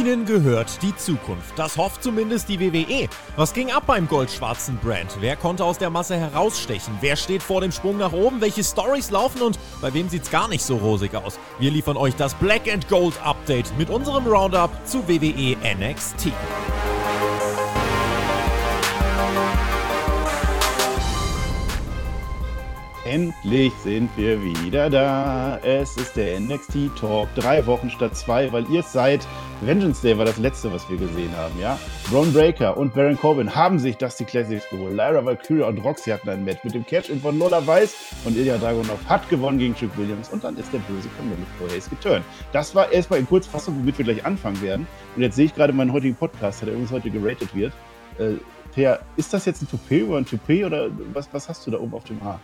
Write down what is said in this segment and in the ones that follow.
Ihnen gehört die Zukunft. Das hofft zumindest die WWE. Was ging ab beim goldschwarzen Brand? Wer konnte aus der Masse herausstechen? Wer steht vor dem Sprung nach oben? Welche Stories laufen und bei wem sieht's gar nicht so rosig aus? Wir liefern euch das Black and Gold Update mit unserem Roundup zu WWE NXT. Endlich sind wir wieder da. Es ist der NXT Talk. Drei Wochen statt zwei, weil ihr seid. Vengeance Day war das letzte, was wir gesehen haben, ja? Braun Breaker und Baron Corbin haben sich das die Classics geholt. Lyra Valkyria und Roxy hatten ein Match mit dem Catch-In von Lola Weiss und Ilya Dragunov hat gewonnen gegen Trick Williams und dann ist der böse Camille Hayes geturnt. Das war erstmal in Kurzfassung, womit wir gleich anfangen werden. Und jetzt sehe ich gerade meinen heutigen Podcast, der übrigens heute geratet wird. Äh, Per, ist das jetzt ein Toupet oder ein Toupet oder was, was hast du da oben auf dem Haar?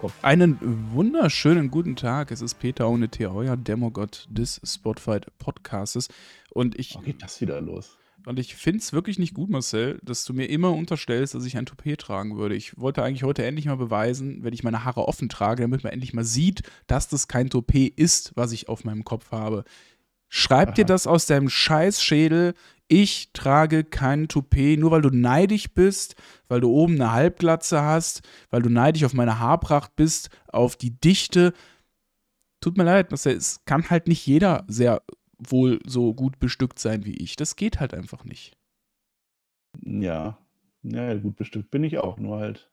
Kopf. Einen wunderschönen guten Tag. Es ist Peter ohne T, euer Demogott des Spotfight Podcastes. Und ich. Oh, geht das wieder los? Und ich finde es wirklich nicht gut, Marcel, dass du mir immer unterstellst, dass ich ein Toupet tragen würde. Ich wollte eigentlich heute endlich mal beweisen, wenn ich meine Haare offen trage, damit man endlich mal sieht, dass das kein Toupet ist, was ich auf meinem Kopf habe. Schreib Aha. dir das aus deinem Scheißschädel ich trage kein Toupet, nur weil du neidisch bist, weil du oben eine Halbglatze hast, weil du neidisch auf meine Haarpracht bist, auf die Dichte. Tut mir leid, es kann halt nicht jeder sehr wohl so gut bestückt sein wie ich. Das geht halt einfach nicht. Ja, ja, gut bestückt bin ich auch, nur halt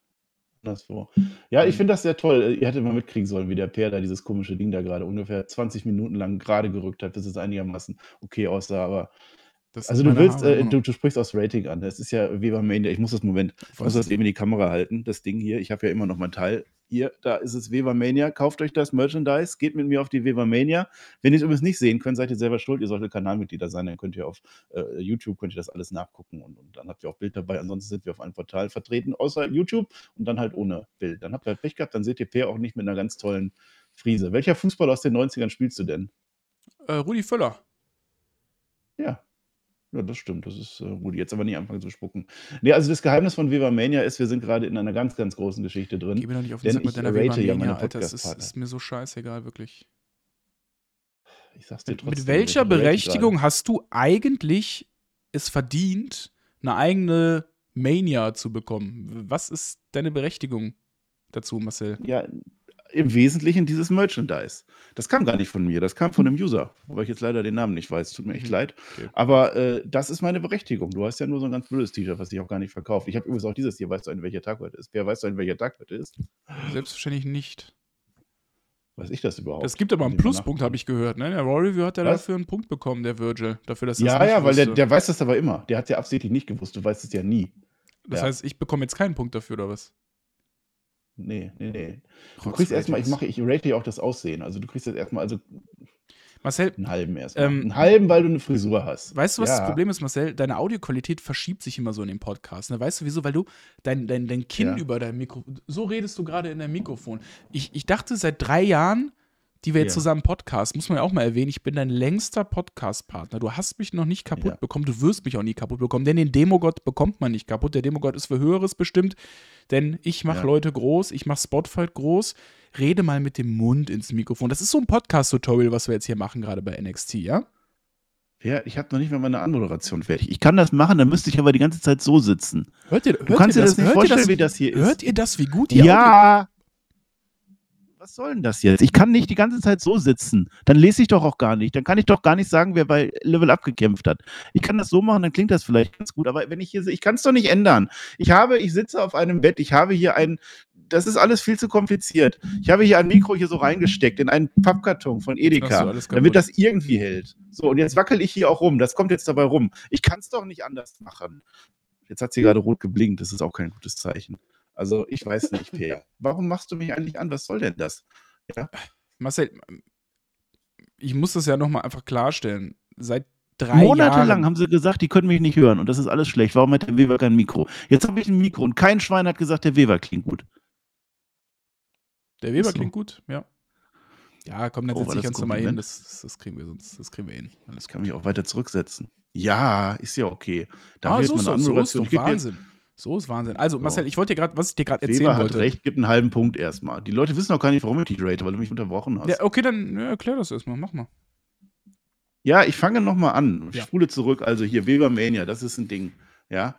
anderswo. Ja, ich finde das sehr toll. Ihr hättet mal mitkriegen sollen, wie der Peer da dieses komische Ding da gerade ungefähr 20 Minuten lang gerade gerückt hat, bis es einigermaßen okay aussah, aber das also du willst, äh, du, du, sprichst aus Rating an. Das ist ja Weber Mania. Ich muss das Moment, ich muss das eben in die Kamera halten. Das Ding hier. Ich habe ja immer noch mein Teil. Hier, da ist es Weber Mania. Kauft euch das Merchandise. Geht mit mir auf die Weber Mania. Wenn ihr es übrigens nicht sehen könnt, seid ihr selber schuld. Ihr solltet Kanalmitglieder sein. Dann könnt ihr auf äh, YouTube könnt ihr das alles nachgucken und, und, dann habt ihr auch Bild dabei. Ansonsten sind wir auf einem Portal vertreten, außer YouTube und dann halt ohne Bild. Dann habt ihr halt Pech gehabt. Dann seht ihr Peer auch nicht mit einer ganz tollen Friese. Welcher Fußball aus den 90ern spielst du denn? Äh, Rudi Völler. Ja, ja, das stimmt. Das ist äh, gut. Jetzt aber nicht anfangen zu spucken. Nee, also das Geheimnis von Viva Mania ist, wir sind gerade in einer ganz, ganz großen Geschichte drin. Geh mir doch nicht auf den Sack mit deiner Viva Mania, ja meine Alter. Das ist, ist, mir so scheißegal, wirklich. Ich sag's dir trotzdem. Mit welcher Berechtigung hast du eigentlich es verdient, eine eigene Mania zu bekommen? Was ist deine Berechtigung dazu, Marcel? Ja, im Wesentlichen dieses Merchandise. Das kam gar nicht von mir, das kam von einem User, wobei ich jetzt leider den Namen nicht weiß. Tut mir echt mhm. leid. Okay. Aber äh, das ist meine Berechtigung. Du hast ja nur so ein ganz blödes T-Shirt, was ich auch gar nicht verkaufe. Ich habe übrigens auch dieses hier. Weißt du, an welcher Tag heute ist? Wer weiß du, welcher Tag heute ist? Selbstverständlich nicht. Weiß ich das überhaupt? Es gibt aber einen Pluspunkt, habe ich gehört. Ne? Der Raw Review hat ja dafür einen Punkt bekommen, der Virgil. Dafür, dass ja, ja, weil der, der, weiß das aber immer. Der hat es ja absichtlich nicht gewusst. Du weißt es ja nie. Das ja. heißt, ich bekomme jetzt keinen Punkt dafür, oder was? Nee, nee, nee. Du kriegst erstmal, ich mache, ich rate ja auch das Aussehen. Also du kriegst jetzt erstmal, also Marcel, einen halben erstmal. Ähm, einen halben, weil du eine Frisur hast. Weißt du, was ja. das Problem ist, Marcel? Deine Audioqualität verschiebt sich immer so in dem Podcast. Ne? Weißt du wieso? Weil du dein, dein, dein Kinn ja. über dein Mikro. So redest du gerade in deinem Mikrofon. Ich, ich dachte seit drei Jahren, die wir jetzt ja. zusammen Podcast, muss man ja auch mal erwähnen, ich bin dein längster Podcast-Partner. Du hast mich noch nicht kaputt ja. bekommen, du wirst mich auch nie kaputt bekommen, denn den Demogott bekommt man nicht kaputt. Der Demogott ist für Höheres bestimmt, denn ich mache ja. Leute groß, ich mache Spotfight groß. Rede mal mit dem Mund ins Mikrofon. Das ist so ein Podcast-Tutorial, was wir jetzt hier machen, gerade bei NXT, ja? Ja, ich habe noch nicht mal meine Anmoderation fertig. Ich kann das machen, dann müsste ich aber die ganze Zeit so sitzen. Hört ihr, hört du kannst ihr dir das, das nicht vorstellen, das, wie das hier ist. Hört ihr das, wie gut ihr Ja, Audio was soll denn das jetzt? Ich kann nicht die ganze Zeit so sitzen. Dann lese ich doch auch gar nicht. Dann kann ich doch gar nicht sagen, wer bei Level Up gekämpft hat. Ich kann das so machen, dann klingt das vielleicht ganz gut. Aber wenn ich hier, ich kann es doch nicht ändern. Ich habe, ich sitze auf einem Bett. Ich habe hier ein, das ist alles viel zu kompliziert. Ich habe hier ein Mikro hier so reingesteckt in einen Pappkarton von Edeka, damit das irgendwie hält. So, und jetzt wackel ich hier auch rum. Das kommt jetzt dabei rum. Ich kann es doch nicht anders machen. Jetzt hat sie gerade rot geblinkt. Das ist auch kein gutes Zeichen. Also ich weiß nicht, Peer. Warum machst du mich eigentlich an? Was soll denn das? Ja? Marcel, ich muss das ja nochmal einfach klarstellen. Seit drei Monate Jahren lang haben sie gesagt, die können mich nicht hören und das ist alles schlecht. Warum hat der Weber kein Mikro? Jetzt habe ich ein Mikro und kein Schwein hat gesagt, der Weber klingt gut. Der Weber so. klingt gut, ja. Ja, komm, dann oh, setz dich ganz normal hin. Das, das, kriegen wir sonst, das kriegen wir hin. Das kann mich auch weiter zurücksetzen. Ja, ist ja okay. Da ah, so, so, so ist doch Wahnsinn. Jetzt, so ist Wahnsinn. Also, Marcel, ich wollte dir gerade, was ich dir gerade erzählen Weber wollte. hat recht, gibt einen halben Punkt erstmal. Die Leute wissen auch gar nicht, warum ich dich rate, weil du mich unterbrochen hast. Ja, okay, dann ja, erklär das erstmal, mach mal. Ja, ich fange nochmal an. Ich Ja. spule zurück. Also hier, Webermania, das ist ein Ding. Ja.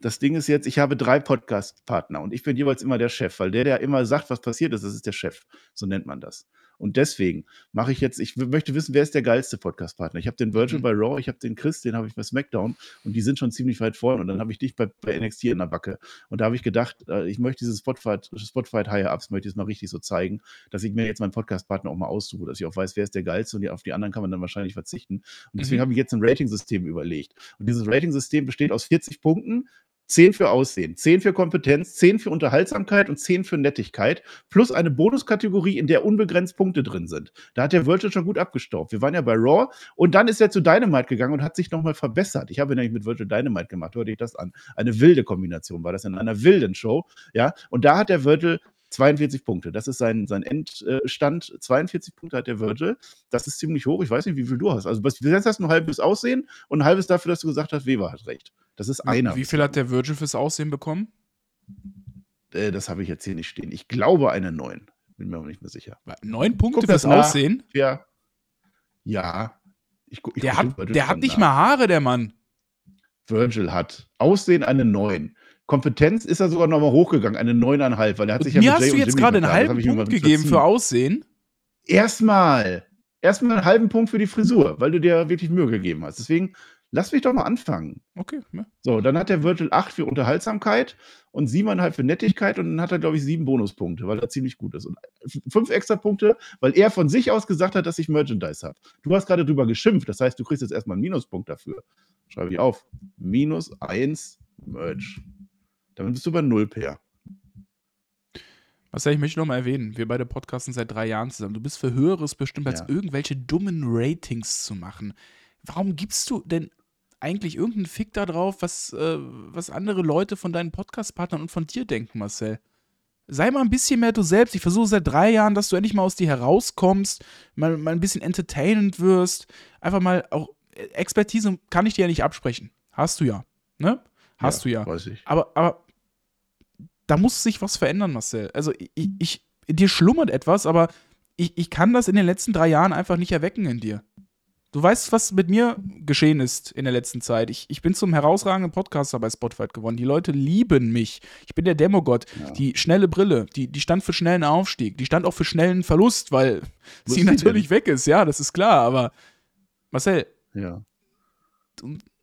Das Ding ist jetzt, ich habe drei Podcast-Partner und ich bin jeweils immer der Chef, weil der, der immer sagt, was passiert ist, das ist der Chef. So nennt man das. Und deswegen mache ich jetzt, ich möchte wissen, wer ist der geilste Podcast-Partner? Ich habe den Virgil Mhm. bei Raw, ich habe den Chris, den habe ich bei SmackDown und die sind schon ziemlich weit vorne. Und dann habe ich dich bei, bei NXT in der Backe. Und da habe ich gedacht, äh, ich möchte dieses Higher-Ups, möchte ich es mal richtig so zeigen, dass ich mir jetzt meinen Podcast-Partner auch mal aussuche, dass ich auch weiß, wer ist der geilste und die, auf die anderen kann man dann wahrscheinlich verzichten. Und deswegen Mhm. habe ich jetzt ein Rating-System überlegt. Und dieses Rating-System besteht aus 40 Punkten, 10 für Aussehen, 10 für Kompetenz, 10 für Unterhaltsamkeit und 10 für Nettigkeit, plus eine Bonuskategorie, in der unbegrenzt Punkte drin sind. Da hat der Virgil schon gut abgestaubt. Wir waren ja bei Raw und dann ist er zu Dynamite gegangen und hat sich nochmal verbessert. Ich habe nämlich mit Virgil Dynamite gemacht, hörte ich das an. Eine wilde Kombination war das in einer wilden Show. Ja, und da hat der Virgil 42 Punkte. Das ist sein, sein Endstand. 42 Punkte hat der Virgil. Das ist ziemlich hoch. Ich weiß nicht, wie viel du hast. Also, bis jetzt hast du ein halbes Aussehen und ein halbes dafür, dass du gesagt hast, Weber hat recht. Das ist einer. Wie viel hat der Virgil fürs Aussehen bekommen? Äh, das habe ich jetzt hier nicht stehen. Ich glaube eine 9. Bin mir aber nicht mehr sicher. Neun Punkte Guck fürs nach. Aussehen? Ja. Ja. Ich, ich Der hat, der hat nicht nach. mal Haare, der Mann. Virgil hat. Aussehen eine 9. Kompetenz ist er sogar nochmal hochgegangen, eine 9,5, weil er hat Und sich ja mir mit hast Jay du und jetzt gerade einen halben Punkt gegeben für. Aussehen. Erstmal. Erstmal einen halben Punkt für die Frisur, weil du dir wirklich Mühe gegeben hast. Deswegen lass mich doch mal anfangen. Okay, ja. So, dann hat der Virgil 8 für Unterhaltsamkeit und 7,5 für Nettigkeit und dann hat er, glaube ich, 7 Bonuspunkte, weil er ziemlich gut ist. Und 5 extra Punkte, weil er von sich aus gesagt hat, dass ich Merchandise habe. Du hast gerade drüber geschimpft, das heißt, du kriegst jetzt erstmal einen Minuspunkt dafür. Schreibe ich auf. Minus 1 Merch. Damit bist du bei 0 Per. Was ich möchte noch mal erwähnen, wir beide podcasten seit drei Jahren zusammen. Du bist für Höheres bestimmt, als Ja. irgendwelche dummen Ratings zu machen. Warum gibst du denn eigentlich irgendeinen Fick da drauf, was, äh, was andere Leute von deinen Podcast-Partnern und von dir denken, Marcel? Sei mal ein bisschen mehr du selbst. Ich versuche seit drei Jahren, dass du endlich mal aus dir herauskommst, mal, mal ein bisschen entertainend wirst. Einfach mal auch äh, Expertise kann ich dir ja nicht absprechen. Hast du ja. Ne? Hast du ja. Weiß ich. Aber, aber da muss sich was verändern, Marcel. Also ich, ich dir schlummert etwas, aber ich, ich kann das in den letzten drei Jahren einfach nicht erwecken in dir. Du weißt, was mit mir geschehen ist in der letzten Zeit. Ich, ich bin zum herausragenden Podcaster bei Spotify geworden. Die Leute lieben mich. Ich bin der Demogott. Ja. Die schnelle Brille, die, die stand für schnellen Aufstieg. Die stand auch für schnellen Verlust, weil Wo sie natürlich weg ist. Ja, das ist klar. Aber Marcel, Ja.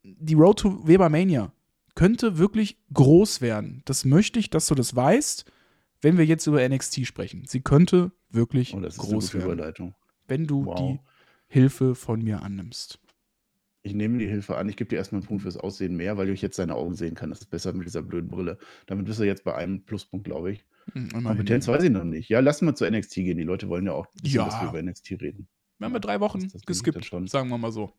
die Road to Webermania könnte wirklich groß werden. Das möchte ich, dass du das weißt, wenn wir jetzt über NXT sprechen. Sie könnte wirklich Oh, das ist eine groß gute werden, Überleitung. wenn du Wow. die Hilfe von mir annimmst. Ich nehme die Hilfe an. Ich gebe dir erstmal einen Punkt fürs Aussehen mehr, weil ich jetzt deine Augen sehen kann. Das ist besser mit dieser blöden Brille. Damit bist du jetzt bei einem Pluspunkt, glaube ich. Hm, immerhin. Kompetenz weiß ich noch nicht. Ja, lass mal zu NXT gehen. Die Leute wollen ja auch, wissen, Ja. dass wir über NXT reden. Wir haben ja drei Wochen geskippt, sagen wir mal so.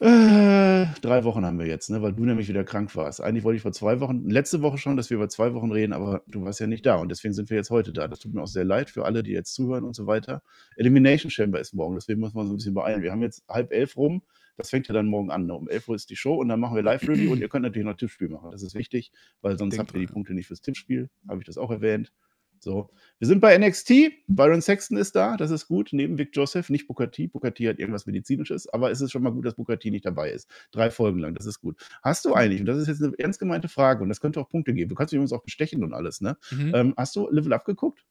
Äh, drei Wochen haben wir jetzt, ne? weil du nämlich wieder krank warst. Eigentlich wollte ich vor zwei Wochen, letzte Woche schon, dass wir über zwei Wochen reden, aber du warst ja nicht da und deswegen sind wir jetzt heute da. Das tut mir auch sehr leid für alle, die jetzt zuhören und so weiter. Elimination Chamber ist morgen, deswegen muss man so ein bisschen beeilen. Wir haben jetzt halb elf rum, das fängt ja dann morgen an. Ne? Um elf Uhr ist die Show und dann machen wir Live-Review und ihr könnt natürlich noch Tippspiel machen. Das ist wichtig, weil sonst Denk habt ihr die. Punkte nicht fürs Tippspiel. Habe ich das auch erwähnt. So, wir sind bei NXT. Byron Sexton ist da, das ist gut. Neben Vic Joseph, nicht Booker T. Booker T hat irgendwas Medizinisches, aber es ist schon mal gut, dass Booker T nicht dabei ist. Drei Folgen lang, das ist gut. Hast du eigentlich, und das ist jetzt eine ernst gemeinte Frage, und das könnte auch Punkte geben, du kannst mich übrigens auch bestechen und alles, ne? Mhm. Ähm, hast du Level Up geguckt?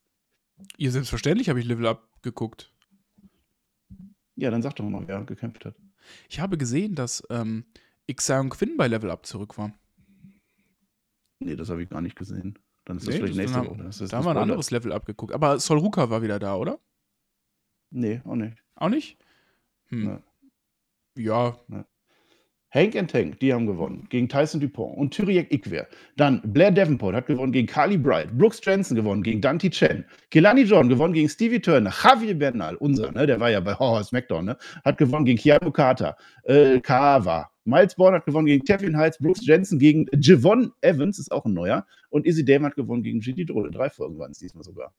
Ja, selbstverständlich habe ich Level Up geguckt. Ja, dann sag doch mal, wer gekämpft hat. Ich habe gesehen, dass ähm, Xion Quinn bei Level Up zurück war. Nee, das habe ich gar nicht gesehen. Dann ist das Nee, vielleicht das- nächste dann Woche. Da haben wir ein anderes Level Up geguckt. Aber Sol Ruka war wieder da, oder? Nee, auch nicht. Auch nicht? Hm. Ja, Hank and Tank, die haben gewonnen gegen Tyson Dupont und Tyriek Ikwer. Dann Blair Davenport hat gewonnen gegen Carly Bright. Brooks Jensen gewonnen gegen Dante Chen. Kelani John gewonnen gegen Stevie Turner. Javier Bernal, unser, ne, der war ja bei Horror SmackDown, ne, hat gewonnen gegen Keanu Carter. Äh, Kawa. Miles Bourne hat gewonnen gegen Tevin Heights. Brooks Jensen gegen Javon Evans, ist auch ein neuer. Und Izzy Dame hat gewonnen gegen Gigi Drohl. Drei Folgen waren es diesmal sogar.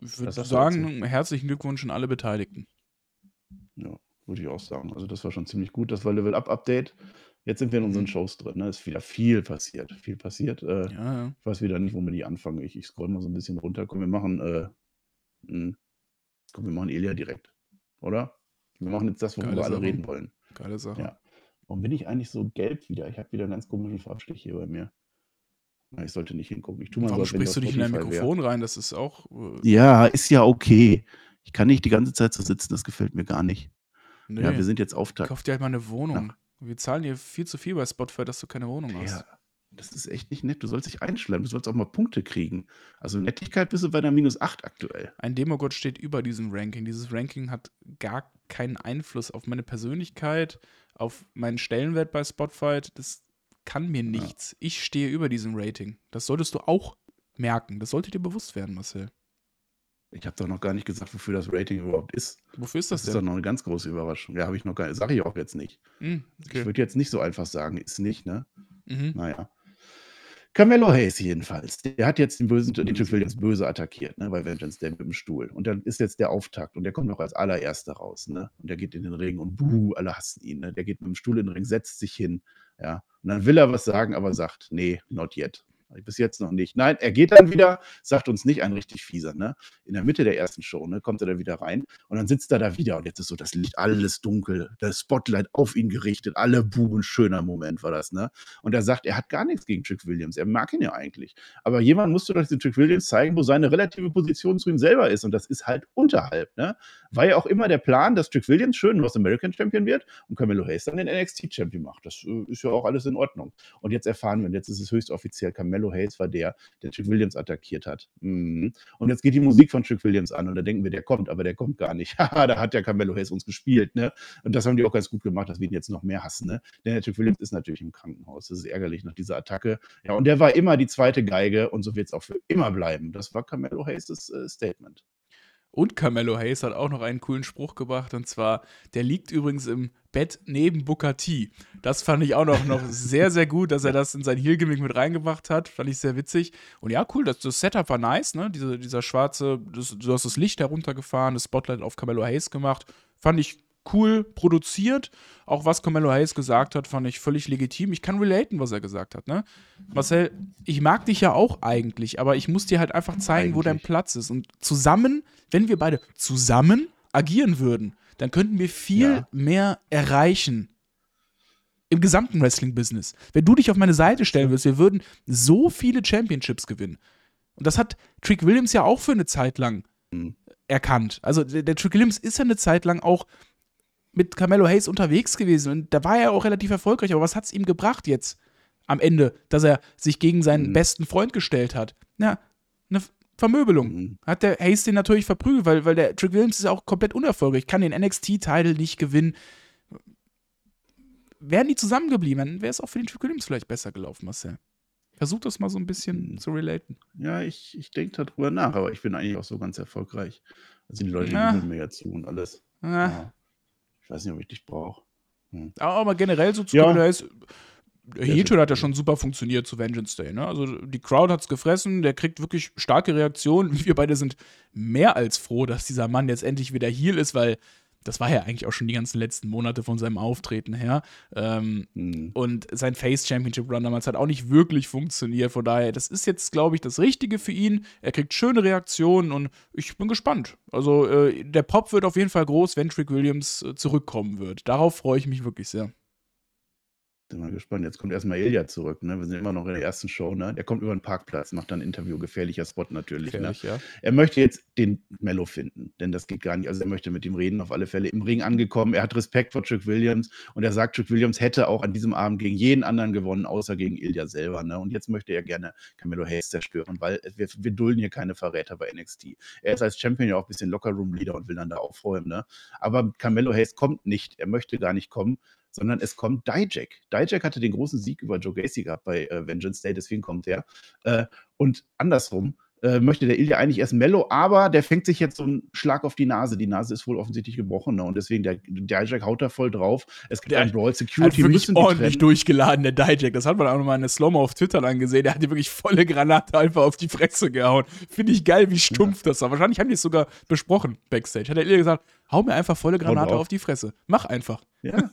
ich würde sagen, herzlichen Glückwunsch an alle Beteiligten. Ja, würde ich auch sagen. Also das war schon ziemlich gut. Das war Level Up Update. Jetzt sind wir in unseren Mhm. Shows drin. Ne? Ist wieder viel passiert. Viel passiert. Äh, Ja, ja. Ich weiß wieder nicht, wo wir die anfangen. Ich, ich scroll mal so ein bisschen runter. Komm, wir machen, äh, mh, komm, wir machen Elia direkt. Oder? Wir machen jetzt das, worüber Geile alle reden wollen. Geile Sache. Ja. Warum bin ich eigentlich so gelb wieder? Ich habe wieder einen ganz komischen Farbstich hier bei mir. Na, ich sollte nicht hingucken. Ich tu mal Warum so, sprichst du nicht in dein. Mikrofon rein? Das ist auch. Äh, Ja, ist ja okay. Ich kann nicht die ganze Zeit so sitzen, das gefällt mir gar nicht. nee. Ja, wir sind jetzt Auftakt. Kauf dir halt mal eine Wohnung. Wir zahlen dir viel zu viel bei Spotify, dass du keine Wohnung hast. Ja, das ist echt nicht nett. Du sollst dich einschleimen. Du sollst auch mal Punkte kriegen. Also Nettigkeit bist du bei der minus 8 aktuell. Ein Demogod steht über diesem Ranking. Dieses Ranking hat gar keinen Einfluss auf meine Persönlichkeit, auf meinen Stellenwert bei Spotify. Das kann mir nichts. Ich stehe über diesem Rating. Das solltest du auch merken. Das sollte dir bewusst werden, Marcel. Ich habe doch noch gar nicht gesagt, wofür das Rating überhaupt ist. Wofür ist Das, das, ist doch denn? noch eine ganz große Überraschung. Ja, habe ich noch gar nicht. Sage ich auch jetzt nicht. Ich okay. würde jetzt nicht so einfach sagen, ist nicht, ne? Mhm. Naja. Carmelo Hayes jedenfalls. Der hat jetzt den bösen, den Trick Williams böse attackiert, ne, bei Vengeance Day mit dem Stuhl. Und dann ist jetzt der Auftakt und der kommt noch als allererster raus, ne? Und der geht in den Ring und buh, alle hassen ihn, ne? Der geht mit dem Stuhl in den Ring, setzt sich hin, ja. Und dann will er was sagen, aber sagt, nee, not yet. Bis jetzt noch nicht. Nein, er geht dann wieder, sagt uns nicht ein richtig fieser, ne? In der Mitte der ersten Show, ne, kommt er da wieder rein und dann sitzt er da wieder und jetzt ist so das Licht alles dunkel, das Spotlight auf ihn gerichtet, alle buben, schöner Moment war das, ne? Und er sagt, er hat gar nichts gegen Trick Williams, er mag ihn ja eigentlich. Aber jemand musste doch den Trick Williams zeigen, wo seine relative Position zu ihm selber ist und das ist halt unterhalb, ne? War ja auch immer der Plan, dass Trick Williams schön North American Champion wird und Carmelo Hayes dann den NXT Champion macht. Das äh, ist ja auch alles in Ordnung. Und jetzt erfahren wir, und jetzt ist es höchst offiziell, Carmelo Hayes war der, der Trick Williams attackiert hat. Mhm. Und jetzt geht die Musik von Trick Williams an und da denken wir, der kommt, aber der kommt gar nicht. Haha, da hat ja Carmelo Hayes uns gespielt, ne? Und das haben die auch ganz gut gemacht, dass wir ihn jetzt noch mehr hassen, ne? Denn der Trick Williams ist natürlich im Krankenhaus. Das ist ärgerlich nach dieser Attacke. Ja, und der war immer die zweite Geige und so wird es auch für immer bleiben. Das war Carmelo Hayes' äh, Statement. Und Carmelo Hayes hat auch noch einen coolen Spruch gebracht und zwar, der liegt übrigens im Bett neben Booker T. Das fand ich auch noch, noch sehr, sehr gut, dass er das in sein Heel-Gimmick mit reingebracht hat. Fand ich sehr witzig. Und ja, cool, das, das Setup war nice, ne? Diese, dieser schwarze, das, du hast das Licht heruntergefahren, das Spotlight auf Carmelo Hayes gemacht. Fand ich cool produziert. Auch was Carmelo Hayes gesagt hat, fand ich völlig legitim. Ich kann relaten, was er gesagt hat, ne? Marcel, ich mag dich ja auch eigentlich, aber ich muss dir halt einfach zeigen, wo dein Eigentlich. Platz ist. Und zusammen, wenn wir beide zusammen agieren würden, dann könnten wir viel Ja. mehr erreichen. Im gesamten Wrestling-Business. Wenn du dich auf meine Seite stellen würdest, wir würden so viele Championships gewinnen. Und das hat Trick Williams ja auch für eine Zeit lang Mhm. erkannt. Also der, der Trick Williams ist ja eine Zeit lang auch mit Carmelo Hayes unterwegs gewesen und da war er auch relativ erfolgreich. Aber was hat es ihm gebracht jetzt am Ende, dass er sich gegen seinen Mhm. besten Freund gestellt hat? Na, eine Vermöbelung. Mhm. Hat der Hayes den natürlich verprügelt, weil, weil der Trick Williams ist ja auch komplett unerfolgreich, kann den NXT-Title nicht gewinnen. Wären die zusammengeblieben, dann wäre es auch für den Trick Williams vielleicht besser gelaufen, Marcel. Versuch das mal so ein bisschen Mhm. zu relaten. Ja, ich, ich denke darüber nach, aber ich bin eigentlich auch so ganz erfolgreich. Also die Leute Ja. jubeln mir ja zu und alles. Ah, Ja. Ich weiß nicht, ob ich dich brauche. Aber generell so zu Ja. Carmelo Hayes, Heel-Turn hat ja schon super funktioniert zu Vengeance Day. Ne? Also die Crowd hat's gefressen, der kriegt wirklich starke Reaktionen. Wir beide sind mehr als froh, dass dieser Mann jetzt endlich wieder Heel ist, weil das war ja eigentlich auch schon die ganzen letzten Monate von seinem Auftreten her. Ähm, Hm. und sein Face Championship Run damals hat auch nicht wirklich funktioniert. Von daher, das ist jetzt, glaube ich, das Richtige für ihn. Er kriegt schöne Reaktionen und ich bin gespannt. Also, äh, der Pop wird auf jeden Fall groß, wenn Trick Williams äh, zurückkommen wird. Darauf freue ich mich wirklich sehr. Bin mal gespannt. Jetzt kommt erstmal Ilja zurück. Ne? Wir sind immer noch in der ersten Show. Ne? Der kommt über den Parkplatz, macht dann ein Interview. Gefährlicher Spot natürlich. Ne? Gefährlich, ja. Er möchte jetzt den Mello finden, denn das geht gar nicht. Also er möchte mit ihm reden, auf alle Fälle im Ring angekommen. Er hat Respekt vor Trick Williams und er sagt, Trick Williams hätte auch an diesem Abend gegen jeden anderen gewonnen, außer gegen Ilja selber. Ne? Und jetzt möchte er gerne Camelo Hayes zerstören, weil wir, wir dulden hier keine Verräter bei NXT. Er ist als Champion ja auch ein bisschen Lockerroom-Leader und will dann da aufräumen. Ne? Aber Camelo Hayes kommt nicht. Er möchte gar nicht kommen sondern es kommt Dijak. Dijak hatte den großen Sieg über Joe Gacy gehabt bei äh, Vengeance Day, deswegen kommt er. Äh, und andersrum äh, möchte der Ilya eigentlich erst Mello, aber der fängt sich jetzt so einen Schlag auf die Nase. Die Nase ist wohl offensichtlich gebrochen ne? und deswegen der Dijak haut da voll drauf. Es gibt Der einen Brawl Hat Security. wirklich müssen die ordentlich durchgeladen, der Dijak. Das hat man auch nochmal in der Slow-Mo auf Twitter angesehen. Der hat dir wirklich volle Granate einfach auf die Fresse gehauen. Finde ich geil, wie stumpf das war. Wahrscheinlich haben die es sogar besprochen backstage. Hat der Ilya gesagt, hau mir einfach volle Granate auf die Fresse. Mach einfach. Ja,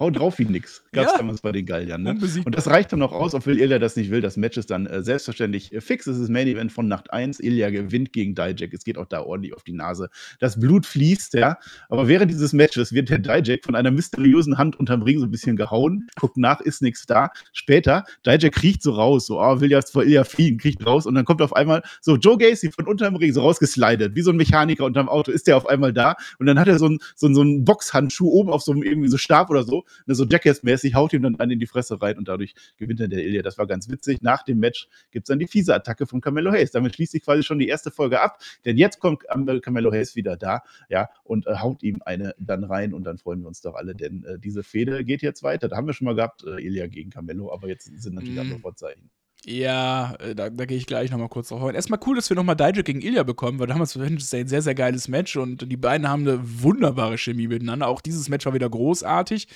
hau drauf wie nix. Gab's Ja. damals bei den Galliern. Ne? Und das reicht dann noch aus, obwohl Ilya das nicht will. Das Match ist dann äh, selbstverständlich äh, fix. Es ist Main Event von Nacht 1. Ilya gewinnt gegen Dijak. Es geht auch da ordentlich auf die Nase. Das Blut fließt, ja. Aber während dieses Matches wird der Dijak von einer mysteriösen Hand unterm Ring so ein bisschen gehauen. Guckt nach, ist nichts da. Später, Dijak kriecht so raus, so, oh, will jetzt vor Ilya fliehen, kriecht raus. Und dann kommt auf einmal so Joe Gacy von unterm Ring so rausgeslidet, wie so ein Mechaniker unterm Auto, ist der auf einmal da. Und dann hat er so einen so so einen Boxhandschuh oben auf so einem irgendwie so Stab oder so, ne, so Jackass-mäßig, haut ihm dann einen in die Fresse rein und dadurch gewinnt dann der Ilya. Das war ganz witzig. Nach dem Match gibt es dann die fiese Attacke von Carmelo Hayes. Damit schließt sich quasi schon die erste Folge ab, denn jetzt kommt Am- Carmelo Hayes wieder da, ja, und äh, haut ihm eine dann rein und dann freuen wir uns doch alle, denn äh, diese Fehde geht jetzt weiter. Da haben wir schon mal gehabt, äh, Ilya gegen Carmelo, aber jetzt sind natürlich Mhm. andere Vorzeichen. Ja, äh, da, da gehe ich gleich nochmal kurz drauf ein. Erstmal cool, dass wir nochmal Dijak gegen Ilya bekommen, weil damals war es ein sehr, sehr geiles Match und die beiden haben eine wunderbare Chemie miteinander. Auch dieses Match war wieder großartig.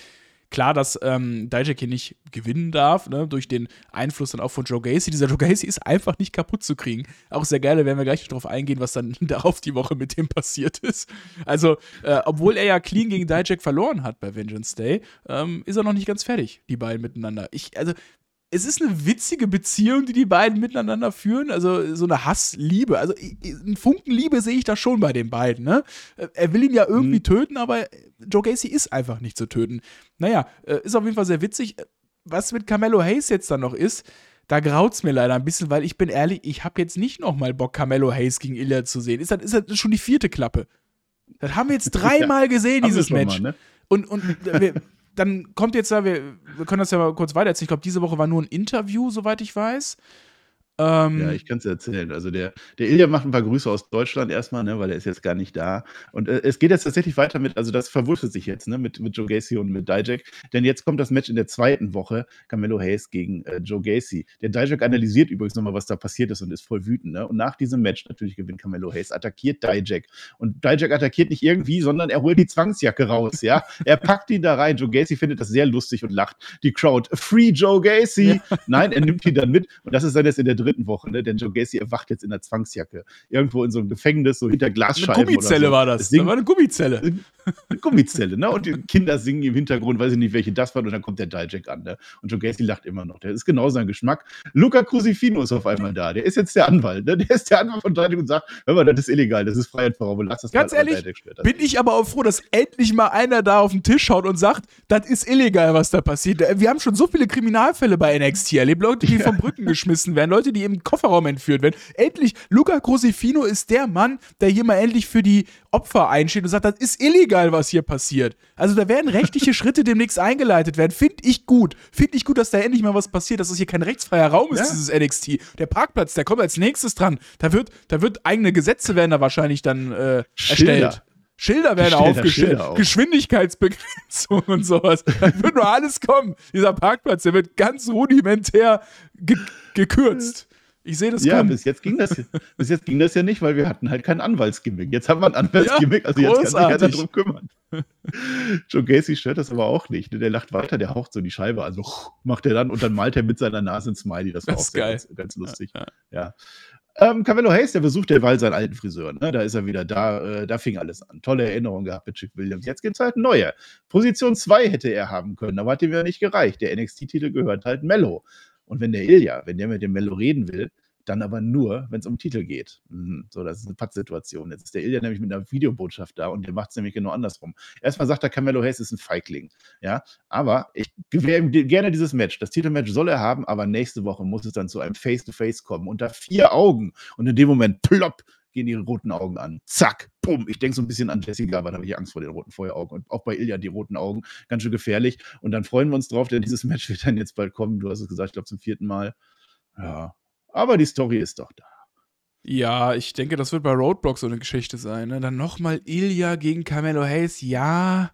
Klar, dass ähm, Dijak hier nicht gewinnen darf, ne, durch den Einfluss dann auch von Joe Gacy. Dieser Joe Gacy ist einfach nicht kaputt zu kriegen. Auch sehr geil, da werden wir gleich darauf eingehen, was dann darauf die Woche mit dem passiert ist. Also, äh, obwohl er ja clean gegen Dijak verloren hat bei Vengeance Day, ähm, ist er noch nicht ganz fertig, die beiden miteinander. Ich, also, es ist eine witzige Beziehung, die die beiden miteinander führen. Also so eine Hassliebe. Also einen Funken Liebe sehe ich da schon bei den beiden. Ne? Äh, Er will ihn ja irgendwie Mhm. töten, aber Joe Gacy ist einfach nicht zu töten. Naja, äh, ist auf jeden Fall sehr witzig. Was mit Carmelo Hayes jetzt dann noch ist, da graut's mir leider ein bisschen, weil ich bin ehrlich, ich habe jetzt nicht noch mal Bock, Carmelo Hayes gegen Ilya zu sehen. Ist das, ist das schon die vierte Klappe? Das haben wir jetzt dreimal gesehen, Haben wir dieses Match. Mal, ne? Und, und wir, dann kommt jetzt da, wir, wir können das ja mal kurz weiter erzählen. Ich glaube, diese Woche war nur ein Interview, soweit ich weiß. Ähm, Ja, ich kann es erzählen. Also der, der Ilja macht ein paar Grüße aus Deutschland erstmal, ne, weil er ist jetzt gar nicht da. Und äh, es geht jetzt tatsächlich weiter mit, also das verwurstet sich jetzt, ne, mit, mit Joe Gacy und mit Dijak. Denn jetzt kommt das Match in der zweiten Woche, Camelo Hayes gegen äh, Joe Gacy. Der Dijak analysiert übrigens nochmal, was da passiert ist und ist voll wütend. Ne? Und nach diesem Match, natürlich gewinnt Camelo Hayes, attackiert Dijak. Und Dijak attackiert nicht irgendwie, sondern er holt die Zwangsjacke raus, ja. Er packt ihn da rein. Joe Gacy findet das sehr lustig und lacht. Die Crowd, Free Joe Gacy! Nein, er nimmt ihn dann mit. Und das ist dann jetzt in der dritten Woche, ne? denn Joe Gacy erwacht jetzt in der Zwangsjacke. Irgendwo in so einem Gefängnis, so hinter eine Glasscheiben. Gummizelle oder so. war das. Singt- Das war eine Gummizelle. eine Gummizelle, ne? Und die Kinder singen im Hintergrund, weiß ich nicht, welche das waren, und dann kommt der Dijak an, ne? Und Joe Gacy lacht immer noch. Der ist genau sein Geschmack. Luca Crucifino ist auf einmal da. Der ist jetzt der Anwalt, ne? Der ist der Anwalt von Dijak und sagt, hör mal, das ist illegal, das ist Freiheit vor Raum. Lass das Ganz ehrlich, Bin ich aber auch froh, dass endlich mal einer da auf den Tisch schaut und sagt, das ist illegal, was da passiert. Wir haben schon so viele Kriminalfälle bei NXT erlebt. Leute, die von Brücken geschmissen werden, Leute, die im Kofferraum entführt werden. Endlich, Luca Crucifino ist der Mann, der hier mal endlich für die Opfer einsteht und sagt, das ist illegal, was hier passiert. Also da werden rechtliche Schritte demnächst eingeleitet werden. Finde ich gut. Finde ich gut, dass da endlich mal was passiert, dass es hier kein rechtsfreier Raum ist, Ja. dieses NXT. Der Parkplatz, der kommt als nächstes dran. Da wird, da wird eigene Gesetze werden da wahrscheinlich dann äh, erstellt. Schilder werden aufgestellt, auch. Geschwindigkeitsbegrenzung und sowas. Da wird nur alles kommen. Dieser Parkplatz, der wird ganz rudimentär ge gekürzt. Ich sehe das Ja, kommen. bis jetzt, ging das, bis jetzt ging das ja nicht, weil wir hatten halt kein Anwaltsgimmick. Jetzt haben wir ein Anwaltsgimmick, also jetzt kann sich einer großartig. drum kümmern. Joe Gacy stört das aber auch nicht. ne? Der lacht weiter, der haucht so die Scheibe an, so macht er dann und dann malt er mit seiner Nase ein Smiley. Das war Das auch geil. Ganz, ganz lustig. Ja, Ja. Ähm, Carmelo Hayes, der besucht derweil seinen alten Friseur. Ne? Da ist er wieder da. Äh, da fing alles an. Tolle Erinnerung gehabt mit Chick Williams. Jetzt gibt es halt neue. Position 2 hätte er haben können, aber hat ihm ja nicht gereicht. Der NXT-Titel gehört halt Mello. Und wenn der Ilya, wenn der mit dem Mello reden will, dann aber nur, wenn es um Titel geht. Mhm. So, das ist eine Pattsituation. Jetzt ist der Ilya nämlich mit einer Videobotschaft da und der macht es nämlich genau andersrum. Erstmal sagt er, Carmelo Hayes ist ein Feigling. Ja, aber ich gewähre ihm gerne dieses Match. Das Titelmatch soll er haben, aber nächste Woche muss es dann zu einem Face-to-Face kommen. Unter vier Augen. Und in dem Moment, plopp, gehen die roten Augen an. Zack, bumm. Ich denke so ein bisschen an Jessica, aber da habe ich Angst vor den roten Feueraugen. Und auch bei Ilya die roten Augen. Ganz schön gefährlich. Und dann freuen wir uns drauf, denn dieses Match wird dann jetzt bald kommen. Du hast es gesagt, ich glaube zum vierten Mal. Ja. Aber die Story ist doch da. Ja, ich denke, das wird bei Roadblock so eine Geschichte sein. Ne? Dann nochmal Ilya gegen Carmelo Hayes. Ja.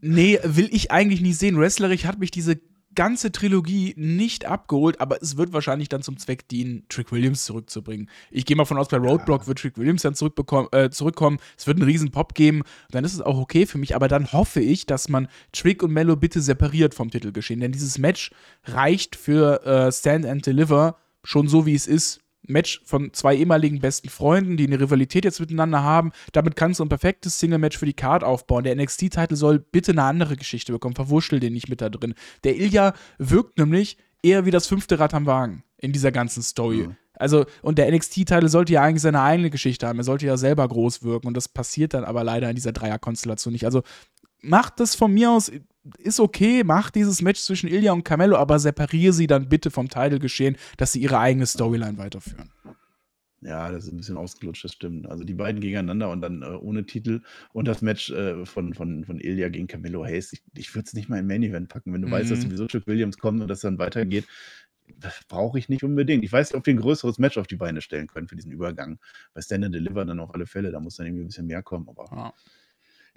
Nee, will ich eigentlich nicht sehen. Wrestlerisch hat mich diese ganze Trilogie nicht abgeholt, aber es wird wahrscheinlich dann zum Zweck dienen, Trick Williams zurückzubringen. Ich gehe mal von aus, bei Roadblock wird Trick Williams dann zurückbekommen, äh, zurückkommen. Es wird einen riesen Pop geben. Dann ist es auch okay für mich, aber dann hoffe ich, dass man Trick und Mello bitte separiert vom Titelgeschehen. Denn dieses Match reicht für äh, Stand and Deliver schon so, wie es ist, Match von zwei ehemaligen besten Freunden, die eine Rivalität jetzt miteinander haben. Damit kannst du ein perfektes Single-Match für die Card aufbauen. Der NXT-Titel soll bitte eine andere Geschichte bekommen. Verwurschtel den nicht mit da drin. Der Ilya wirkt nämlich eher wie das fünfte Rad am Wagen in dieser ganzen Story. Mhm. Also, und der NXT-Titel sollte ja eigentlich seine eigene Geschichte haben. Er sollte ja selber groß wirken. Und das passiert dann aber leider in dieser Dreierkonstellation nicht. Also, macht das von mir aus, ist okay, macht dieses Match zwischen Ilya und Carmelo, aber separiere sie dann bitte vom Title-Geschehen, dass sie ihre eigene Storyline weiterführen. Ja, das ist ein bisschen ausgelutscht, das stimmt. Also die beiden gegeneinander und dann äh, ohne Titel und das Match äh, von, von, von Ilya gegen Camilo Hayes. Ich, ich würde es nicht mal in Main Event packen, wenn du mhm. weißt, dass mhm. sowieso Chuck Williams kommt und das dann weitergeht. Das brauche ich nicht unbedingt. Ich weiß nicht, ob wir ein größeres Match auf die Beine stellen können für diesen Übergang. Bei Stand and Deliver dann auf alle Fälle, da muss dann irgendwie ein bisschen mehr kommen. Aber ja.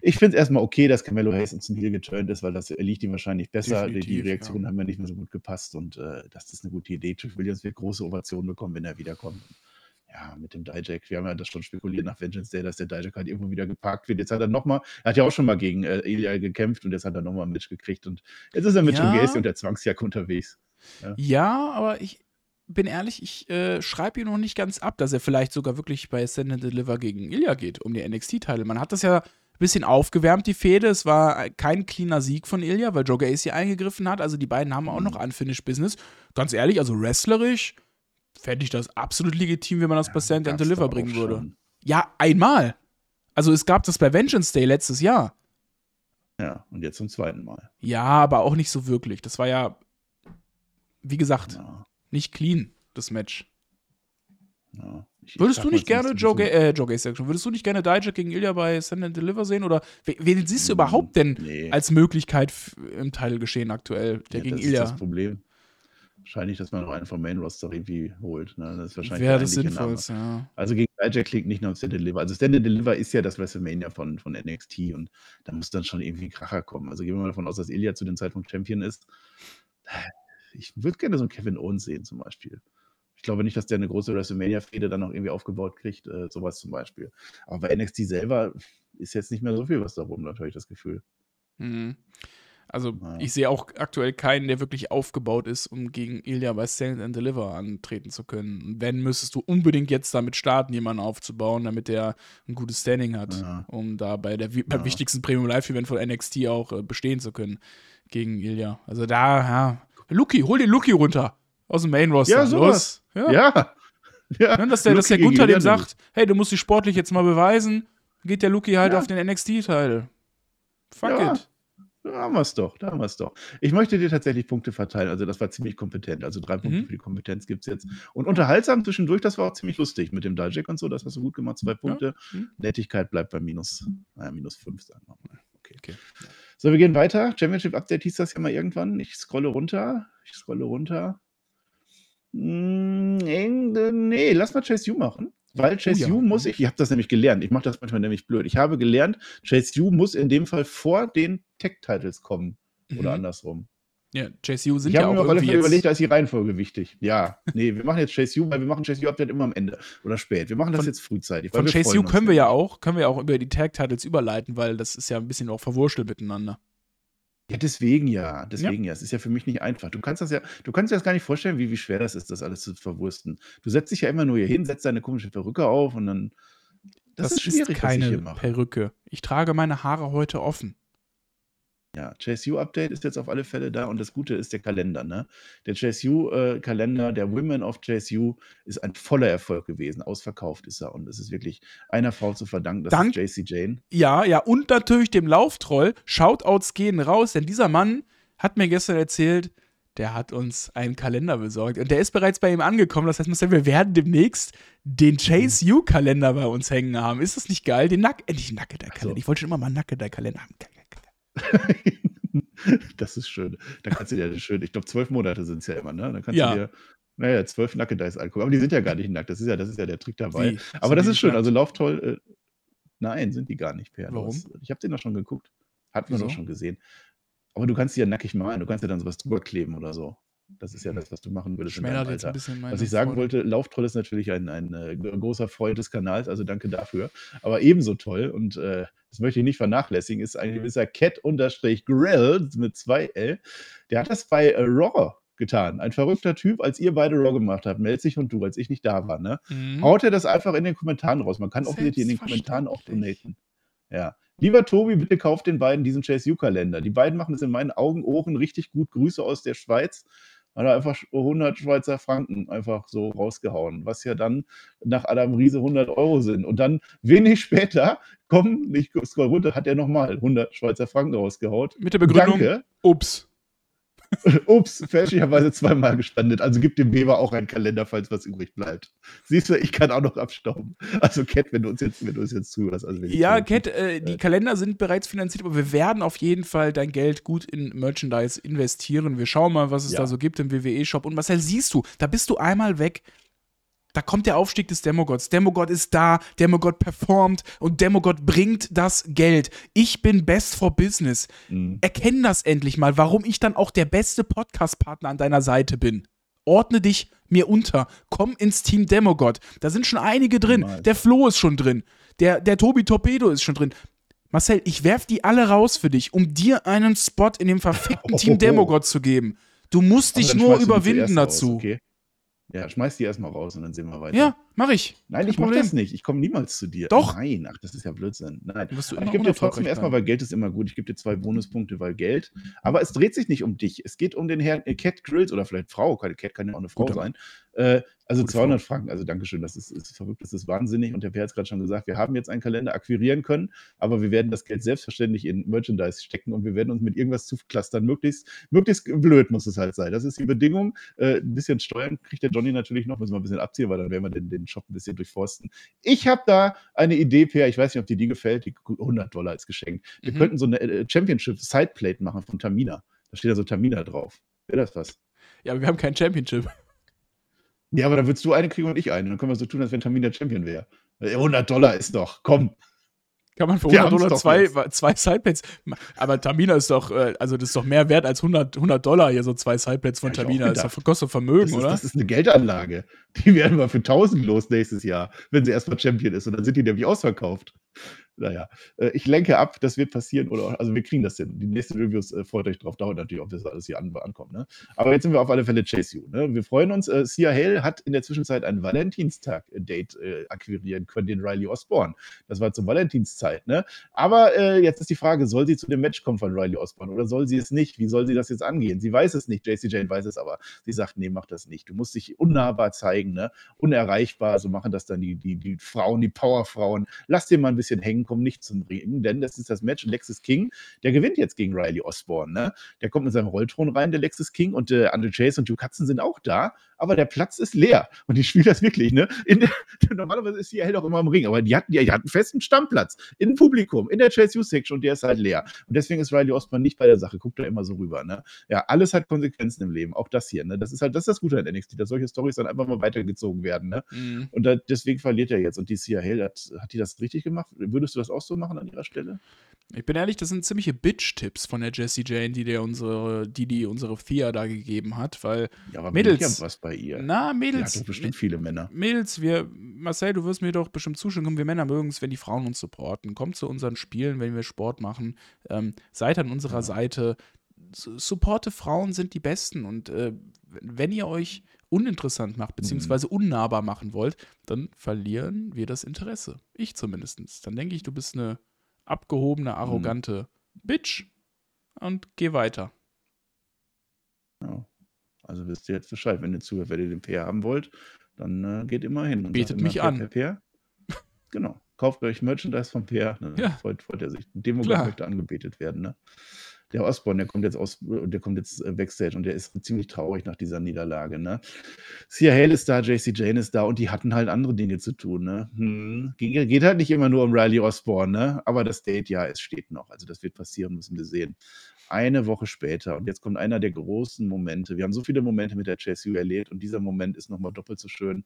Ich finde es erstmal okay, dass Camelo Hayes ins Heel geturnt ist, weil das liegt ihm wahrscheinlich besser. Definitiv, die, Reaktionen ja. haben mir nicht mehr so gut gepasst und äh, das ist eine gute Idee. Trick Williams wird große Ovationen bekommen, wenn er wiederkommt. Ja, mit dem Dijak, wir haben ja das schon spekuliert nach Vengeance Day, dass der Dijak halt irgendwo wieder geparkt wird. Jetzt hat er nochmal, er hat ja auch schon mal gegen äh, Elia gekämpft und jetzt hat er nochmal ein Match gekriegt und jetzt ist er mit ja. Gacy und der Zwangsjacke unterwegs. Ja. ja, aber ich, bin ehrlich, ich äh, schreibe ihn noch nicht ganz ab, dass er vielleicht sogar wirklich bei Send and Deliver gegen Ilya geht, um die NXT-Teile. Man hat das ja bisschen aufgewärmt, die Fehde. Es war kein cleaner Sieg von Ilya, weil Joe Gacy eingegriffen hat. Also die beiden haben auch noch Unfinished Business. Ganz ehrlich, also wrestlerisch fände ich das absolut legitim, wenn man das ja, bei Stand and Deliver bringen würde. Schon. Ja, einmal. Also es gab das bei Vengeance Day letztes Jahr. Ja, und jetzt zum zweiten Mal. Ja, aber auch nicht so wirklich. Das war ja, wie gesagt, ja. nicht clean, das Match. Ja. Ich, würdest du nicht gerne Joe, Ga äh, Joe Gacy würdest du nicht gerne Dijak gegen Ilya bei Send and Deliver sehen? Oder wen siehst du hm, überhaupt denn nee. als Möglichkeit im Titelgeschehen aktuell, der ja, gegen das Ilya? Das ist das Problem. Wahrscheinlich, dass man noch einen vom Main Roster irgendwie holt. Ne? Das ist wahrscheinlich Wäre das sinnvoll, ja. Also gegen Dijak klingt nicht nur Stand and Deliver. Also Stand and Deliver ist ja das WrestleMania von, von NXT und da muss dann schon irgendwie ein Kracher kommen. Also gehen wir mal davon aus, dass Ilya zu dem Zeitpunkt Champion ist. Ich würde gerne so einen Kevin Owens sehen zum Beispiel glaube nicht, dass der eine große WrestleMania-Fehde dann noch irgendwie aufgebaut kriegt, äh, sowas zum Beispiel. Aber bei NXT selber ist jetzt nicht mehr so viel was da rum, natürlich das Gefühl. Mhm. Also ja. ich sehe auch aktuell keinen, der wirklich aufgebaut ist, um gegen Ilya bei Stand and Deliver antreten zu können. Und wenn, müsstest du unbedingt jetzt damit starten, jemanden aufzubauen, damit der ein gutes Standing hat, ja. um da bei der beim ja. wichtigsten Premium Live Event von NXT auch äh, bestehen zu können gegen Ilya. Also da, ja. Luki, hol den Luki runter aus dem Main Roster. Ja, sowas. Ja. ja. ja. Ne, dass der, dass der Gunther dem sagt, hey, du musst dich sportlich jetzt mal beweisen, geht der Luki halt ja. auf den NXT-Teil. Fuck ja. it. Da haben wir es doch, da haben wir es doch. Ich möchte dir tatsächlich Punkte verteilen. Also, das war ziemlich kompetent. Also, drei Punkte mhm. für die Kompetenz gibt es jetzt. Und unterhaltsam zwischendurch, das war auch ziemlich lustig mit dem Dijak und so. Das hast du gut gemacht, zwei Punkte. Ja. Mhm. Nettigkeit bleibt bei minus, naja, minus fünf, sagen wir mal. Okay. okay. So, wir gehen weiter. Championship Update hieß das ja mal irgendwann. Ich scrolle runter. Ich scrolle runter. Hm, nee, lass mal Chase U machen. Weil Chase oh, ja. U muss, ich, ich habe das nämlich gelernt, ich mache das manchmal nämlich blöd. Ich habe gelernt, Chase U muss in dem Fall vor den Tech-Titles kommen. Mhm. Oder andersrum. Ja, Chase U sind ich ja auch mir jetzt... überlegt, da ist die Reihenfolge wichtig. Ja, nee, wir machen jetzt Chase U, weil wir machen Chase U Update immer am Ende oder spät. Wir machen das von, jetzt frühzeitig. Von Chase U können wir ja auch, können wir ja auch über die Tag-Titles überleiten, weil das ist ja ein bisschen auch verwurschtelt miteinander. Ja, deswegen ja, deswegen ja. ja. Es ist ja für mich nicht einfach. Du kannst das ja, du kannst dir das gar nicht vorstellen, wie, wie schwer das ist, das alles zu verwursten. Du setzt dich ja immer nur hier hin, setzt deine komische Perücke auf und dann. Das, das ist schwierig, ist keine ich. Perücke. Ich trage meine Haare heute offen. Ja, JSU-Update ist jetzt auf alle Fälle da und das Gute ist der Kalender. Ne? Der JSU-Kalender, äh, der Women of JSU, ist ein voller Erfolg gewesen. Ausverkauft ist er und es ist wirklich einer Frau zu verdanken, das Dank, ist JC Jane. Ja, ja, und natürlich dem Lauftroll. Shoutouts gehen raus, denn dieser Mann hat mir gestern erzählt, der hat uns einen Kalender besorgt und der ist bereits bei ihm angekommen. Das heißt, wir werden demnächst den Chase U-Kalender bei uns hängen haben. Ist das nicht geil? Den Nack, äh, nicht Nacketer-Kalender. So. Ich wollte schon immer mal Nacketer-Kalender haben. das ist schön. Da kannst du dir schön, ich glaube, zwölf Monate sind es ja immer, ne? Dann kannst ja. du dir, naja, zwölf Nackedeis angucken. Aber die sind ja gar nicht nackt. Das ist ja, das ist ja der Trick dabei. Wie? Aber das ist schön. Nackt? Also lauf toll. Äh, nein, sind die gar nicht, Per. Warum? ich habe den doch schon geguckt. Hat man doch schon gesehen. Aber du kannst die ja nackig malen. Du kannst ja dann sowas drüber kleben oder so. Das ist ja das, was du machen würdest. Schmälert jetzt ein bisschen meine Was ich sagen Freude. wollte, Lauftroll ist natürlich ein, ein, ein, äh, großer Freund des Kanals, also danke dafür. Aber ebenso toll, und äh, das möchte ich nicht vernachlässigen, ist ein gewisser Cat-Grill mit zwei L. Der hat das bei äh, Raw getan. Ein verrückter Typ, als ihr beide Raw gemacht habt, Melzig und du, als ich nicht da war, ne? Mhm. Haut er das einfach in den Kommentaren raus. Man kann auch in den Kommentaren auch donaten. Ja. Lieber Tobi, bitte kauft den beiden diesen Chase U-Kalender. Die beiden machen es in meinen Augen, Ohren richtig gut. Grüße aus der Schweiz. Hat er einfach 100 Schweizer Franken einfach so rausgehauen, was ja dann nach Adam Riese 100 Euro sind. Und dann wenig später kommen, ich scroll runter, hat er nochmal 100 Schweizer Franken rausgehaut. Mit der Begründung, Danke. ups. Ups, fälschlicherweise zweimal gespendet. Also gib dem Weber auch einen Kalender, falls was übrig bleibt. Siehst du, ich kann auch noch abstauben. Also Cat, wenn du uns jetzt, wenn du uns jetzt zuhörst. Also Ja. Cat, äh, die Kalender sind bereits finanziert, aber wir werden auf jeden Fall dein Geld gut in Merchandise investieren. Wir schauen mal, was es Ja. da so gibt im WWE-Shop. Und Marcel, siehst du, da bist du einmal weg. Da kommt der Aufstieg des Demogods. Demogod ist da, Demogod performt und Demogod bringt das Geld. Ich bin best for business. Mhm. Erkenn das endlich mal, warum ich dann auch der beste Podcast-Partner an deiner Seite bin. Ordne dich mir unter. Komm ins Team Demogod. Da sind schon einige drin. Niemals. Der Flo ist schon drin. Der, der Tobi Torpedo ist schon drin. Marcel, ich werf die alle raus für dich, um dir einen Spot in dem verfickten Team Oh. Demogod zu geben. Du musst dich nur überwinden dazu. Okay. Ja, schmeiß die erstmal raus und dann sehen wir weiter. Ja, mach ich. Nein, Kein ich mach das nicht. Ich komme niemals zu dir. Doch. Nein, ach, das ist ja Blödsinn. Nein. Ich gebe dir trotzdem erstmal, weil Geld ist immer gut. Ich gebe dir zwei Bonuspunkte, weil Geld. Aber es dreht sich nicht um dich. Es geht um den Herrn äh, Cat Grills oder vielleicht Frau. Keine Cat kann ja auch eine Frau Guter sein. Äh, also Gute 200 Franken. Also Dankeschön. Das ist, ist verrückt. Das ist wahnsinnig. Und der Per hat es gerade schon gesagt. Wir haben jetzt einen Kalender akquirieren können, aber wir werden das Geld selbstverständlich in Merchandise stecken und wir werden uns mit irgendwas zuclustern. Möglichst, möglichst blöd muss es halt sein. Das ist die Bedingung. Äh, ein bisschen Steuern kriegt der Johnny natürlich noch. Müssen wir ein bisschen abziehen, weil dann werden wir den, den Shop ein bisschen durchforsten. Ich habe da eine Idee, Per. Ich weiß nicht, ob dir die gefällt. Die 100 Dollar ist geschenkt. Wir Mhm. könnten so eine äh, Championship Sideplate machen von Tamina. Da steht da so Tamina drauf. Wäre das was? Ja, aber wir haben kein Championship. Ja, aber dann würdest du eine kriegen und ich eine. Dann können wir so tun, als wenn Tamina Champion wäre. Äh, 100 Dollar ist doch. Komm. Kann man für Wir 100 haben's Dollar zwei, zwei Sideplates. Aber Tamina ist doch, äh, also das ist doch mehr wert als 100, 100 Dollar hier, so zwei Sideplates von Ja, Tamina. Das kostet Vermögen, Das ist, oder? das ist eine Geldanlage. Die werden wir für 1000 los nächstes Jahr, wenn sie erstmal Champion ist. Und dann sind die nämlich ausverkauft. Naja, äh, ich lenke ab, das wird passieren. Oder, also wir kriegen das hin. Die nächsten Reviews äh, freut euch drauf. Dauert natürlich, ob das alles hier an, ankommt. Ne? Aber jetzt sind wir auf alle Fälle Chase You. Ne? Wir freuen uns. Äh, Sia Hale hat in der Zwischenzeit ein Valentinstag-Date äh, akquirieren können, den Riley Osborne. Das war zur Valentinszeit. Ne? Aber äh, jetzt ist die Frage, soll sie zu dem Match kommen von Riley Osborne oder soll sie es nicht? Wie soll sie das jetzt angehen? Sie weiß es nicht. JC Jane weiß es aber. Sie sagt, nee, mach das nicht. Du musst dich unnahbar zeigen, ne? unerreichbar. So machen das dann die, die, die Frauen, die Powerfrauen. Lass den mal ein bisschen hängen, komm nicht zum Ring, denn das ist das Match. Lexis King, der gewinnt jetzt gegen Riley Osborne. Ne? Der kommt mit seinem Rollthron rein, der Lexis King, und äh, Andre Chase und Duke Hudson sind auch da, aber der Platz ist leer. Und die spielen das wirklich, ne? Der, normalerweise ist die hell auch immer im Ring, aber die hatten, die, die hatten einen festen Stammplatz im Publikum, in der Chase U-Section und der ist halt leer. Und deswegen ist Riley Osborne nicht bei der Sache. Guckt da immer so rüber, ne? Ja, alles hat Konsequenzen im Leben, auch das hier, ne? Das ist halt, das ist das Gute an NXT, dass solche Storys dann einfach mal weitergezogen werden, ne? Mhm. Und da, deswegen verliert er jetzt. Und die Hale, hat, hat die das richtig gemacht? Würdest du das auch so machen an ihrer Stelle? Ich bin ehrlich, das sind ziemliche Bitch-Tipps von der Jessie Jane, die der unsere, die, die unsere Fia da gegeben hat, weil, Ja, aber Mädels. Ja was bei ihr. na, Die hat Mädels, bestimmt viele Männer. Mädels, wir, Marcel, du wirst mir doch bestimmt zustimmen, komm, wir Männer mögen es, wenn die Frauen uns supporten. Kommt zu unseren Spielen, wenn wir Sport machen. Ähm, seid an unserer Ja. Seite. Su- Supporte Frauen sind die Besten und äh, wenn ihr euch uninteressant macht, beziehungsweise unnahbar machen wollt, dann verlieren wir das Interesse. Ich zumindest. Dann denke ich, du bist eine abgehobene, arrogante Bitch und geh weiter. Ja. Also wisst ihr jetzt Bescheid. Wenn ihr zuhört, wenn ihr den PR haben wollt, dann äh, geht immer hin. und Betet mich an. PR, PR. Genau. Kauft euch Merchandise vom PR. Ne? Ja. Freut, freut er sich. Demo Klar. möchte angebetet werden. Ne? Der Osborne, der kommt jetzt aus, der kommt jetzt äh, Backstage und der ist ziemlich traurig nach dieser Niederlage. Ne? Sia Hale ist da, JC Jane ist da und die hatten halt andere Dinge zu tun. Ne? Hm. Geht, geht halt nicht immer nur um Riley Osborne, ne? aber das Date, ja, es steht noch. Also das wird passieren, müssen wir sehen. Eine Woche später und jetzt kommt einer der großen Momente. Wir haben so viele Momente mit der JSU erlebt und dieser Moment ist nochmal doppelt so schön.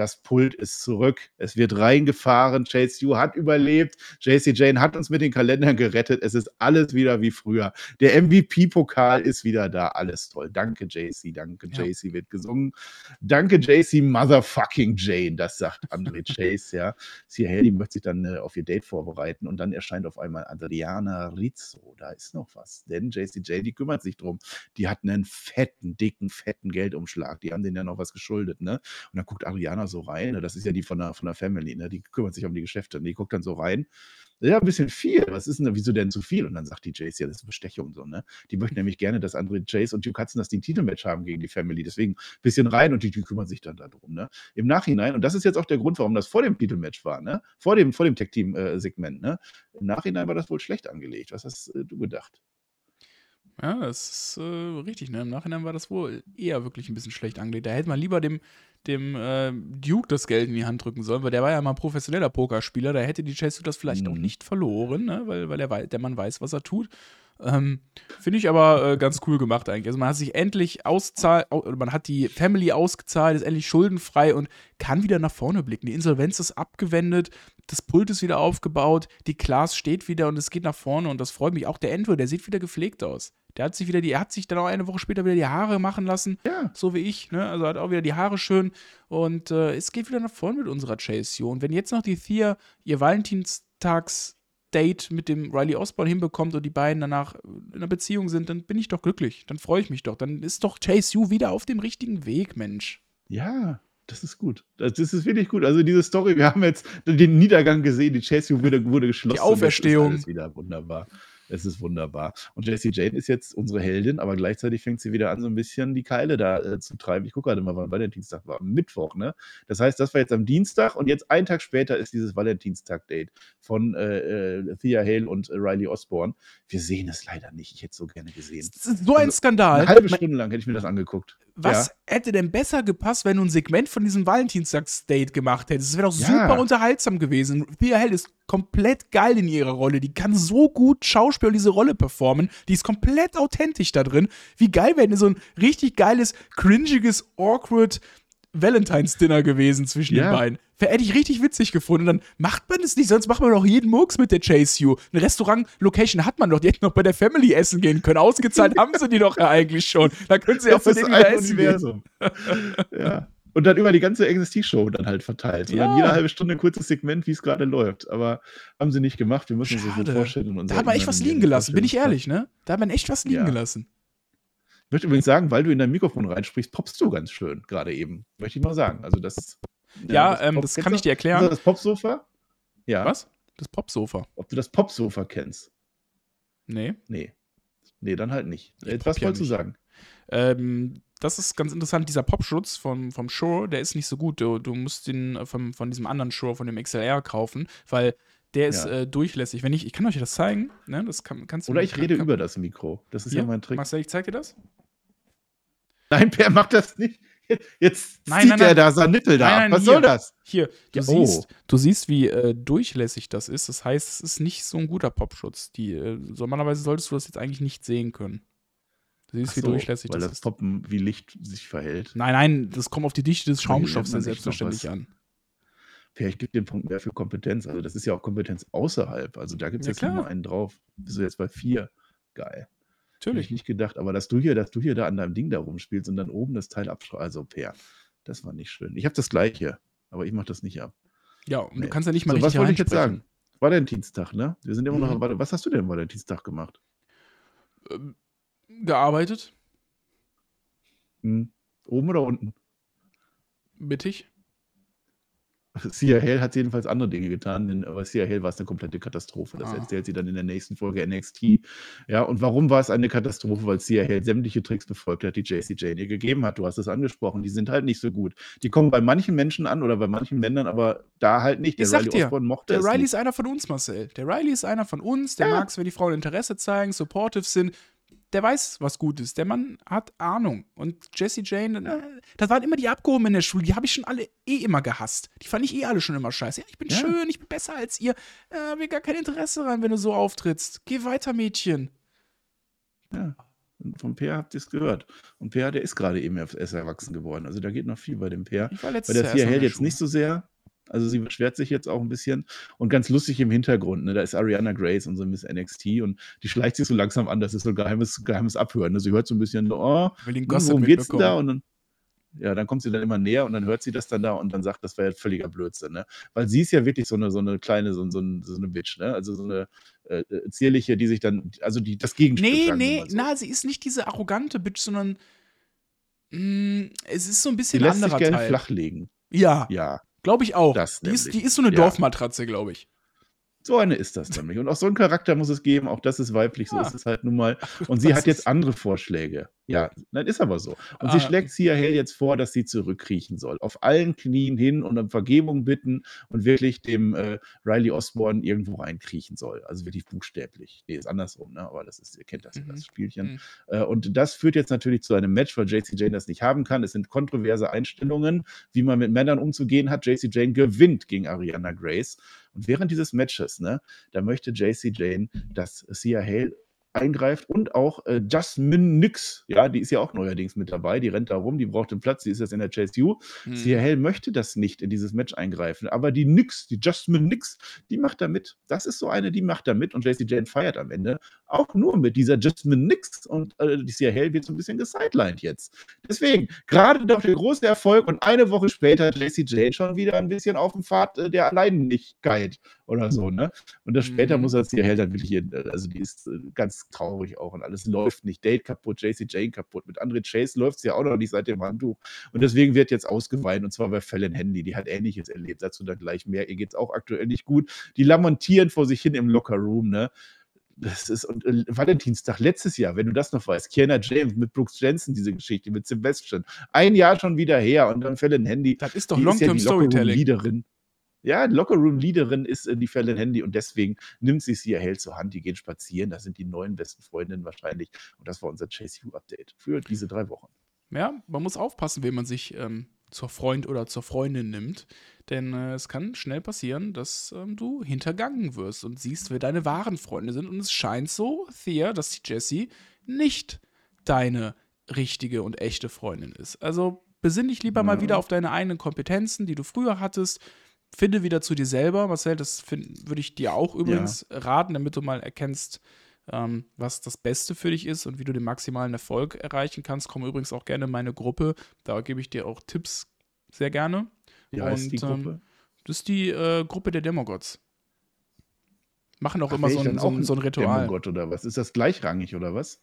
Das Pult ist zurück. Es wird reingefahren. Chase U hat überlebt. JC Jane hat uns mit den Kalendern gerettet. Es ist alles wieder wie früher. Der MVP-Pokal ist wieder da. Alles toll. Danke, JC. Danke, Ja. JC wird gesungen. Danke, JC Motherfucking Jane. Das sagt André Chase, ja. Sie Haley möchte sich dann äh, auf ihr Date vorbereiten und dann erscheint auf einmal Adriana Rizzo da ist noch was. Denn JCJ, die kümmert sich drum. Die hat einen fetten, dicken, fetten Geldumschlag. Die haben denen ja noch was geschuldet, ne? Und dann guckt Ariana so rein, ne? das ist ja die von der, von der Family, ne? Die kümmert sich um die Geschäfte. Und die guckt dann so rein ja, ein bisschen viel. Was ist denn, wieso denn zu viel? Und dann sagt die Jace, ja, das ist Bestechung so, ne? Die möchten nämlich gerne, dass andere Jace und Duke Hudson das den Titelmatch haben gegen die Family. Deswegen ein bisschen rein und die, die kümmern sich dann darum, ne? Im Nachhinein, und das ist jetzt auch der Grund, warum das vor dem Titelmatch war, ne? Vor dem, vor dem Tag-Team-Segment, ne? Im Nachhinein war das wohl schlecht angelegt. Was hast äh, du gedacht? Ja, das ist äh, richtig. Ne? Im Nachhinein war das wohl eher wirklich ein bisschen schlecht angelegt. Da hätte man lieber dem, dem äh, Duke das Geld in die Hand drücken sollen, weil der war ja mal professioneller Pokerspieler. Da hätte die Chase das vielleicht mhm. auch nicht verloren, ne? weil, weil der, der Mann weiß, was er tut. Ähm, Finde ich aber äh, ganz cool gemacht eigentlich. Also man hat sich endlich auszahlt, man hat die Family ausgezahlt, ist endlich schuldenfrei und kann wieder nach vorne blicken. Die Insolvenz ist abgewendet, das Pult ist wieder aufgebaut, die Class steht wieder und es geht nach vorne und das freut mich. Auch der Andrew, der sieht wieder gepflegt aus. Der hat sich wieder die, er hat sich dann auch eine Woche später wieder die Haare machen lassen, ja. so wie ich, ne? Also hat auch wieder die Haare schön und äh, es geht wieder nach vorne mit unserer Chase Und wenn jetzt noch die Thea ihr Valentinstags Date mit dem Riley Osborne hinbekommt und die beiden danach in einer Beziehung sind, dann bin ich doch glücklich. Dann freue ich mich doch. Dann ist doch Chase U wieder auf dem richtigen Weg, Mensch. Ja, das ist gut. Das, ist wirklich gut. Also diese Story, wir haben jetzt den Niedergang gesehen, die Chase U wurde, wurde geschlossen. Die Auferstehung. Das ist wieder wunderbar. Es ist wunderbar. Und Jessie Jane ist jetzt unsere Heldin, aber gleichzeitig fängt sie wieder an, so ein bisschen die Keile da äh, zu treiben. Ich gucke gerade mal, wann Valentinstag war. Mittwoch, ne? Das heißt, das war jetzt am Dienstag und jetzt einen Tag später ist dieses Valentinstag-Date von äh, äh, Thea Hale und äh, Riley Osborne. Wir sehen es leider nicht. Ich hätte es so gerne gesehen. So ein also, Skandal. Eine halbe Stunde lang hätte ich mir das angeguckt. Was ja. hätte denn besser gepasst, wenn du ein Segment von diesem Valentinstags-Date gemacht hättest? Das wäre doch ja. super unterhaltsam gewesen. Thea Hale ist komplett geil in ihrer Rolle. Die kann so gut Schauspiel und diese Rolle performen. Die ist komplett authentisch da drin. Wie geil wäre denn so ein richtig geiles, cringiges, awkward Valentine's Dinner gewesen zwischen ja. den beiden. Hätte ich richtig witzig gefunden. Und dann macht man es nicht, sonst macht man doch jeden Murks mit der Chase You. Eine Restaurant-Location hat man doch. Die hätten noch bei der Family essen gehen können. Ausgezahlt haben sie die doch ja eigentlich schon. Da können sie auch für den wieder essen Universum. gehen. ja. Und dann über die ganze NXT-Show dann halt verteilt. Und ja. dann jede halbe Stunde ein kurzes Segment, wie es gerade läuft. Aber haben sie nicht gemacht. Wir müssen uns das so vorstellen. Da hat man echt was liegen gelassen, bin ich ehrlich, ne? Da hat man echt was liegen ja. gelassen. Ich möchte übrigens sagen, weil du in dein Mikrofon reinsprichst, poppst du ganz schön gerade eben. Möchte ich mal sagen. Also das. Ja, ja das, ähm, das kann ich dir erklären. Das Popsofa? Ja. Was? Das Popsofa. Ob du das Popsofa kennst? Nee. Nee. Nee, dann halt nicht. Ich Was wolltest ja du sagen? Ähm, das ist ganz interessant. Dieser Popschutz vom, vom Shure, der ist nicht so gut. Du, du musst den äh, vom, von diesem anderen Shure, von dem XLR kaufen, weil der ist ja. äh, durchlässig. Wenn ich, ich kann euch das zeigen, ne? Das kann, kannst du Oder ich rede kann, über das Mikro. Das ist ja, ja mein Trick. Marcel, ich zeig dir das. Nein, Per macht das nicht. Jetzt nein, zieht nein, er da sein Nippel da. Nein, Was hier, soll das? Hier, du, ja, siehst, oh. du siehst, wie äh, durchlässig das ist. Das heißt, es ist nicht so ein guter Popschutz. Die, äh, normalerweise solltest du das jetzt eigentlich nicht sehen können. Du siehst, so, wie durchlässig weil das, das ist. Wie Licht sich verhält. Nein, nein, das kommt auf die Dichte des Schaumstoffs dann selbstverständlich an. Ich gebe den Punkt mehr für Kompetenz. Also, das ist ja auch Kompetenz außerhalb. Also, da gibt es ja, jetzt nochmal einen drauf. Bist du jetzt bei vier? Geil. Natürlich. Hätte ich nicht gedacht. Aber dass du hier, dass du hier da an deinem Ding da rumspielst und dann oben das Teil abschreibst, also Per, das war nicht schön. Ich habe das gleiche, aber ich mache das nicht ab. Ja, und nee. du kannst ja nicht mal so, richtig Was wollte ich jetzt sagen? Valentinstag, ne? Wir sind immer noch. Mhm. Was hast du denn am Valentinstag gemacht? Ähm, gearbeitet. Hm. Oben oder unten? Mittig. Sia Hale hat jedenfalls andere Dinge getan, denn bei Sia Hale war es eine komplette Katastrophe. Das ah. erzählt sie dann in der nächsten Folge NXT. Ja, und warum war es eine Katastrophe? Weil Sia Hale sämtliche Tricks befolgt hat, die JC Jane ihr gegeben hat. Du hast es angesprochen. Die sind halt nicht so gut. Die kommen bei manchen Menschen an oder bei manchen Männern, aber da halt nicht. Der ich Riley dir, Osborne mochte der Riley ist einer von uns, Marcel. Der Riley ist einer von uns. Der ja. mag es, wenn die Frauen Interesse zeigen, supportive sind der weiß, was gut ist. Der Mann hat Ahnung. Und Jesse Jane, äh, das waren immer die Abgehobenen in der Schule. Die habe ich schon alle eh immer gehasst. Die fand ich eh alle schon immer scheiße. Ja, ich bin ja. schön, ich bin besser als ihr. Äh, habe gar kein Interesse daran, wenn du so auftrittst. Geh weiter, Mädchen. Ja. Und vom Peer habt ihr es gehört. Und Peer, der ist gerade eben erst erwachsen geworden. Also da geht noch viel bei dem Peer. Ich war letztes Bei der Vier hält jetzt nicht so sehr. Also sie beschwert sich jetzt auch ein bisschen. Und ganz lustig im Hintergrund, ne, da ist Ariana Grace, unsere Miss NXT, und die schleicht sich so langsam an, das ist so ein geheimes, geheimes Abhören. Ne? Sie hört so ein bisschen, oh, hm, worum geht's denn da? Und dann, ja, dann kommt sie dann immer näher und dann hört sie das dann da und dann sagt, das wäre ja völliger Blödsinn, ne? Weil sie ist ja wirklich so eine, so eine kleine, so, so, so eine Bitch, ne? Also so eine, äh, äh, zierliche, die sich dann, also die das Gegenstück Nee, nee, so. na, sie ist nicht diese arrogante Bitch, sondern mh, es ist so ein bisschen lässt sich anderer gerne Teil. flachlegen. Ja, Ja, glaube ich auch. Das die, ist, die ist so eine Ja. Dorfmatratze, glaube ich. So eine ist das nämlich. Und auch so einen Charakter muss es geben. Auch das ist weiblich, so Ah. ist es halt nun mal. Und sie hat jetzt andere Vorschläge. Ja, das ist aber so. Und sie Ah. schlägt Sia Hale jetzt vor, dass sie zurückkriechen soll. Auf allen Knien hin und um Vergebung bitten und wirklich dem äh, Riley Osborne irgendwo reinkriechen soll. Also wirklich buchstäblich. Nee, ist andersrum, ne? Aber das ist, ihr kennt das, ja, Mhm. das Spielchen. Mhm. Äh, und das führt jetzt natürlich zu einem Match, weil JC Jane das nicht haben kann. Es sind kontroverse Einstellungen, wie man mit Männern umzugehen hat. JC Jane gewinnt gegen Ariana Grace. Und während dieses Matches, ne, da möchte JC Jane, dass Sia Hale eingreift und auch äh, Jasmine Nix, ja, die ist ja auch neuerdings mit dabei, die rennt da rum, die braucht den Platz, die ist jetzt in der Chase U. Sia Hale möchte das nicht in dieses Match eingreifen, aber die Nix, die Jasmine Nix, die macht da mit. Das ist so eine, die macht da mit und JC Jane feiert am Ende auch nur mit dieser Jasmine Nix und äh, die Hale wird so ein bisschen gesidelined jetzt. Deswegen, gerade doch der große Erfolg und eine Woche später JC Jane schon wieder ein bisschen auf dem Pfad äh, der Alleinigkeit oder so, ne? Und das später Mhm. muss er Sia Hale dann wirklich, hier, also die ist äh, ganz traurig auch und alles läuft nicht. Date kaputt, JC Jane kaputt. Mit Andre Chase läuft es ja auch noch nicht seit dem Handtuch. Und deswegen wird jetzt ausgeweint und zwar bei Fallon Handy. Die hat Ähnliches erlebt. Dazu dann gleich mehr. Ihr geht es auch aktuell nicht gut. Die lamentieren vor sich hin im Lockerroom, ne? Das ist, und äh, Valentinstag letztes Jahr, wenn du das noch weißt, Kiana James mit Brooks Jensen, diese Geschichte mit Sebastian. Ein Jahr schon wieder her und dann Fallon Handy. Das ist doch die ja Long-Term die Storytelling. Ja, Lockerroom-Leaderin ist äh, die Fallon Handy und deswegen nimmt sie Sia Hale zur Hand. Die gehen spazieren. Das sind die neuen besten Freundinnen wahrscheinlich. Und das war unser Chase U-Update für diese drei Wochen. Ja, man muss aufpassen, wen man sich ähm, zur Freund oder zur Freundin nimmt. Denn äh, es kann schnell passieren, dass ähm, du hintergangen wirst und siehst, wer deine wahren Freunde sind. Und es scheint so, Thea, dass die Jessie nicht deine richtige und echte Freundin ist. Also besinn dich lieber mal wieder auf deine eigenen Kompetenzen, die du früher hattest. Finde wieder zu dir selber, Marcel, das würde ich dir auch übrigens raten, damit du mal erkennst, ähm, was das Beste für dich ist und wie du den maximalen Erfolg erreichen kannst. Komm übrigens auch gerne in meine Gruppe, da gebe ich dir auch Tipps sehr gerne. Wie heißt die Und, ähm, Gruppe? Das ist die äh, Gruppe der Demogods. Machen auch Ach, immer so ein, so, ein, so ein Ritual. Demogott oder was? Ist das gleichrangig oder was?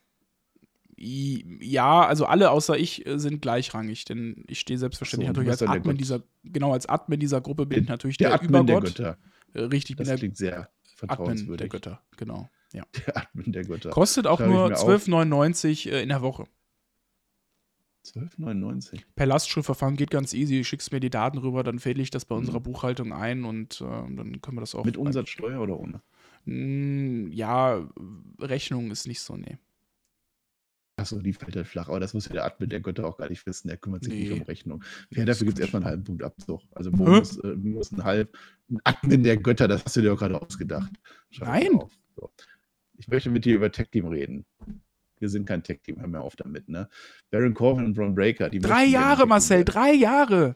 Ja, also alle außer ich äh, sind gleichrangig, denn ich stehe selbstverständlich so, du natürlich als der Admin dieser, genau als Admin dieser Gruppe bin ich natürlich Der, der, Admin der Übergott. Götter. Äh, Richtig, ich bin Das der klingt sehr Admin vertrauenswürdig. der Götter, genau. Ja. Der Admin der Götter. Kostet auch nur mir auf. 12,99 äh, in der Woche. 12,99. Per Lastschriftverfahren geht ganz easy. Schickst mir die Daten rüber, dann fädel ich das bei Mhm. unserer Buchhaltung ein und äh, dann können wir das auch. Mit Umsatzsteuer oder ohne? Mm, Ja, Rechnung ist nicht so, nee. Achso, die fällt halt flach. Aber das muss ja der Admin der Götter auch gar nicht wissen. Der kümmert sich nicht Nee. um Rechnung. Ja, dafür gibt es erstmal einen halben Punkt Abzug. Also? Bonus, äh, minus ein halb. Ein Admin der Götter, das hast du dir doch gerade ausgedacht. Schreib Nein. So. Ich möchte mit dir über Tech Team reden. Wir sind kein Tech Team, hör mir auf damit, ne? Baron Corbin und Braun Breaker. Die Drei Jahre, Marcel, drei Jahre.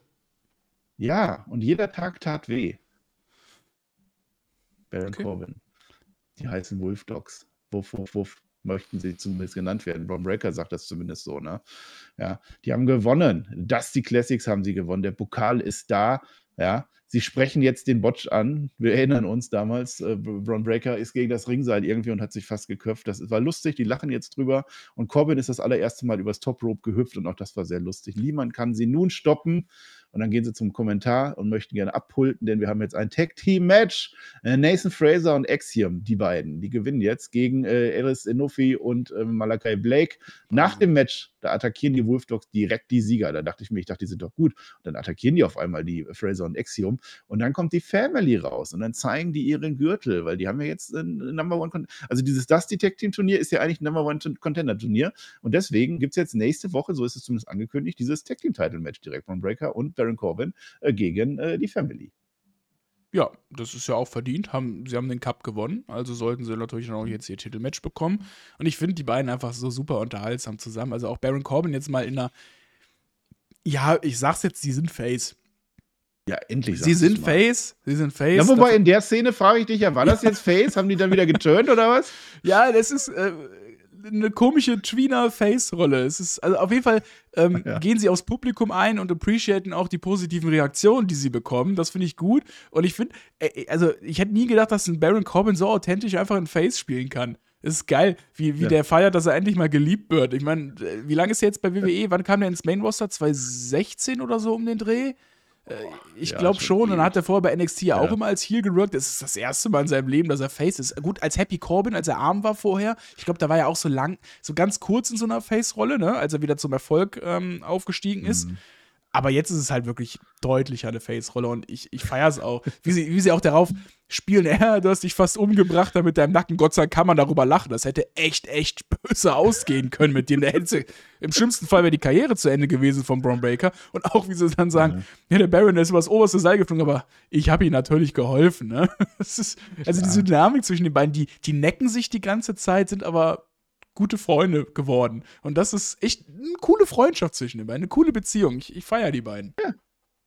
Ja, und jeder Tag tat weh. Baron Okay. Corbin. Die heißen Wolf Dogs. Wuff, wuff, wuff, möchten sie zumindest genannt werden. Braun Breaker sagt das zumindest so, ne? Ja, die haben gewonnen. Dusty Classics haben sie gewonnen. Der Pokal ist da. Ja, sie sprechen jetzt den Botch an. Wir erinnern uns damals, äh, Braun Breaker ist gegen das Ringseil irgendwie und hat sich fast geköpft. Das war lustig, die lachen jetzt drüber. Und Corbin ist das allererste Mal übers Top Rope gehüpft und auch das war sehr lustig. Niemand kann sie nun stoppen. Und dann gehen sie zum Kommentar und möchten gerne abpulten, denn wir haben jetzt ein Tag-Team-Match. Äh, Nathan Fraser und Axiom, die beiden, die gewinnen jetzt gegen äh, Eris Enofi und äh, Malakai Blake. Nach dem Match, da attackieren die Wolf Dogs direkt die Sieger. Da dachte ich mir, ich dachte, die sind doch gut. Und dann attackieren die auf einmal die äh, Fraser und Axiom. Und dann kommt die Family raus und dann zeigen die ihren Gürtel, weil die haben ja jetzt ein Number One Con Also dieses Tag Team Turnier ist ja eigentlich ein Number One Contender Turnier. Und deswegen gibt es jetzt nächste Woche, so ist es zumindest angekündigt, dieses Tag Team Title Match direkt von Breaker und Baron Corbin äh, gegen äh, die Family. Ja, das ist ja auch verdient. Haben, sie haben den Cup gewonnen, also sollten sie natürlich auch jetzt ihr Titelmatch bekommen. Und ich finde die beiden einfach so super unterhaltsam zusammen. Also auch Baron Corbin jetzt mal in einer. Ja, ich sag's jetzt, sie sind Face. Ja, endlich. Sie sind. Face. Sie sind Face. Ja, wobei in der Szene frage ich dich ja, war das jetzt Face? Haben die dann wieder geturnt oder was? ja, das ist. Äh, eine komische Tweener-Face-Rolle. Es ist, also auf jeden Fall ähm, ja. gehen sie aufs Publikum ein und appreciaten auch die positiven Reaktionen, die sie bekommen. Das finde ich gut. Und ich finde, äh, also ich hätte nie gedacht, dass ein Baron Corbin so authentisch einfach ein Face spielen kann. Es ist geil, wie, wie ja. der feiert, dass er endlich mal geliebt wird. Ich meine, äh, wie lange ist er jetzt bei WWE? Wann kam der ins Main Roster? 2016 oder so um den Dreh? Äh, ich ja, glaube schon. Und dann hat er vorher bei NXT ja. auch immer als Heel gewirkt. Das ist das erste Mal in seinem Leben, dass er Face ist. Gut, als Happy Corbin, als er arm war vorher. Ich glaube, da war er auch so lang, so ganz kurz in so einer Face-Rolle, ne? als er wieder zum Erfolg ähm, aufgestiegen ist. Mhm. Aber jetzt ist es halt wirklich deutlich eine Face-Rolle und ich, ich feiere es auch. Wie sie, wie sie auch darauf spielen, ja, du hast dich fast umgebracht da mit deinem Nacken. Gott sei Dank kann man darüber lachen. Das hätte echt, echt böse ausgehen können mit dem. Der hätte, Im schlimmsten Fall wäre die Karriere zu Ende gewesen von Braun Breaker. Und auch wie sie dann sagen, mhm. ja, der Baron ist über das oberste Seil geflogen, aber ich habe ihm natürlich geholfen. Ne? Ist, also diese Dynamik zwischen den beiden, die, die necken sich die ganze Zeit, sind aber gute Freunde geworden. Und das ist echt eine coole Freundschaft zwischen den beiden, eine coole Beziehung. Ich, ich feiere die beiden. Ja,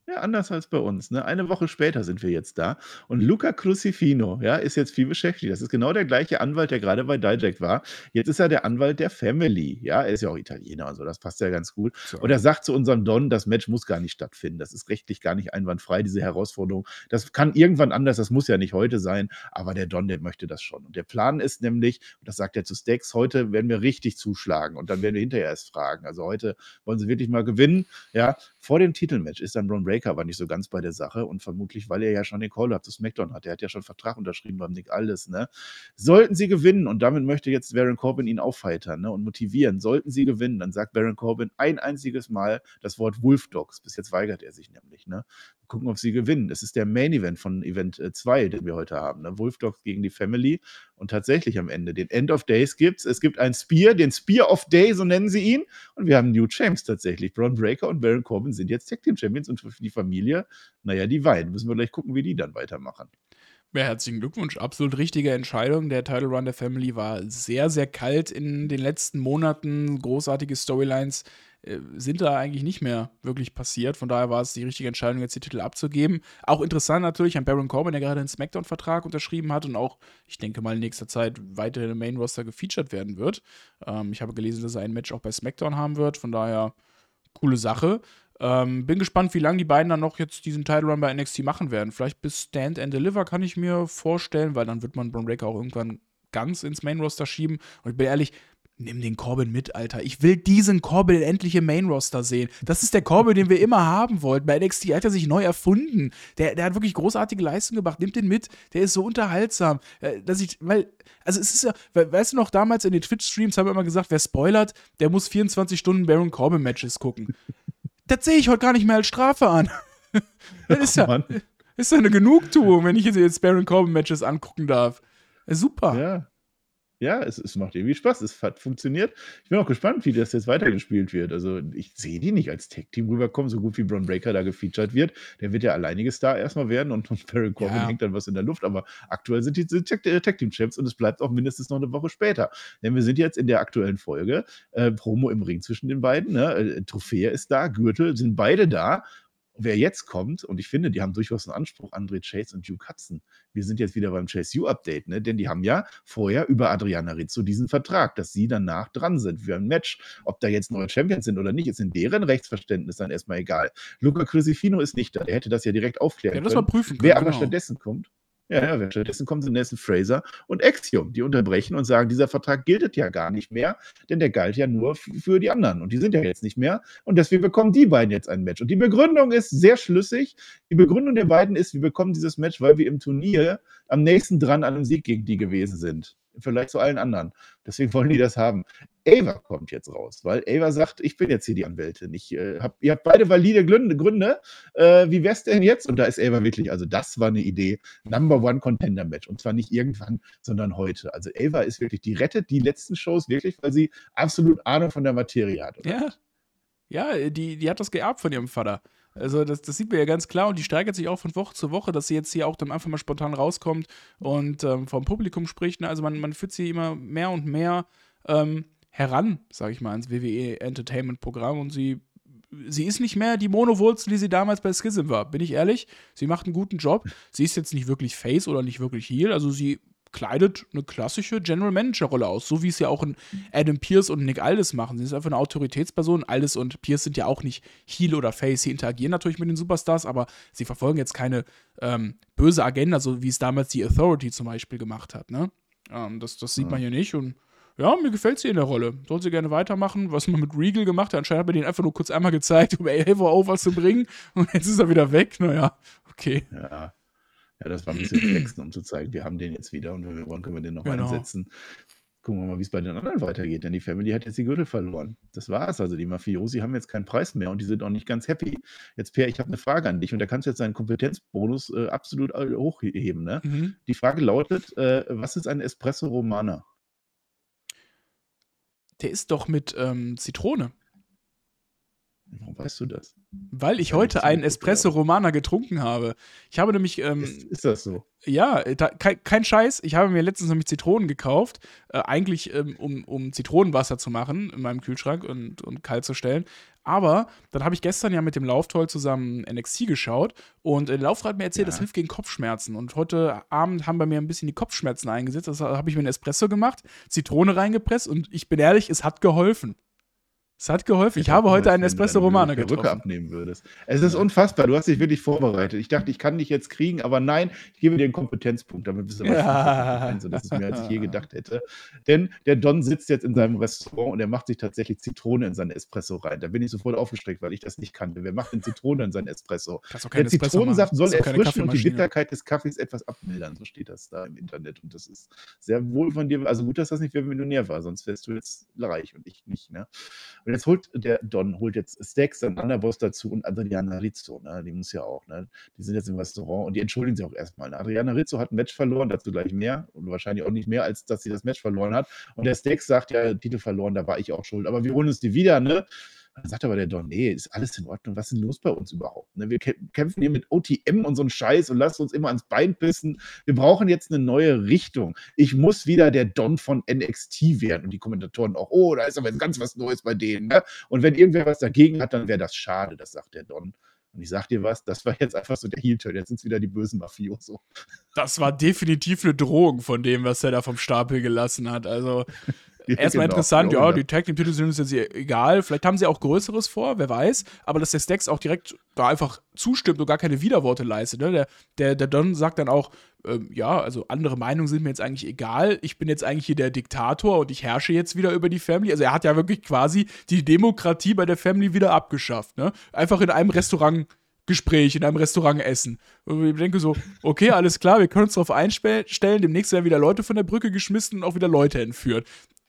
ja, anders als bei uns, ne? Eine Woche später sind wir jetzt da und Luca Crucifino, ja, ist jetzt viel beschäftigt. Das ist genau der gleiche Anwalt, der gerade bei Dijak war. Jetzt ist er der Anwalt der Family, ja? Er ist ja auch Italiener und so, das passt ja ganz gut. So. Und er sagt zu unserem Don, das Match muss gar nicht stattfinden. Das ist rechtlich gar nicht einwandfrei, diese Herausforderung. Das kann irgendwann anders, das muss ja nicht heute sein, aber der Don, der möchte das schon. Und der Plan ist nämlich, und das sagt er zu Steaks, heute werden wir richtig zuschlagen und dann werden wir hinterher erst fragen. Also heute wollen sie wirklich mal gewinnen, ja? Vor dem Titelmatch ist dann Ron Breaker aber nicht so ganz bei der Sache und vermutlich, weil er ja schon den Call-Up zu SmackDown hat. Er hat ja schon Vertrag unterschrieben beim Nick Aldis, ne? Sollten sie gewinnen, und damit möchte jetzt Baron Corbin ihn aufheitern ne, und motivieren, sollten sie gewinnen, dann sagt Baron Corbin ein einziges Mal das Wort Wolf Dogs. Bis jetzt weigert er sich nämlich, ne? Gucken, ob sie gewinnen. Es ist der Main Event von Event 2, äh, den wir heute haben. Ne? Wolf Dogs gegen die Family. Und tatsächlich am Ende, den End of Days gibt es. Es gibt ein Spear, den Spear of Day, so nennen sie ihn. Und wir haben New Champs tatsächlich. Braun Breaker und Baron Corbin sind jetzt Tag Team Champions und für die Familie, naja, die beiden. Müssen wir gleich gucken, wie die dann weitermachen. Ja, herzlichen Glückwunsch. Absolut richtige Entscheidung. Der Title Run der Family war sehr, sehr kalt in den letzten Monaten. Großartige Storylines sind da eigentlich nicht mehr wirklich passiert. Von daher war es die richtige Entscheidung, jetzt die Titel abzugeben. Auch interessant natürlich an Baron Corbin, der gerade einen SmackDown-Vertrag unterschrieben hat und auch, ich denke mal, in nächster Zeit weiterhin im Main-Roster gefeatured werden wird. Ähm, ich habe gelesen, dass er ein Match auch bei SmackDown haben wird. Von daher, coole Sache. Ähm, bin gespannt, wie lange die beiden dann noch jetzt diesen Title Run bei NXT machen werden. Vielleicht bis Stand and Deliver kann ich mir vorstellen, weil dann wird man Braun Breaker auch irgendwann ganz ins Main Roster schieben. Und ich bin ehrlich, Nimm den Corbin mit, Alter. Ich will diesen Corbin endlich im Main-Roster sehen. Das ist der Corbin, den wir immer haben wollten. Bei NXT hat er sich neu erfunden. Der, der hat wirklich großartige Leistungen gebracht. Nimmt den mit. Der ist so unterhaltsam. Äh, dass ich, weil, also es ist ja, weißt du noch, damals in den Twitch-Streams haben wir immer gesagt, wer spoilert, der muss 24 Stunden Baron Corbin-Matches gucken. das sehe ich heute gar nicht mehr als Strafe an. das ist ja, ist ja eine Genugtuung, wenn ich jetzt Baron Corbin-Matches angucken darf. Super. Ja ja, es, es macht irgendwie Spaß. Es hat funktioniert. Ich bin auch gespannt, wie das jetzt weitergespielt wird. Also, ich sehe die nicht als Tech-Team rüberkommen, so gut wie Braun Breaker da gefeatured wird. Der wird ja alleinige Star erstmal werden und, und Baron Corbin ja. hängt dann was in der Luft. Aber aktuell sind die Tech-Team-Champs und es bleibt auch mindestens noch eine Woche später. Denn wir sind jetzt in der aktuellen Folge. Äh, Promo im Ring zwischen den beiden. Ne? Äh, Trophäe ist da, Gürtel sind beide da wer jetzt kommt, und ich finde, die haben durchaus einen Anspruch, André Chase und Duke Hudson. Wir sind jetzt wieder beim Chase U-Update, ne? denn die haben ja vorher über Adriana Rizzo diesen Vertrag, dass sie danach dran sind für ein Match. Ob da jetzt neue Champions sind oder nicht, ist in deren Rechtsverständnis dann erstmal egal. Luca Crucifino ist nicht da, der hätte das ja direkt aufklären ja, können. Das mal prüfen können. Wer aber genau. stattdessen kommt, ja, ja, stattdessen kommen sind Nelson Fraser und Axiom, die unterbrechen und sagen, dieser Vertrag gilt ja gar nicht mehr, denn der galt ja nur für die anderen und die sind ja jetzt nicht mehr und deswegen bekommen die beiden jetzt ein Match. Und die Begründung ist sehr schlüssig. Die Begründung der beiden ist, wir bekommen dieses Match, weil wir im Turnier am nächsten dran an einem Sieg gegen die gewesen sind vielleicht zu allen anderen. Deswegen wollen die das haben. Ava kommt jetzt raus, weil Ava sagt, ich bin jetzt hier die Anwältin. Ich, äh, hab, ihr habt beide valide Gründe. Gründe. Äh, wie wär's denn jetzt? Und da ist Ava wirklich, also das war eine Idee. Number One Contender Match. Und zwar nicht irgendwann, sondern heute. Also Ava ist wirklich, die rettet die letzten Shows wirklich, weil sie absolut Ahnung von der Materie hat. Oder? Ja. Ja, die, die hat das geerbt von ihrem Vater. Also das, das sieht man ja ganz klar und die steigert sich auch von Woche zu Woche, dass sie jetzt hier auch dann einfach mal spontan rauskommt und ähm, vom Publikum spricht. Ne? Also man, man führt sie immer mehr und mehr ähm, heran, sage ich mal, ans WWE Entertainment Programm und sie sie ist nicht mehr die Monowurzel, die sie damals bei Schism war, bin ich ehrlich. Sie macht einen guten Job. Sie ist jetzt nicht wirklich Face oder nicht wirklich Heel, also sie kleidet eine klassische General Manager-Rolle aus, so wie es ja auch in Adam Pierce und Nick Aldis machen. Sie ist einfach eine Autoritätsperson. Aldis und Pierce sind ja auch nicht Heel oder Face. Sie interagieren natürlich mit den Superstars, aber sie verfolgen jetzt keine ähm, böse Agenda, so wie es damals die Authority zum Beispiel gemacht hat. Ne? Ähm, das, das sieht ja. man hier nicht und ja, mir gefällt sie in der Rolle. Soll sie gerne weitermachen. Was man mit Regal gemacht hat, anscheinend hat man den einfach nur kurz einmal gezeigt, um Elvo was zu bringen. Und jetzt ist er wieder weg. Naja, okay. Ja. Ja, das war ein bisschen flexen, um zu zeigen, wir haben den jetzt wieder und wenn wir wollen, können wir den noch genau. einsetzen. Gucken wir mal, wie es bei den anderen weitergeht, denn die Family hat jetzt die Gürtel verloren. Das war's. Also die Mafiosi haben jetzt keinen Preis mehr und die sind auch nicht ganz happy. Jetzt, Per, ich habe eine Frage an dich und da kannst du jetzt deinen Kompetenzbonus äh, absolut hochheben. Ne? Mhm. Die Frage lautet: äh, Was ist ein Espresso Romana? Der ist doch mit ähm, Zitrone. Warum weißt du das? Weil ich heute einen Espresso Romana getrunken habe. Ich habe nämlich. Ähm, ist, ist, das so? Ja, da, kein, kein, Scheiß. Ich habe mir letztens nämlich Zitronen gekauft. Äh, eigentlich, ähm, um, um Zitronenwasser zu machen in meinem Kühlschrank und, und kalt zu stellen. Aber dann habe ich gestern ja mit dem Lauftoll zusammen NXT geschaut und der Laufrad hat mir erzählt, ja. das hilft gegen Kopfschmerzen. Und heute Abend haben bei mir ein bisschen die Kopfschmerzen eingesetzt. Das habe ich mir einen Espresso gemacht, Zitrone reingepresst und ich bin ehrlich, es hat geholfen. Es hat geholfen. Ich, ich habe heute einen Espresso Romano getrunken. Rücke abnehmen würdest. Es ist unfassbar. Du hast dich wirklich vorbereitet. Ich dachte, ich kann dich jetzt kriegen, aber nein, ich gebe dir einen Kompetenzpunkt. Damit bist du ja. so, das ist mehr, als ich je gedacht hätte. Denn der Don sitzt jetzt in seinem Restaurant und er macht sich tatsächlich Zitrone in seinen Espresso rein. Da bin ich sofort aufgestreckt, weil ich das nicht kannte. Wer macht denn Zitrone in seinen Espresso? Der Zitronensaft soll erfrischen und die Bitterkeit des Kaffees etwas abmildern. So steht das da im Internet. Und das ist sehr wohl von dir. Also gut, dass das nicht Wer Millionär war, sonst wärst du jetzt reich und ich nicht. Ne? Und jetzt holt der Don holt jetzt Stacks, dann Underboss dazu und Adriana Rizzo, ne? Die muss ja auch, ne? Die sind jetzt im Restaurant und die entschuldigen sich auch erstmal. Ne? Adriana Rizzo hat ein Match verloren, dazu gleich mehr und wahrscheinlich auch nicht mehr, als dass sie das Match verloren hat. Und der Stacks sagt ja, Titel verloren, da war ich auch schuld. Aber wir holen uns die wieder, ne? Dann sagt aber der Don, nee, ist alles in Ordnung, was ist denn los bei uns überhaupt? Ne? Wir kämpfen hier mit OTM und so einem Scheiß und lassen uns immer ans Bein pissen. Wir brauchen jetzt eine neue Richtung. Ich muss wieder der Don von NXT werden. Und die Kommentatoren auch, oh, da ist aber jetzt ganz was Neues bei denen. Ne? Und wenn irgendwer was dagegen hat, dann wäre das schade, das sagt der Don. Und ich sag dir was, das war jetzt einfach so der Heel-Turn. Jetzt sind es wieder die bösen Mafioso. Das war definitiv eine Drohung von dem, was er da vom Stapel gelassen hat. Also, Erstmal genau, interessant, ja, die Tag Team Titel sind uns jetzt egal. Vielleicht haben sie auch Größeres vor, wer weiß. Aber dass der Stacks auch direkt da einfach zustimmt und gar keine Widerworte leistet. Ne? Der, der, der Don sagt dann auch, ähm, ja, also andere Meinungen sind mir jetzt eigentlich egal. Ich bin jetzt eigentlich hier der Diktator und ich herrsche jetzt wieder über die Family. Also er hat ja wirklich quasi die Demokratie bei der Family wieder abgeschafft. Ne? Einfach in einem Restaurant. Gespräch in einem Restaurant essen. Und ich denke so, okay, alles klar, wir können uns darauf einstellen, demnächst werden wieder Leute von der Brücke geschmissen und auch wieder Leute entführt.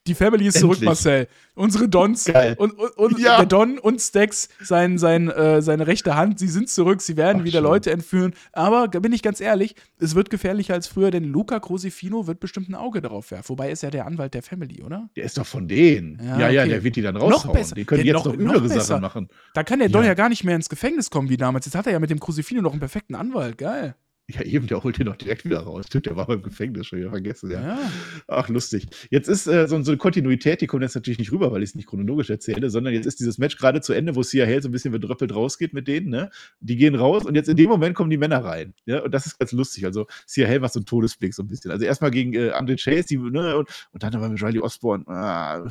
Die Family ist Endlich. zurück, Marcel. Unsere Dons Geil. und, und, und ja. der Don und Stax, sein, sein, äh, seine rechte Hand, sie sind zurück, sie werden Ach, wieder schön. Leute entführen. Aber da bin ich ganz ehrlich, es wird gefährlicher als früher, denn Luca Crosifino wird bestimmt ein Auge darauf werfen. Wobei ist ja der Anwalt der Family, oder? Der ist doch von denen. Ja, ja, okay. ja der wird die dann raushauen. Noch besser. Die können der jetzt noch, noch üblere Sachen machen. Da kann der ja. Don ja gar nicht mehr ins Gefängnis kommen wie damals. Jetzt hat er ja mit dem Crosifino noch einen perfekten Anwalt. Geil. Ja, eben, der holt den doch direkt wieder raus. Der war beim Gefängnis schon wieder vergessen, ja. ja. Ach, lustig. Jetzt ist äh, so, so, eine Kontinuität, die kommt jetzt natürlich nicht rüber, weil ich es nicht chronologisch erzähle, sondern jetzt ist dieses Match gerade zu Ende, wo Sia Hale so ein bisschen bedröppelt rausgeht mit denen, ne? Die gehen raus und jetzt in dem Moment kommen die Männer rein. Ja, und das ist ganz lustig. Also Sia Hale macht so einen Todesblick so ein bisschen. Also erstmal gegen äh, Andre Chase, die, ne, und, und dann aber mit Riley Osborne, ah,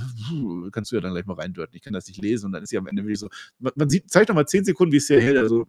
kannst du ja dann gleich mal reindörten. Ich kann das nicht lesen und dann ist sie am Ende wirklich so. Man, man sieht, zeigt doch mal zehn Sekunden, wie Sia Hale also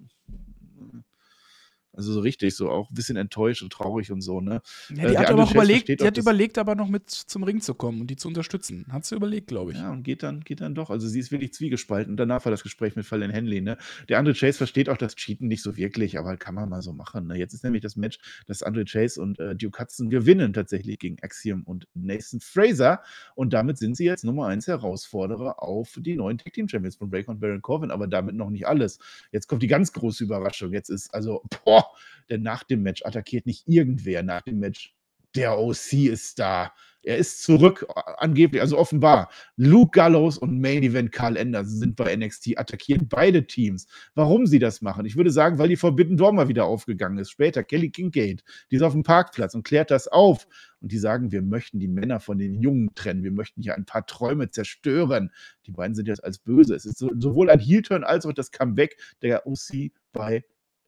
also so richtig, so auch ein bisschen enttäuscht und traurig und so, ne? Ja, die äh, hat aber auch überlegt, die hat überlegt, aber noch mit zum Ring zu kommen und die zu unterstützen. Hat sie überlegt, glaube ich. Ja, und geht dann, geht dann doch. Also sie ist wirklich zwiegespalten. Und danach war das Gespräch mit Fallon Henley, ne? Der Andre Chase versteht auch das Cheaten nicht so wirklich, aber kann man mal so machen. Ne? Jetzt ist nämlich das Match, dass Andre Chase und äh, Duke Hudson gewinnen tatsächlich gegen Axiom und Nathan Fraser. Und damit sind sie jetzt Nummer 1 Herausforderer auf die neuen Tag Team Champions von Break und Baron Corbin, aber damit noch nicht alles. Jetzt kommt die ganz große Überraschung. Jetzt ist also, boah, denn nach dem Match attackiert nicht irgendwer nach dem Match. Der OC ist da. Er ist zurück, angeblich, also offenbar. Luke Gallows und Main Event Carl Anderson sind bei NXT, attackieren beide Teams. Warum sie das machen? Ich würde sagen, weil die Forbidden Door mal wieder aufgegangen ist. Später, Kelly Kincaid, die ist auf dem Parkplatz und klärt das auf. Und die sagen, wir möchten die Männer von den Jungen trennen. Wir möchten hier ein paar Träume zerstören. Die beiden sind jetzt als böse. Es ist sowohl ein Heel-Turn als auch das Comeback der OC bei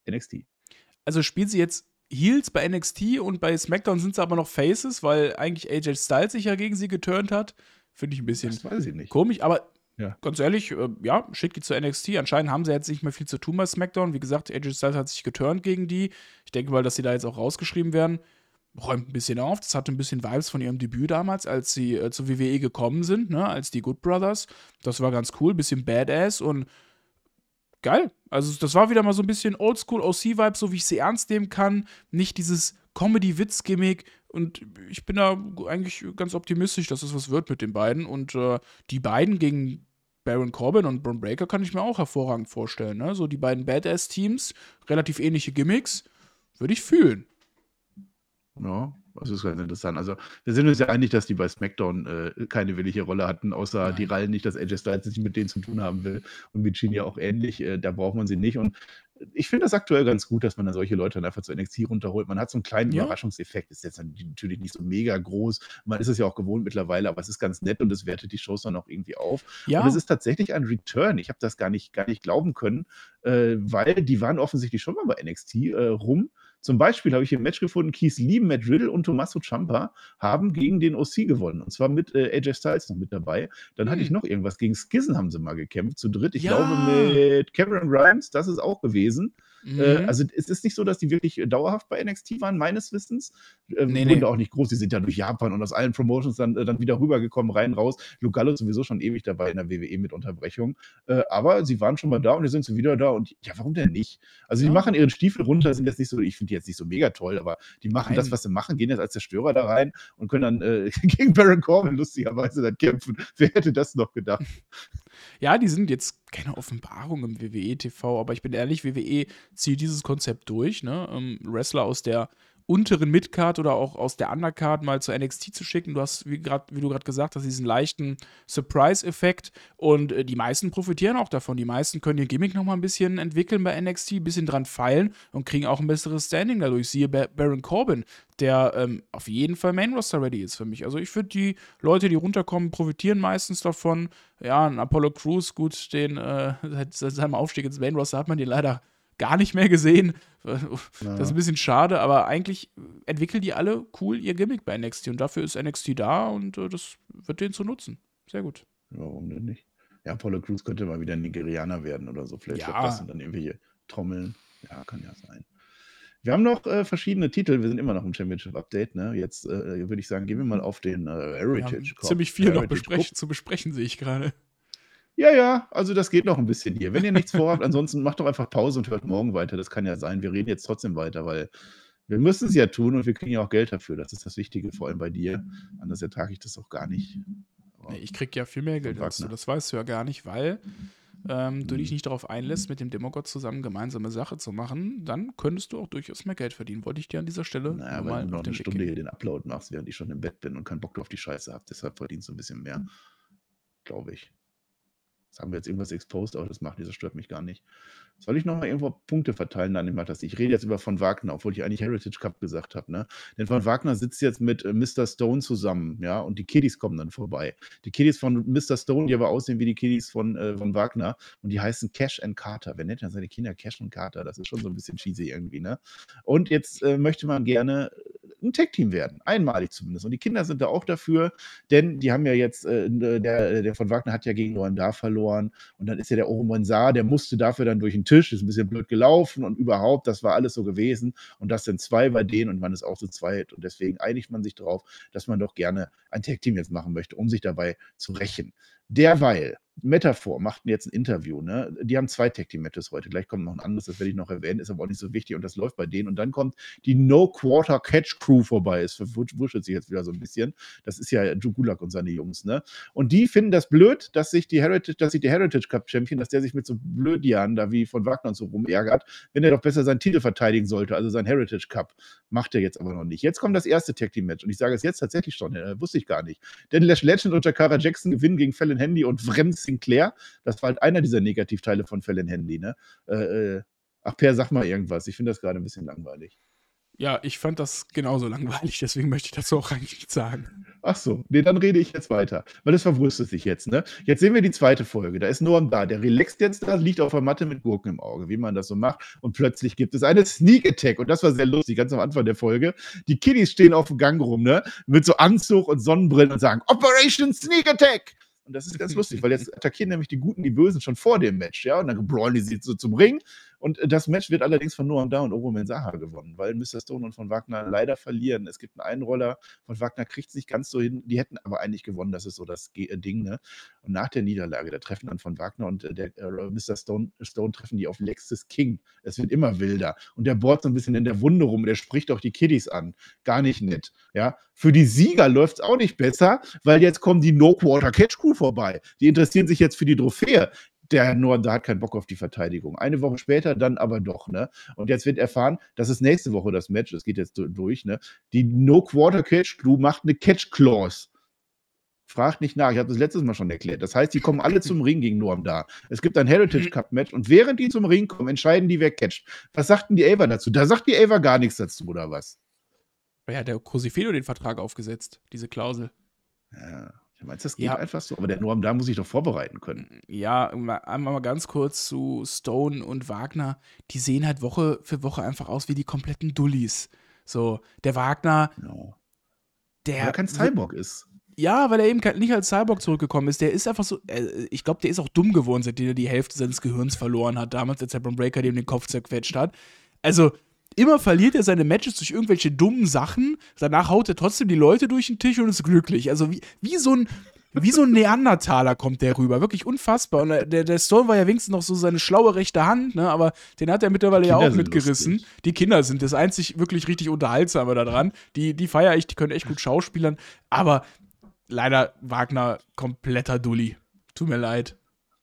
NXT also spielt sie jetzt Heels bei NXT und bei SmackDown sind sie aber noch Faces, weil eigentlich AJ Styles sich ja gegen sie geturnt hat. Finde ich ein bisschen ich komisch, aber ja. ganz ehrlich, äh, ja, schickt die zu NXT. Anscheinend haben sie jetzt nicht mehr viel zu tun bei SmackDown. Wie gesagt, AJ Styles hat sich geturnt gegen die. Ich denke mal, dass sie da jetzt auch rausgeschrieben werden. Räumt ein bisschen auf. Das hatte ein bisschen Vibes von ihrem Debüt damals, als sie äh, zur WWE gekommen sind, ne, als die Good Brothers. Das war ganz cool, bisschen badass und geil. Also, das war wieder mal so ein bisschen Oldschool OC-Vibe, so wie ich sie ernst nehmen kann. Nicht dieses Comedy-Witz-Gimmick. Und ich bin da eigentlich ganz optimistisch, dass es was wird mit den beiden. Und äh, die beiden gegen Baron Corbin und Braun Breaker kann ich mir auch hervorragend vorstellen. Ne? So die beiden Badass-Teams, relativ ähnliche Gimmicks, würde ich fühlen. Ja, das ist ganz interessant. Also, wir sind uns ja einig, dass die bei SmackDown äh, keine willige Rolle hatten, außer Nein. die Rallen nicht, dass AJ Styles nicht mit denen zu tun haben will. Und ja auch ähnlich. Äh, da braucht man sie nicht. Und ich finde das aktuell ganz gut, dass man dann solche Leute dann einfach zu NXT runterholt. Man hat so einen kleinen ja. Überraschungseffekt. Ist jetzt natürlich nicht so mega groß. Man ist es ja auch gewohnt mittlerweile, aber es ist ganz nett und es wertet die Shows dann auch irgendwie auf. Ja. Und es ist tatsächlich ein Return. Ich habe das gar nicht, gar nicht glauben können, äh, weil die waren offensichtlich schon mal bei NXT äh, rum. Zum Beispiel habe ich ein Match gefunden, Keith Lee, Matt Riddle und Tommaso Ciampa haben gegen den OC gewonnen. Und zwar mit äh, AJ Styles noch mit dabei. Dann hm. hatte ich hm. noch irgendwas. Gegen Skizzen haben sie mal gekämpft, zu dritt. Ich ja. glaube mit Cameron Grimes, das ist auch gewesen. Äh, mhm. Äh, also es ist nicht so, dass die wirklich dauerhaft bei NXT waren, meines Wissens. Ähm, nee, nee. auch nicht groß. Die sind ja durch Japan und aus allen Promotions dann, äh, dann wieder rübergekommen, rein, raus. Lugallo ist sowieso schon ewig dabei in der WWE mit Unterbrechung. Äh, aber sie waren schon mal da und jetzt sind sie wieder da. Und ja, warum denn nicht? Also die ja. machen ihren Stiefel runter, sind jetzt nicht so, ich finde die jetzt nicht so mega toll, aber die machen Nein. das, was sie machen, gehen jetzt als Zerstörer da rein und können dann äh, gegen Baron Corbin lustigerweise dann kämpfen. Wer hätte das noch gedacht? Ja, die sind jetzt keine Offenbarung im WWE-TV, aber ich bin ehrlich, WWE zieht dieses Konzept durch. Ne? Ähm, Wrestler aus der unteren Midcard oder auch aus der Undercard mal zu NXT zu schicken. Du hast, wie, grad, wie du gerade gesagt hast, diesen leichten Surprise-Effekt und äh, die meisten profitieren auch davon. Die meisten können ihr Gimmick nochmal ein bisschen entwickeln bei NXT, ein bisschen dran feilen und kriegen auch ein besseres Standing dadurch. Siehe Bar Baron Corbin, der ähm, auf jeden Fall Main Roster ready ist für mich. Also ich finde, die Leute, die runterkommen, profitieren meistens davon. Ja, ein Apollo Crews, gut, den äh, seit, seit seinem Aufstieg ins Main Roster hat man den leider gar nicht mehr gesehen. Das ist ein bisschen schade, aber eigentlich entwickeln die alle cool ihr Gimmick bei NXT und dafür ist NXT da und äh, das wird denen zu nutzen. Sehr gut. Warum denn nicht? Ja, Apollo Crews könnte mal wieder Nigerianer werden oder so. Vielleicht ja. das und dann irgendwelche Trommeln. Ja, kann ja sein. Wir haben noch äh, verschiedene Titel. Wir sind immer noch im Championship-Update. Ne? Jetzt äh, würde ich sagen, gehen wir mal auf den äh, Heritage. Ziemlich viel Heritage noch besprech zu besprechen, sehe ich gerade. Ja, ja, also das geht noch ein bisschen hier. Wenn ihr nichts vorhabt, ansonsten macht doch einfach Pause und hört morgen weiter. Das kann ja sein. Wir reden jetzt trotzdem weiter, weil wir müssen es ja tun und wir kriegen ja auch Geld dafür. Das ist das Wichtige, vor allem bei dir. Anders ertrage ich das auch gar nicht. Nee, ich kriege ja viel mehr Geld als du. Das weißt du ja gar nicht, weil ähm, du dich nicht darauf einlässt, mit dem Demogod zusammen gemeinsame Sache zu machen, dann könntest du auch durchaus mehr Geld verdienen. Wollte ich dir an dieser Stelle naja, mal weil du noch eine Stunde hier den Upload machst, während ich schon im Bett bin und keinen Bock auf die Scheiße habe. Deshalb verdienst du ein bisschen mehr, glaube ich. Jetzt haben wir jetzt irgendwas exposed, aber das macht, das stört mich gar nicht. Soll ich nochmal irgendwo Punkte verteilen dann immer das? Ich rede jetzt über von Wagner, obwohl ich eigentlich Heritage Cup gesagt habe, ne? Denn von Wagner sitzt jetzt mit äh, Mr. Stone zusammen, ja, und die Kiddies kommen dann vorbei. Die Kiddies von Mr. Stone, die aber aussehen wie die Kiddies von, äh, von Wagner und die heißen Cash and Carter. Wer nennt denn seine Kinder Cash und Carter? Das ist schon so ein bisschen cheesy irgendwie, ne? Und jetzt äh, möchte man gerne ein Tech-Team werden, einmalig zumindest. Und die Kinder sind da auch dafür, denn die haben ja jetzt, äh, der, der von Wagner hat ja gegen Loanda verloren und dann ist ja der Oromonsar, der musste dafür dann durch den Tisch, ist ein bisschen blöd gelaufen und überhaupt, das war alles so gewesen und das sind zwei bei denen und man ist auch so zweit und deswegen einigt man sich darauf, dass man doch gerne ein Tag-Team jetzt machen möchte, um sich dabei zu rächen. Derweil Metaphor machten jetzt ein Interview, ne? Die haben zwei Tag Team Matches heute. Gleich kommt noch ein anderes, das werde ich noch erwähnen, ist aber auch nicht so wichtig und das läuft bei denen. Und dann kommt die No Quarter Catch Crew vorbei. Es wuschelt sich jetzt wieder so ein bisschen. Das ist ja Drew Gulak und seine Jungs, ne? Und die finden das blöd, dass sich die Heritage, dass sich der Heritage Cup Champion, dass der sich mit so Blödjahren da wie von Wagner und so rumärgert, wenn er doch besser seinen Titel verteidigen sollte, also sein Heritage Cup. Macht er jetzt aber noch nicht. Jetzt kommt das erste Tag Team Match und ich sage es jetzt tatsächlich schon, äh, wusste ich gar nicht. Denn Lash Legend und Jakara Jackson gewinnen gegen Fallon Handy und Vrems Sinclair. Das war halt einer dieser Negativteile von Fallon Handy. Ne? Äh, äh, ach, Per, sag mal irgendwas. Ich finde das gerade ein bisschen langweilig. Ja, ich fand das genauso langweilig, deswegen möchte ich dazu auch eigentlich nichts sagen. Ach so, nee, dann rede ich jetzt weiter, weil es verwurstet sich jetzt, ne? Jetzt sehen wir die zweite Folge. Da ist Noam da, der relaxt jetzt da, liegt auf der Matte mit Gurken im Auge, wie man das so macht. Und plötzlich gibt es eine Sneak Attack. Und das war sehr lustig, ganz am Anfang der Folge. Die Kiddies stehen auf dem Gang rum, ne? Mit so Anzug und Sonnenbrillen und sagen: Operation Sneak Attack! Und das ist ganz lustig, weil jetzt attackieren nämlich die Guten die Bösen schon vor dem Match, ja. Und dann brawlen die sie so zum Ring und äh, das Match wird allerdings von Noam Da und Oro Mensaha gewonnen, weil Mr. Stone und von Wagner leider verlieren. Es gibt einen Einroller, von Wagner kriegt es nicht ganz so hin. Die hätten aber eigentlich gewonnen, das ist so das äh, Ding, ne? Und nach der Niederlage, da treffen dann von Wagner und äh, der äh, Mr. Stone, Stone treffen die auf Lexus King. Es wird immer wilder. Und der bohrt so ein bisschen in der Wunde rum, der spricht auch die Kiddies an. Gar nicht nett. Ja, für die Sieger läuft es auch nicht besser, weil jetzt kommen die No Quarter Catch Crew vorbei. Die interessieren sich jetzt für die Trophäe der nur, da hat keinen Bock auf die Verteidigung. Eine Woche später dann aber doch, ne? Und jetzt wird erfahren, das ist nächste Woche das Match, das geht jetzt durch, ne? Die No Quarter Catch Crew macht eine Catch Clause. Fragt nicht nach, ich habe das letztes Mal schon erklärt. Das heißt, die kommen alle zum Ring gegen Norm da. Es gibt ein Heritage Cup Match und während die zum Ring kommen, entscheiden die, wer catcht. Was sagten die Ava dazu? Da sagt die Ava gar nichts dazu, oder was? Ja, der Cosifedo den Vertrag aufgesetzt, diese Klausel. Ja. Du meinst, das geht ja. einfach so? Aber der Norm, da muss ich doch vorbereiten können. Ja, einmal mal ganz kurz zu Stone und Wagner. Die sehen halt Woche für Woche einfach aus wie die kompletten Dullis. So, der Wagner, no. der. Weil er kein Cyborg ist. Ja, weil er eben nicht als Cyborg zurückgekommen ist. Der ist einfach so, äh, ich glaube, der ist auch dumm geworden, seitdem er die Hälfte seines Gehirns verloren hat, damals, als der Bron Breaker dem den Kopf zerquetscht hat. Also, immer verliert er seine Matches durch irgendwelche dummen Sachen. Danach haut er trotzdem die Leute durch den Tisch und ist glücklich. Also wie, wie so ein. Wie so ein Neandertaler kommt der rüber. Wirklich unfassbar. Und der, der Stone war ja wenigstens noch so seine schlaue rechte Hand, ne? aber den hat er mittlerweile ja auch mitgerissen. Lustig. Die Kinder sind das einzig wirklich richtig Unterhaltsame daran. Die, die feiere ich, die können echt gut schauspielern. Aber leider Wagner kompletter Dulli. Tut mir leid.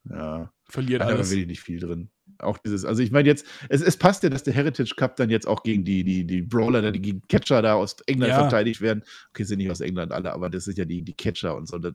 Ja. Verliert Hat alles. Da will nicht viel drin auch dieses, also ich meine jetzt, es, es, passt ja, dass der Heritage Cup dann jetzt auch gegen die, die, die Brawler, die gegen Catcher da aus England ja. verteidigt werden. Okay, sind nicht aus England alle, aber das sind ja die, die Catcher und so. Das,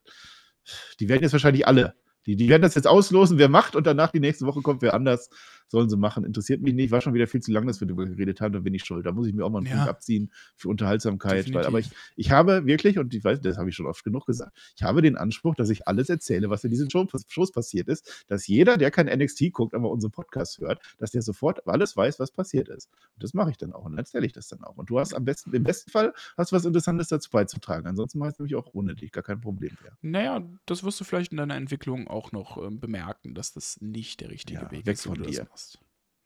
die werden jetzt wahrscheinlich alle. Die, die werden das jetzt auslosen, wer macht und danach die nächste Woche kommt wer anders sollen sie machen. Interessiert mich nicht. War schon wieder viel zu lang, dass wir darüber geredet haben. Da bin ich schuld. Da muss ich mir auch mal einen ja. Punkt abziehen für Unterhaltsamkeit. Weil, aber ich, ich habe wirklich, und ich weiß, das habe ich schon oft genug gesagt, ich habe den Anspruch, dass ich alles erzähle, was in diesen Shows passiert ist. Dass jeder, der kein NXT guckt, aber unseren Podcast hört, dass der sofort alles weiß, was passiert ist. Und das mache ich dann auch. Und dann erzähle ich das dann auch. Und du hast am besten, im besten Fall hast du was Interessantes dazu beizutragen. Ansonsten mache ich es nämlich auch ohne dich. Gar kein Problem mehr. Naja, das wirst du vielleicht in deiner Entwicklung auch noch äh, bemerken, dass das nicht der richtige ja, Weg ist, von dir.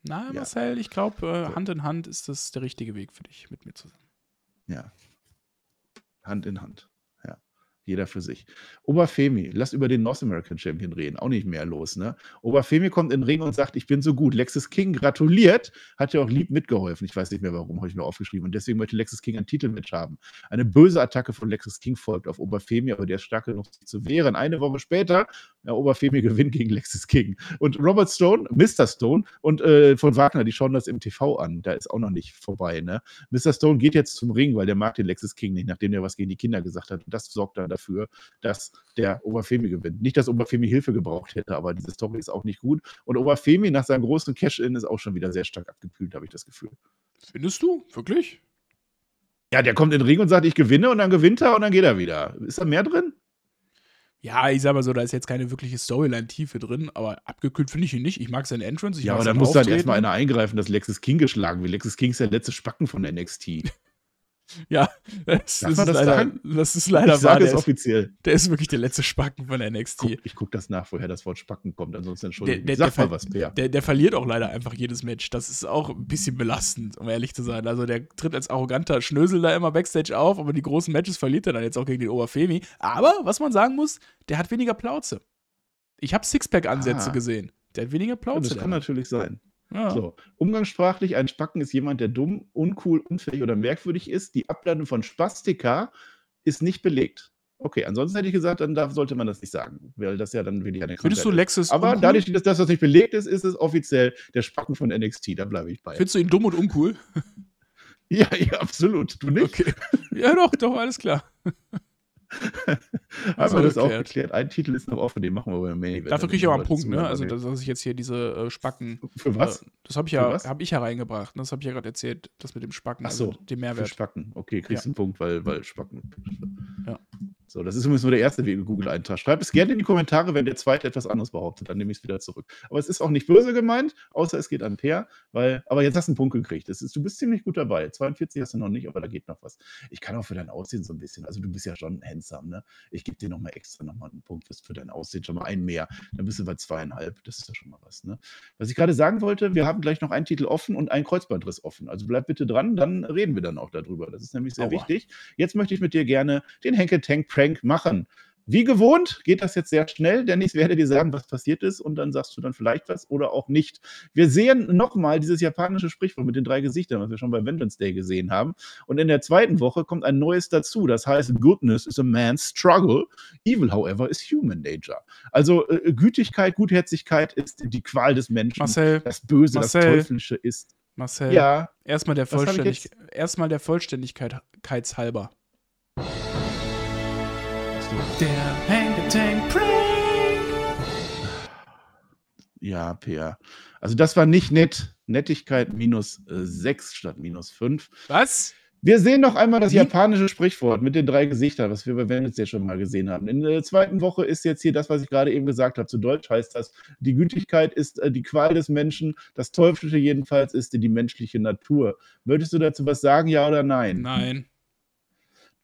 Na, ja. Marcel, ich glaube, äh, Hand in Hand ist das der richtige Weg für dich, mit mir zusammen. Ja. Hand in Hand. Jeder für sich. Oberfemi, lass über den North American Champion reden. Auch nicht mehr los, ne? Oberfemi kommt in den Ring und sagt, ich bin so gut. Lexus King gratuliert, hat ja auch lieb mitgeholfen. Ich weiß nicht mehr warum, habe ich mir aufgeschrieben. Und deswegen möchte Lexus King ein Titelmatch haben. Eine böse Attacke von Lexus King folgt auf Oberfemi, aber der ist stark genug, sich zu wehren. Eine Woche später, ja, Oberfemi gewinnt gegen Lexus King. Und Robert Stone, Mr. Stone und äh, von Wagner, die schauen das im TV an. Da ist auch noch nicht vorbei, ne? Mr. Stone geht jetzt zum Ring, weil der mag den Lexus King nicht, nachdem er was gegen die Kinder gesagt hat. Und das sorgt dann dafür, dass der Oberfemi gewinnt. Nicht, dass Oberfemi Hilfe gebraucht hätte, aber diese Story ist auch nicht gut. Und Oberfemi nach seinem großen Cash-In ist auch schon wieder sehr stark abgekühlt, habe ich das Gefühl. Findest du? Wirklich? Ja, der kommt in den Ring und sagt, ich gewinne und dann gewinnt er und dann geht er wieder. Ist da mehr drin? Ja, ich sag mal so, da ist jetzt keine wirkliche Storyline-Tiefe drin, aber abgekühlt finde ich ihn nicht. Ich mag seinen Entrance. ja, aber da muss dann erstmal einer eingreifen, dass Lexus King geschlagen wird. Lexus King ist der letzte Spacken von NXT. Ja, das, das, ist, das, leider, das ist leider ich sage es offiziell. der ist wirklich der letzte Spacken von NXT. Guck, ich gucke das nach, woher das Wort Spacken kommt. Ansonsten entschuldige der, der, Sag der, mal was, Per. Der, der verliert auch leider einfach jedes Match. Das ist auch ein bisschen belastend, um ehrlich zu sein. Also der tritt als arroganter Schnösel da immer Backstage auf, aber die großen Matches verliert er dann jetzt auch gegen den Oberfemi. Aber, was man sagen muss, der hat weniger Plauze. Ich habe Sixpack-Ansätze ah. gesehen. Der hat weniger Plauze. Ja, das kann natürlich sein. Ja. So, umgangssprachlich, ein Spacken ist jemand, der dumm, uncool, unfähig oder merkwürdig ist. Die Ableitung von Spastika ist nicht belegt. Okay, ansonsten hätte ich gesagt, dann darf, sollte man das nicht sagen, weil das ja dann wirklich eine Findest du Lexus Aber uncool? dadurch, dass das nicht belegt ist, ist es offiziell der Spacken von NXT. Da bleibe ich bei. Findest du ihn dumm und uncool? ja, ja, absolut. Du nicht? Okay. Ja, doch, doch, alles klar. Haben wir das auch geklärt? Ein Titel ist noch offen, den machen wir beim Main Event. Dafür kriege ich aber einen Punkt, ne? Also, dass ich jetzt hier diese äh, Spacken. Für was? Äh, das habe ich, ja, hab ich ja reingebracht. Ne? Das habe ich ja gerade erzählt, das mit dem Spacken. Ach so, also dem Mehrwert. Für Spacken. Okay, kriegst ja. einen Punkt, weil, weil Spacken. Ja. So, das ist übrigens nur der erste Weg Google-Eintrag. Schreibt es gerne in die Kommentare, wenn der zweite etwas anderes behauptet, dann nehme ich es wieder zurück. Aber es ist auch nicht böse gemeint, außer es geht an Per, weil, aber jetzt hast du einen Punkt gekriegt. Das ist, du bist ziemlich gut dabei. 42 hast du noch nicht, aber da geht noch was. Ich kann auch für dein Aussehen so ein bisschen, also du bist ja schon handsome, ne? Ich gebe dir nochmal extra nochmal einen Punkt für dein Aussehen, schon mal einen mehr. Dann bist du bei zweieinhalb, das ist ja schon mal was, ne? Was ich gerade sagen wollte, wir haben gleich noch einen Titel offen und einen Kreuzbandriss offen. Also bleib bitte dran, dann reden wir dann auch darüber. Das ist nämlich sehr Aua. wichtig. Jetzt möchte ich mit dir gerne den Henke Tank Prank machen. Wie gewohnt geht das jetzt sehr schnell, denn ich werde dir sagen, was passiert ist und dann sagst du dann vielleicht was oder auch nicht. Wir sehen nochmal dieses japanische Sprichwort mit den drei Gesichtern, was wir schon bei Vengeance Day gesehen haben. Und in der zweiten Woche kommt ein neues dazu. Das heißt, Goodness is a man's struggle. Evil, however, is human nature. Also äh, Gütigkeit, Gutherzigkeit ist die Qual des Menschen. Marcel, das Böse, Marcel, das Teuflische ist. Marcel, ja. erstmal der, Vollständig erstmal der Vollständigkeit halber. Der Hank Tank Prank. Ja, Peer. Also das war nicht nett. Nettigkeit minus äh, 6 statt minus 5. Was? Wir sehen noch einmal das japanische Sprichwort mit den drei Gesichtern, was wir bei Venice ja schon mal gesehen haben. In der zweiten Woche ist jetzt hier das, was ich gerade eben gesagt habe. Zu Deutsch heißt das, die Gütigkeit ist äh, die Qual des Menschen, das Teuflische jedenfalls ist die menschliche Natur. Möchtest du dazu was sagen, ja oder nein? Nein.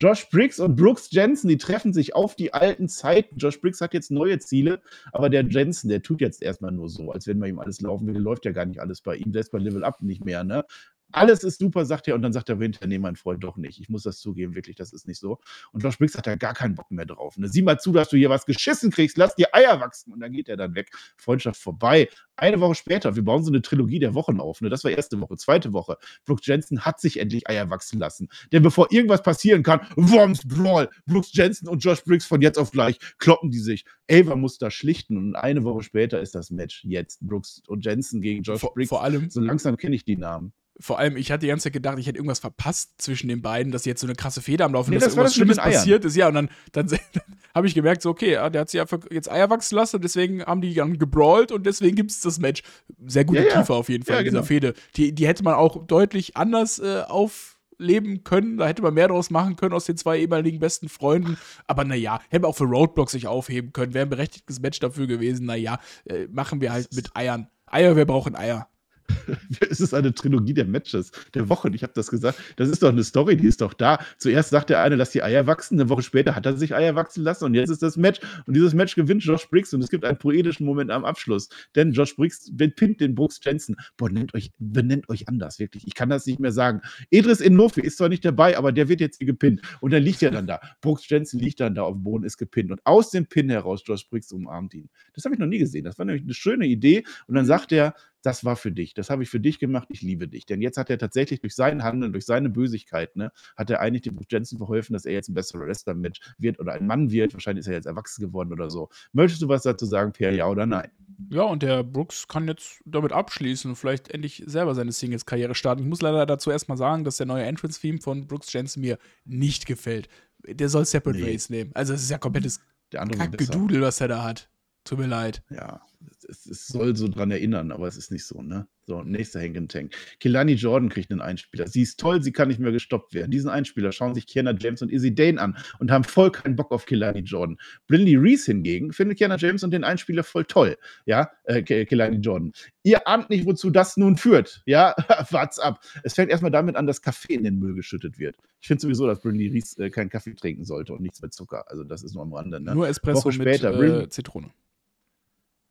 Josh Briggs und Brooks Jensen, die treffen sich auf die alten Zeiten. Josh Briggs hat jetzt neue Ziele, aber der Jensen, der tut jetzt erstmal nur so, als wenn bei ihm alles laufen würde. Läuft ja gar nicht alles bei ihm, selbst bei Level Up nicht mehr, ne? Alles ist super, sagt er, und dann sagt er hinterher, nee, mein Freund, doch nicht. Ich muss das zugeben, wirklich, das ist nicht so. Und Josh Briggs hat da gar keinen Bock mehr drauf. Ne? Sieh mal zu, dass du hier was geschissen kriegst, lass dir Eier wachsen. Und dann geht er dann weg. Freundschaft vorbei. Eine Woche später, wir bauen so eine Trilogie der Wochen auf. Ne? Das war erste Woche, zweite Woche. Brooks Jensen hat sich endlich Eier wachsen lassen. Denn bevor irgendwas passieren kann, Worms Brawl, Brooks Jensen und Josh Briggs von jetzt auf gleich kloppen die sich. Ava muss da schlichten und eine Woche später ist das Match jetzt. Brooks und Jensen gegen Josh vor, Briggs. Vor allem. So langsam kenne ich die Namen. Vor allem, ich hatte die ganze Zeit gedacht, ich hätte irgendwas verpasst zwischen den beiden, dass jetzt so eine krasse Feder am Laufen nee, ist, dass irgendwas Schlimmes passiert ist. Ja, und dann, dann, dann habe ich gemerkt, so, okay, der hat sich einfach jetzt Eier wachsen lassen und deswegen haben die dann gebrawlt und deswegen gibt es das Match. Sehr gute ja, Tiefe auf jeden Fall ja, in dieser genau. Fehde. Die, die hätte man auch deutlich anders äh, aufleben können. Da hätte man mehr draus machen können aus den zwei ehemaligen besten Freunden. Aber naja, hätte man auch für Roadblocks sich aufheben können. Wäre ein berechtigtes Match dafür gewesen. Naja, äh, machen wir halt mit Eiern. Eier, wir brauchen Eier. es ist eine Trilogie der Matches, der Wochen. Ich habe das gesagt. Das ist doch eine Story, die ist doch da. Zuerst sagt der eine, lass die Eier wachsen. Eine Woche später hat er sich Eier wachsen lassen und jetzt ist das Match. Und dieses Match gewinnt Josh Briggs und es gibt einen poetischen Moment am Abschluss. Denn Josh Briggs pinnt den Brooks Jensen. Boah, nennt euch, benennt euch anders, wirklich. Ich kann das nicht mehr sagen. Edris Inofi ist zwar nicht dabei, aber der wird jetzt hier gepinnt. Und dann liegt er dann da. Brooks Jensen liegt dann da auf dem Boden, ist gepinnt. Und aus dem Pin heraus, Josh Briggs umarmt ihn. Das habe ich noch nie gesehen. Das war nämlich eine schöne Idee. Und dann sagt er, das war für dich, das habe ich für dich gemacht, ich liebe dich. Denn jetzt hat er tatsächlich durch sein Handeln, durch seine Bösigkeit, ne, hat er eigentlich dem Bruce Jensen verholfen, dass er jetzt ein besserer Wrestler-Mensch wird oder ein Mann wird. Wahrscheinlich ist er jetzt erwachsen geworden oder so. Möchtest du was dazu sagen, Pierre, ja oder nein? Ja, und der Brooks kann jetzt damit abschließen und vielleicht endlich selber seine Singles-Karriere starten. Ich muss leider dazu erstmal sagen, dass der neue Entrance-Theme von Brooks Jensen mir nicht gefällt. Der soll Separate nee. Ways nehmen. Also, es ist ja komplettes Kackgedudel, was er da hat. Tut mir leid. Ja, es, es, soll so dran erinnern, aber es ist nicht so, ne? So, nächster Hank Tank. Kilani Jordan kriegt einen Einspieler. Sie ist toll, sie kann nicht mehr gestoppt werden. Diesen Einspieler schauen sich Kiana James und Izzy Dane an und haben voll keinen Bock auf Kilani Jordan. Brinley Reese hingegen findet Kiana James und den Einspieler voll toll. Ja, äh, Kilani Jordan. Ihr ahnt nicht, wozu das nun führt. Ja, wart's ab. Es fängt erstmal damit an, dass Kaffee in den Müll geschüttet wird. Ich finde sowieso, dass Brinley Reese äh, keinen Kaffee trinken sollte und nichts mit Zucker. Also, das ist nur am Rande. Ne? Nur Espresso Woche später, mit äh, Zitrone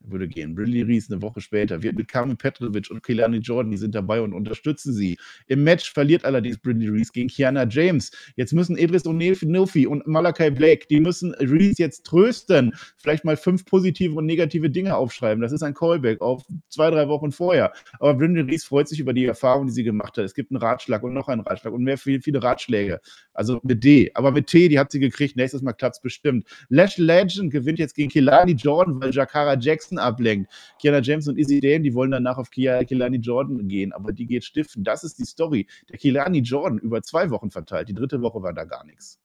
würde gehen. Brilli Reese eine Woche später wird mit Carmen Petrovic und Kelani Jordan, die sind dabei und unterstützen sie. Im Match verliert allerdings Brilli Reese gegen Kiana James. Jetzt müssen Idris Onefi und Malakai Blake, die müssen Reese jetzt trösten. Vielleicht mal fünf positive und negative Dinge aufschreiben. Das ist ein Callback auf zwei, drei Wochen vorher. Aber Brilli Reese freut sich über die Erfahrung, die sie gemacht hat. Es gibt einen Ratschlag und noch einen Ratschlag und mehr viele, viele Ratschläge. Also mit D. Aber mit T, die hat sie gekriegt. Nächstes Mal klappt es bestimmt. Lash Legend gewinnt jetzt gegen Kelani Jordan, weil Jakara Jackson Jackson ablenkt. Kiana James und Izzy Dane, die wollen danach auf Kia, Kilani Jordan gehen, aber die geht stiften. Das ist die Story. Der Kilani Jordan über zwei Wochen verteilt. Die dritte Woche war da gar nichts.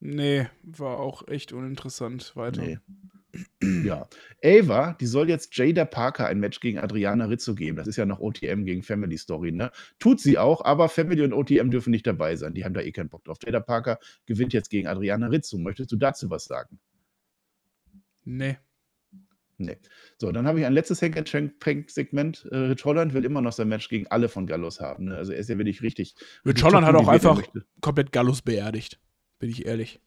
Nee, war auch echt uninteressant. Weiter. Nee. ja. Ava, die soll jetzt Jada Parker ein Match gegen Adriana Rizzo geben. Das ist ja noch OTM gegen Family Story, ne? Tut sie auch, aber Family und OTM dürfen nicht dabei sein. Die haben da eh keinen Bock drauf. Jada Parker gewinnt jetzt gegen Adriana Rizzo. Möchtest du dazu was sagen? Nee. Nee. So, dann habe ich ein letztes Hank Segment. Äh, Rich Holland will immer noch sein Match gegen alle von Gallos haben. Ne? Also er ist ja wirklich richtig. Rich Holland hat auch einfach komplett Gallos beerdigt. Bin ich ehrlich.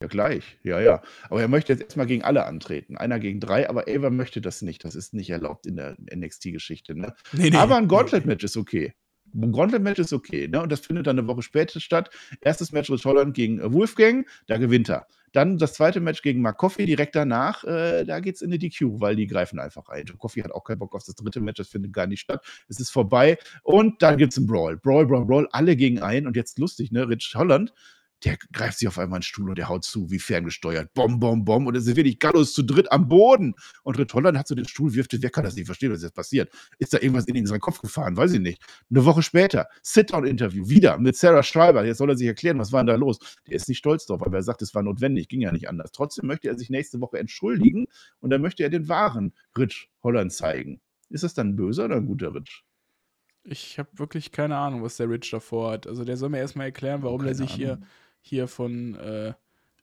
Ja, gleich. Ja, ja. Aber er möchte jetzt erstmal gegen alle antreten. Einer gegen drei, aber Ava möchte das nicht. Das ist nicht erlaubt in der NXT-Geschichte. Ne? Nee, nee. Aber ein Gauntlet-Match ist okay. Gauntlet-Match ist okay. Ne? Und das findet dann eine Woche später statt. Erstes Match Rich Holland gegen Wolfgang, da gewinnt er. Dann das zweite Match gegen Mark Coffey direkt danach. Äh, da geht es in die DQ, weil die greifen einfach ein. Coffey hat auch keinen Bock auf das dritte Match, das findet gar nicht statt. Es ist vorbei. Und dann gibt es einen Brawl. Brawl, Brawl, Brawl, alle gegen einen. Und jetzt lustig, ne? Rich Holland der greift sich auf einmal einen Stuhl und der haut zu, wie ferngesteuert. Bom, bom, bom. Und es sind wirklich Gallos zu dritt am Boden. Und Ritt Holland hat so den Stuhl, wirft es weg, kann das nicht verstehen, was jetzt passiert. Ist da irgendwas in seinen Kopf gefahren? Weiß ich nicht. Eine Woche später, Sit-Down-Interview, wieder mit Sarah Schreiber. Jetzt soll er sich erklären, was war denn da los? Der ist nicht stolz drauf, aber er sagt, es war notwendig, ging ja nicht anders. Trotzdem möchte er sich nächste Woche entschuldigen und dann möchte er den wahren Rich Holland zeigen. Ist das dann ein böser oder ein guter Rich? Ich habe wirklich keine Ahnung, was der Rich davor hat. Also der soll mir erstmal erklären, warum er sich Ahnung. hier hier von, äh,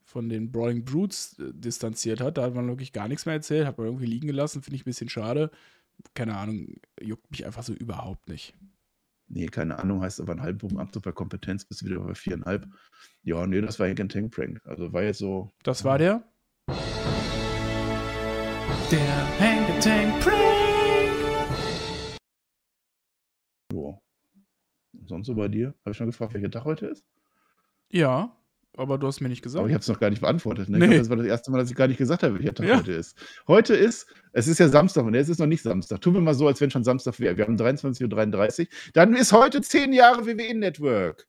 von den Brawling Brutes äh, distanziert hat. Da hat man wirklich gar nichts mehr erzählt, hat man irgendwie liegen gelassen, finde ich ein bisschen schade. Keine Ahnung, juckt mich einfach so überhaupt nicht. Nee, keine Ahnung, heißt aber einen halben Punkt Abzug bei Kompetenz, bist du wieder bei viereinhalb. Ja, nee, das war ein Tank Prank. Also war jetzt so. Das war der? Der Hank Tank Prank! Jo. Sonst so bei dir? Habe ich schon gefragt, welcher Tag heute ist? Ja, aber du hast mir nicht gesagt. Aber ich habe es noch gar nicht beantwortet. Ne? Nee. Glaub, das war das erste Mal, dass ich gar nicht gesagt habe, welcher Tag ja. heute ist. Heute ist, es ist ja Samstag und es ist noch nicht Samstag. Tun wir mal so, als wenn schon Samstag wäre. Wir haben 23.33 Uhr. Dann ist heute zehn Jahre WWE Network.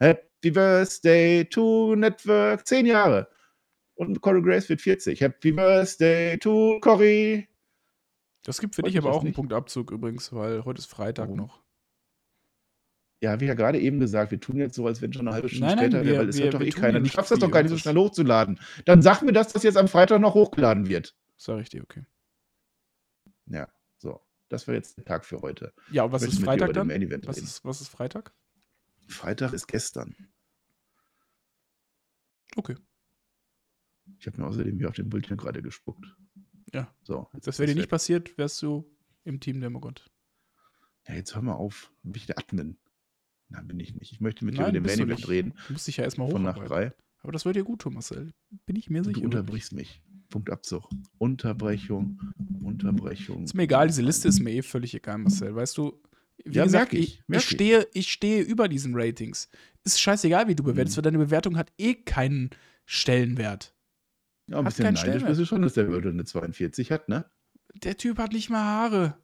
Happy Birthday to Network. Zehn Jahre. Und Corey Grace wird 40. Happy Birthday to Corey. Das gibt für heute dich aber auch einen nicht. Punktabzug übrigens, weil heute ist Freitag Warum? noch. Ja, wie ja gerade eben gesagt, wir tun jetzt so, als wenn schon eine halbe Stunde nein, nein, später wäre, weil es hört doch eh keiner. Du schaffst das doch gar nicht so schnell hochzuladen. Dann sag mir, dass das jetzt am Freitag noch hochgeladen wird. Sag ich dir, okay. Ja, so. Das war jetzt der Tag für heute. Ja, und was ist Freitag dann? Was ist, was ist Freitag? Freitag ist gestern. Okay. Ich habe mir außerdem hier auf dem Bildchen gerade gespuckt. Ja. So. Das wäre dir nicht passiert, wärst du im Team Demogod. Ja, jetzt hör mal auf. Bin ich der Admin? Nein, bin ich nicht. Ich möchte mit dir über den Main Event reden. Du musst dich ja erstmal Von nach drei. Aber das wird dir gut tun, Marcel. Bin ich mir sicher. Du unterbrichst mich. Punktabzug. Unterbrechung. Unterbrechung. Ist mir egal, diese Liste ist mir eh völlig egal, Marcel. Weißt du, wie ja, gesagt, ich, ich, ich, stehe, ich stehe über diesen Ratings. Ist scheißegal, wie du bewertest, mhm. weil deine Bewertung hat eh keinen Stellenwert. Ja, ein hat bisschen neidisch bist du schon, dass der Würde eine 42 hat, ne? Der Typ hat nicht mal Haare.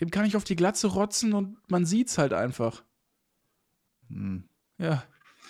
Dem kann ich auf die Glatze rotzen und man sieht's halt einfach. Hm. Ja.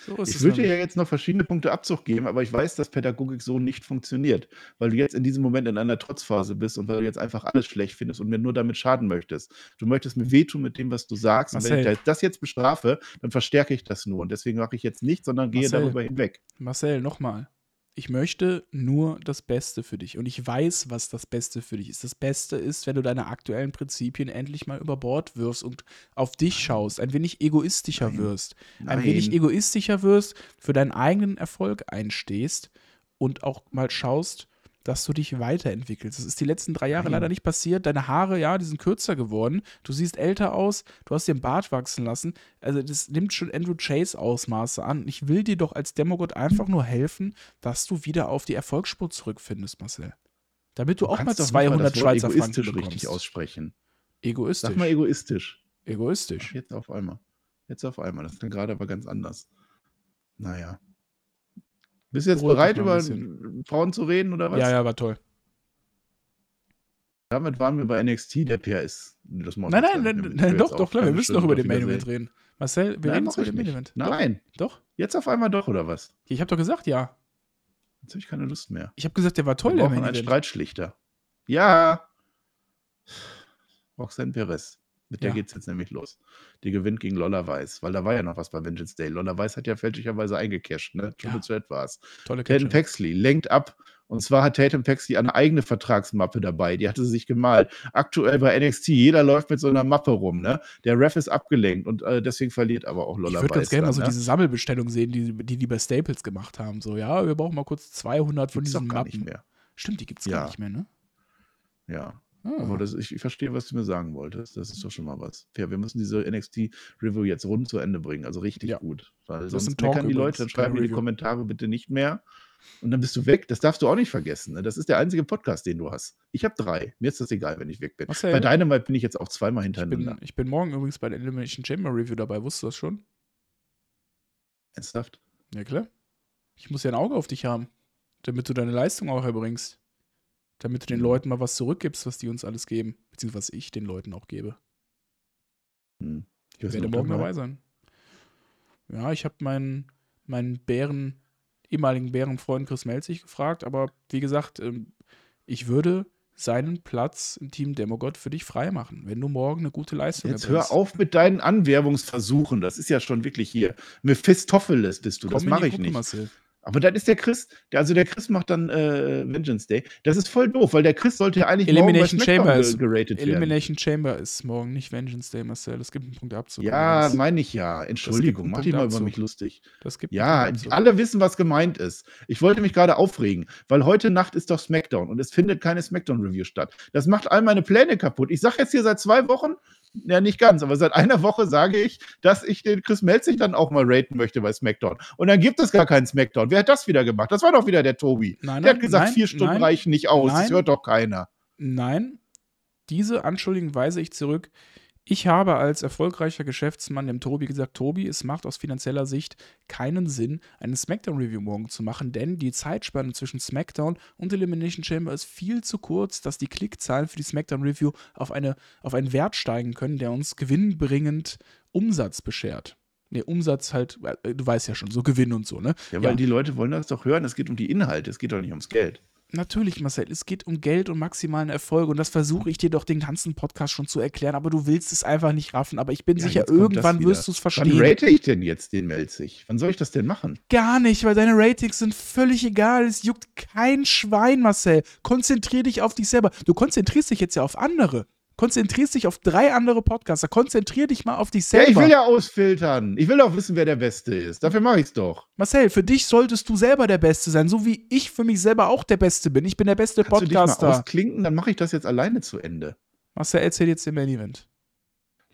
So ich würde dir ja jetzt noch verschiedene Punkte Abzug geben, aber ich weiß, dass Pädagogik so nicht funktioniert, weil du jetzt in diesem Moment in einer Trotzphase bist und weil du jetzt einfach alles schlecht findest und mir nur damit schaden möchtest. Du möchtest mir wehtun mit dem, was du sagst. Marcel. Und wenn ich das jetzt bestrafe, dann verstärke ich das nur. Und deswegen mache ich jetzt nichts, sondern gehe Marcel. darüber hinweg. Marcel, nochmal ich möchte nur das Beste für dich. Und ich weiß, was das Beste für dich ist. Das Beste ist, wenn du deine aktuellen Prinzipien endlich mal über Bord wirfst und auf dich schaust, ein wenig egoistischer Nein. wirst. Nein. Ein wenig egoistischer wirst, für deinen eigenen Erfolg einstehst und auch mal schaust, dass du dich weiterentwickelst. Das ist die letzten drei Jahre Nein. leider nicht passiert. Deine Haare, ja, die sind kürzer geworden. Du siehst älter aus. Du hast dir den Bart wachsen lassen. Also, das nimmt schon Andrew Chase Ausmaße an. Ich will dir doch als Demogod einfach nur helfen, dass du wieder auf die Erfolgsspur zurückfindest, Marcel. Damit du, du auch mal 200 Schweizer Franken bekommst. richtig aussprechen. Egoistisch. Sag mal egoistisch. Egoistisch. Ach, jetzt auf einmal. Jetzt auf einmal. Das ist dann gerade aber ganz anders. Naja. Bist du jetzt bereit, über Frauen zu reden oder was? Ja, ja, war toll. Damit waren wir bei NXT. Der PR ist. Das nein, nein, nein, nein doch, doch, klar. Wir müssen doch über den Main Event reden. Marcel, wir reden über den Main Event. Nein. Doch? Jetzt auf einmal doch, oder was? Ich habe doch gesagt, ja. Jetzt habe ich keine Lust mehr. Ich habe gesagt, der war toll, wir der Main Event. einen Streitschlichter. Ja. Roxanne Perez. Mit der Ja. geht's jetzt nämlich los. Die gewinnt gegen Lolla Weiß, weil da war ja noch was bei Vengeance Day. Lolla Weiß hat ja fälschlicherweise eingecasht, ne? Triple Ja. Threat war's. Tolle Tatum. Paxley lenkt ab. Und zwar hat Tatum Paxley eine eigene Vertragsmappe dabei. Die hatte sie sich gemalt. Aktuell bei NXT, jeder läuft mit so einer Mappe rum. Ne? Der Ref ist abgelenkt und äh, deswegen verliert aber auch Ich Lolla würde ganz Weiß. gerne mal so ne? diese Sammelbestellung sehen, die, die die bei Staples gemacht haben. So, ja, wir brauchen mal kurz 200 von Gibt's diesen gar Mappen. nicht mehr. Stimmt, die gibt es Ja. gar nicht mehr, ne? Ja. Ah. Aber das, ich, ich verstehe, was du mir sagen wolltest. Das ist doch schon mal was. Ja, wir müssen diese NXT-Review jetzt rund zu Ende bringen. Also richtig Ja. gut. Weil Das sonst meckern die Leute, dann schreiben die. Kommentare bitte nicht mehr. Und dann bist du weg. Das darfst du auch nicht vergessen. Ne? Das ist der einzige Podcast, den du hast. Ich habe drei. Mir ist das egal, wenn ich weg bin. Marcel, Bei Dynamite bin ich jetzt auch zweimal ich, bin, hintereinander. ich bin morgen übrigens bei der Elimination Chamber Review dabei. Wusstest du das schon? Ernsthaft? Ja, klar. Ich muss ja ein Auge auf dich haben, damit du deine Leistung auch erbringst. Damit du den Mhm. Leuten mal was zurückgibst, was die uns alles geben. Beziehungsweise was ich den Leuten auch gebe. Hm. Ich werde morgen dabei sein. Ja, ich habe meinen, meinen Bären, ehemaligen Bärenfreund Chris Melzig gefragt, aber wie gesagt, ähm, ich würde seinen Platz im Team Demogod für dich freimachen, wenn du morgen eine gute Leistung Jetzt hör erbringst. auf mit deinen Anwerbungsversuchen. Das ist ja schon wirklich hier. Mephistopheles bist du. Komm Das mache ich Gruppe, nicht. Marcel. Aber dann ist der Chris, der, also der Chris macht dann äh, Vengeance Day. Das ist voll doof, weil der Chris sollte ja eigentlich Elimination morgen Chamber SmackDown ist- ge geratet werden. Elimination Chamber ist morgen nicht Vengeance Day, Marcel. Es gibt einen Punkt Abzug. Ja, Das- meine ich ja. Entschuldigung, mach dich mal über mich lustig. das gibt Ja, alle wissen, was gemeint ist. Ich wollte mich gerade aufregen, weil heute Nacht ist doch SmackDown und es findet keine SmackDown-Review statt. Das macht all meine Pläne kaputt. Ich sage jetzt hier seit zwei Wochen, ja nicht ganz, aber seit einer Woche sage ich, dass ich den Chris Melzig dann auch mal raten möchte bei SmackDown. Und dann gibt es gar keinen SmackDown. Wer hat das wieder gemacht? Das war doch wieder der Tobi. Nein, Der nein, hat gesagt, nein, vier Stunden reichen nicht aus. Das hört doch keiner. Nein, diese Anschuldigung weise ich zurück. Ich habe als erfolgreicher Geschäftsmann dem Tobi gesagt, Tobi, es macht aus finanzieller Sicht keinen Sinn, eine SmackDown-Review morgen zu machen, denn die Zeitspanne zwischen SmackDown und Elimination Chamber ist viel zu kurz, dass die Klickzahlen für die SmackDown-Review auf, eine, auf einen Wert steigen können, der uns gewinnbringend Umsatz beschert. Nee, Umsatz halt, äh, du weißt ja schon, so Gewinn und so, ne? Ja, weil die Leute wollen das doch hören. Es geht um die Inhalte, es geht doch nicht ums Geld. Natürlich, Marcel, es geht um Geld und maximalen Erfolg und das versuche ich dir doch den ganzen Podcast schon zu erklären, aber du willst es einfach nicht raffen. Aber ich bin Ja, sicher, irgendwann wirst du es Wann verstehen. rate ich denn jetzt den Melzig? Wann soll ich das denn machen? Gar nicht, weil deine Ratings sind völlig egal. Es juckt kein Schwein, Marcel. Konzentrier dich auf dich selber. Du konzentrierst dich jetzt ja auf andere. Konzentrierst dich auf drei andere Podcaster. Konzentrier dich mal auf dich Ja, selber. ich will ja ausfiltern. Ich will auch wissen, wer der Beste ist. Dafür mache ich es doch. Marcel, für dich solltest du selber der Beste sein, so wie ich für mich selber auch der Beste bin. Ich bin der beste Kannst du dich mal Podcaster. ausklinken? Dann mache ich das jetzt alleine zu Ende. Marcel, erzähl jetzt den Main Event.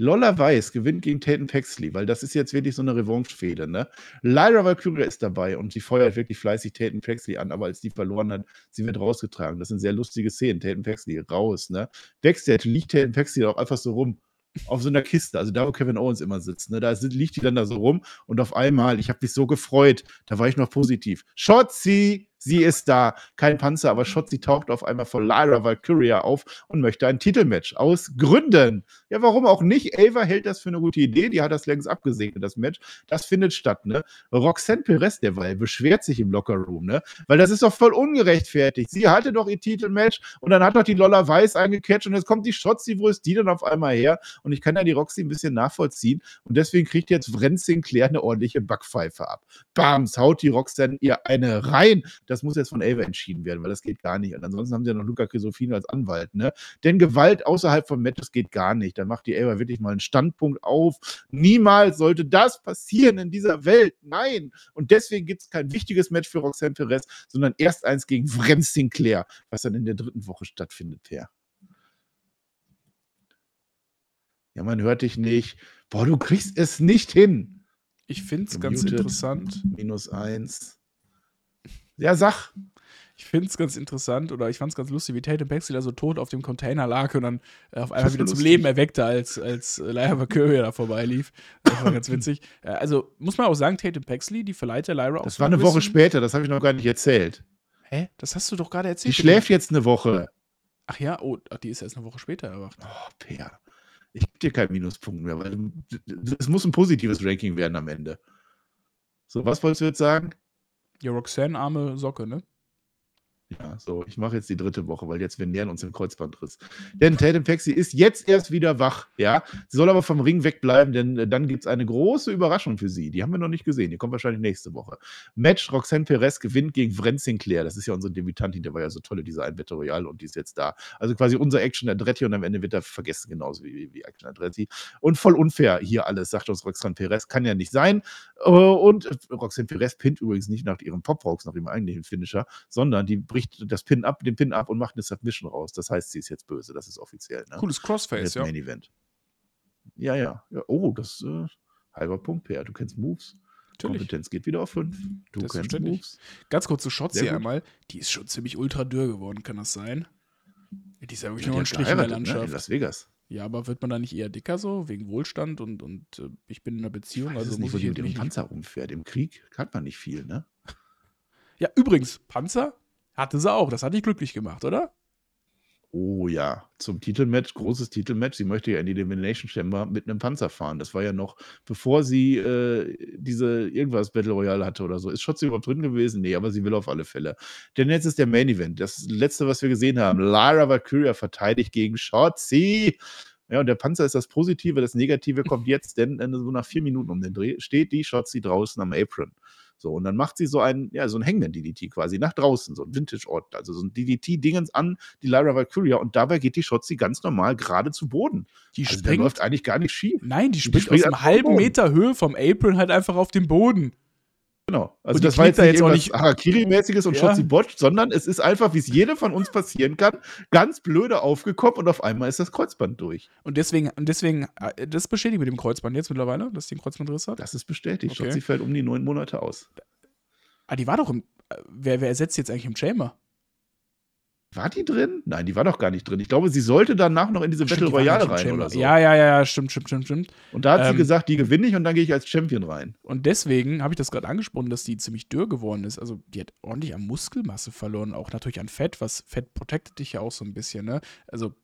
Lolla Weiß gewinnt gegen Tatum Paxley, weil das ist jetzt wirklich so eine Revanche-Fehde, ne? Lyra Valkyria ist dabei und sie feuert wirklich fleißig Tatum Paxley an, aber als die verloren hat, sie wird rausgetragen. Das sind sehr lustige Szenen. Tatum Paxley raus, ne? Backstage liegt Tatum Paxley auch einfach so rum. Auf so einer Kiste, also da, wo Kevin Owens immer sitzt, ne? Da liegt die dann da so rum und auf einmal, ich habe mich so gefreut, da war ich noch positiv. Shotzi, sie ist da. Kein Panzer, aber Shotzi taucht auf einmal vor Lyra Valkyria auf und möchte ein Titelmatch aus Gründen. Ja, warum auch nicht? Ava hält das für eine gute Idee. Die hat das längst abgesegnet, das Match. Das findet statt, ne? Roxanne Perez derweil beschwert sich im Lockerroom, ne? Weil das ist doch voll ungerechtfertigt. Sie hatte doch ihr Titelmatch und dann hat doch die Lolla Weiß eingecatcht und jetzt kommt die Shotzi, wo ist die denn auf einmal her? Und ich kann ja die Roxy ein bisschen nachvollziehen und deswegen kriegt jetzt Vren Sinclair eine ordentliche Backpfeife ab. Bams, haut die Roxanne ihr eine rein. Das muss jetzt von Ava entschieden werden, weil das geht gar nicht. Und ansonsten haben sie ja noch Luca Crisofino als Anwalt, ne? Denn Gewalt außerhalb von Matches geht gar nicht. Dann macht die Ava wirklich mal einen Standpunkt auf. Niemals sollte das passieren in dieser Welt. Nein. Und deswegen gibt es kein wichtiges Match für Roxanne Perez, sondern erst eins gegen Vren Sinclair, was dann in der dritten Woche stattfindet, Per. Ja, man hört dich nicht. Boah, du kriegst es nicht hin. Ich finde es ganz interessant. Minus eins. Ja, sag. Ich finde es ganz interessant oder ich fand es ganz lustig, wie Tatum Paxley da so tot auf dem Container lag und dann äh, auf einmal wieder war zum lustig. Leben erweckte, als, als äh, Lyra Valkyria da vorbeilief. Das war ganz witzig. Äh, also muss man auch sagen, Tatum Paxley, die verleiht der Lyra auch Das war ein eine Woche später, das habe ich noch gar nicht erzählt. Hä? Das hast du doch gerade Die erzählt. schläft jetzt eine Woche. Ach ja, oh, ach, die ist erst eine Woche später erwacht. Oh, Per. Ich gebe dir keinen Minuspunkt mehr, weil es muss ein positives Ranking werden am Ende. So, was wolltest du jetzt sagen? Ja, Roxanne, arme Socke, ne? Ja, So, ich mache jetzt die dritte Woche, weil jetzt wir nähern uns dem Kreuzbandriss. Denn Tatum Paxi ist jetzt erst wieder wach, ja. Sie soll aber vom Ring wegbleiben, denn äh, dann gibt es eine große Überraschung für sie. Die haben wir noch nicht gesehen. Die kommt wahrscheinlich nächste Woche. Match: Roxanne Perez gewinnt gegen Vren Sinclair. Das ist ja unsere Debütantin, der war ja so tolle, diese Einwette Royal und die ist jetzt da. Also quasi unser Action Andretti und am Ende wird er vergessen, genauso wie, wie Action Andretti. Und voll unfair hier alles, sagt uns Roxanne Perez. Kann ja nicht sein. Äh, und Roxanne Perez pinnt übrigens nicht nach ihrem Pop-Rocks, nach ihrem eigentlichen Finisher, sondern die bricht das Pin ab, den Pin ab und macht eine Submission raus. Das heißt, sie ist jetzt böse. Das ist offiziell. Ne? Cooles Crossface, ja. Main Event. Ja, ja, ja. Oh, das äh, halber Punkt, Per. Du kennst Moves. Natürlich. Kompetenz geht wieder auf 5. Du kennst Selbstverständlich. Moves. Ganz kurz zu Shotzi Sehr gut. einmal. Die ist schon ziemlich ultra dürr geworden, kann das sein? Die ist ja wirklich Ja, nur ein Strich in der geheiratet, ne, in Landschaft. Las Vegas. Ja, aber wird man da nicht eher dicker so, wegen Wohlstand und, und äh, ich bin in einer Beziehung, also es muss nicht, wo ich mit nicht. Panzer rumfährt. Im Krieg hat man nicht viel, ne? Ja, übrigens, Panzer hatte sie auch. Das hat dich glücklich gemacht, oder? Oh ja, zum Titelmatch, großes Titelmatch. Sie möchte ja in die Elimination Chamber mit einem Panzer fahren. Das war ja noch, bevor sie äh, diese irgendwas Battle Royale hatte oder so. Ist Schotzi überhaupt drin gewesen? Nee, aber sie will auf alle Fälle. Denn jetzt ist der Main Event. Das letzte, was wir gesehen haben. Lara Valkyria verteidigt gegen Shotzi. Ja, und der Panzer ist das Positive, das Negative kommt jetzt, denn äh, so nach vier Minuten um den Dreh steht die Shotzi draußen am Apron. So, und dann macht sie so ein, ja, so ein Hangman-DDT quasi nach draußen, so ein Vintage-Ort, also so ein DDT-Dingens an die Lyra Valkyria und dabei geht die Shotzi ganz normal gerade zu Boden. Die Also springt. läuft eigentlich gar nicht schief. Nein, die die springt springt aus einem halben Boden. Meter Höhe vom Apron halt einfach auf den Boden. Genau. Also Und das war jetzt da jetzt auch nicht- Harakiri-mäßiges und Ja. Shotzi botcht, sondern es ist einfach, wie es jedem von uns passieren kann, ganz blöde aufgekommen und auf einmal ist das Kreuzband durch. Und deswegen, und deswegen, äh, das bestätigt mit dem Kreuzband jetzt mittlerweile, dass die einen Kreuzbandriss hat. Das ist bestätigt. Okay. Shotzi fällt um die neun Monate aus. Ah, die war doch im. äh, Wer, wer ersetzt jetzt eigentlich im Chamber? War die drin? Nein, die war doch gar nicht drin. Ich glaube, sie sollte danach noch in diese Stimmt, Battle Royale rein Chamber. oder so. Ja, ja, ja, stimmt, stimmt, stimmt, stimmt. Und da hat sie Ähm, gesagt, die gewinne ich und dann gehe ich als Champion rein. Und deswegen habe ich das gerade angesprochen, dass die ziemlich dürr geworden ist. Also die hat ordentlich an Muskelmasse verloren, auch natürlich an Fett, was Fett protected dich ja auch so ein bisschen, ne? Also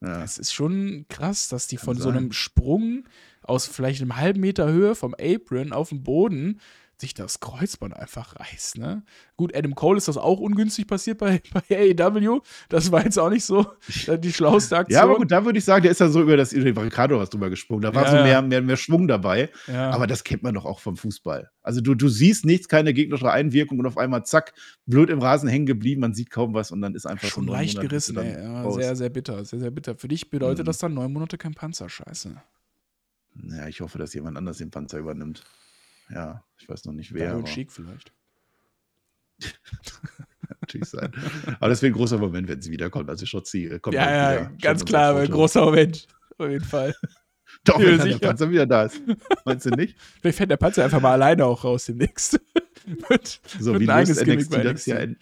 Ja. es ist schon krass, dass die Kann von so sein. einem Sprung aus vielleicht einem halben Meter Höhe vom Apron auf den Boden sich das Kreuzband einfach reißt, ne? Gut, Adam Cole ist das auch ungünstig passiert bei, bei AEW. Das war jetzt auch nicht so äh, die schlauste Aktion. Ja, aber gut, da würde ich sagen, der ist ja so über das über die Barricado was drüber gesprungen. Da war Ja, so mehr, mehr, mehr Schwung dabei. Ja. Aber das kennt man doch auch vom Fußball. Also du, du siehst nichts, keine gegnerische Einwirkung und auf einmal zack, blöd im Rasen hängen geblieben, man sieht kaum was und dann ist einfach Schon so leicht Monate gerissen, ey. Ja, sehr, sehr bitter, sehr, sehr bitter. Für dich bedeutet Mhm. das dann neun Monate kein Panzer, scheiße. Ja, ich hoffe, dass jemand anders den Panzer übernimmt. Ja, ich weiß noch nicht wer. Aber Schick vielleicht. natürlich sein. Aber das wäre ein großer Moment, wenn sie wiederkommt. Also Schotzi äh, kommt Ja, halt ja, ganz klar, ein großer Moment. Auf jeden Fall. Doch, wenn der. Panzer wieder da ist. Meinst du nicht? Vielleicht fährt der Panzer einfach mal alleine auch raus demnächst. wird, So wird wie löst NXT das ja in,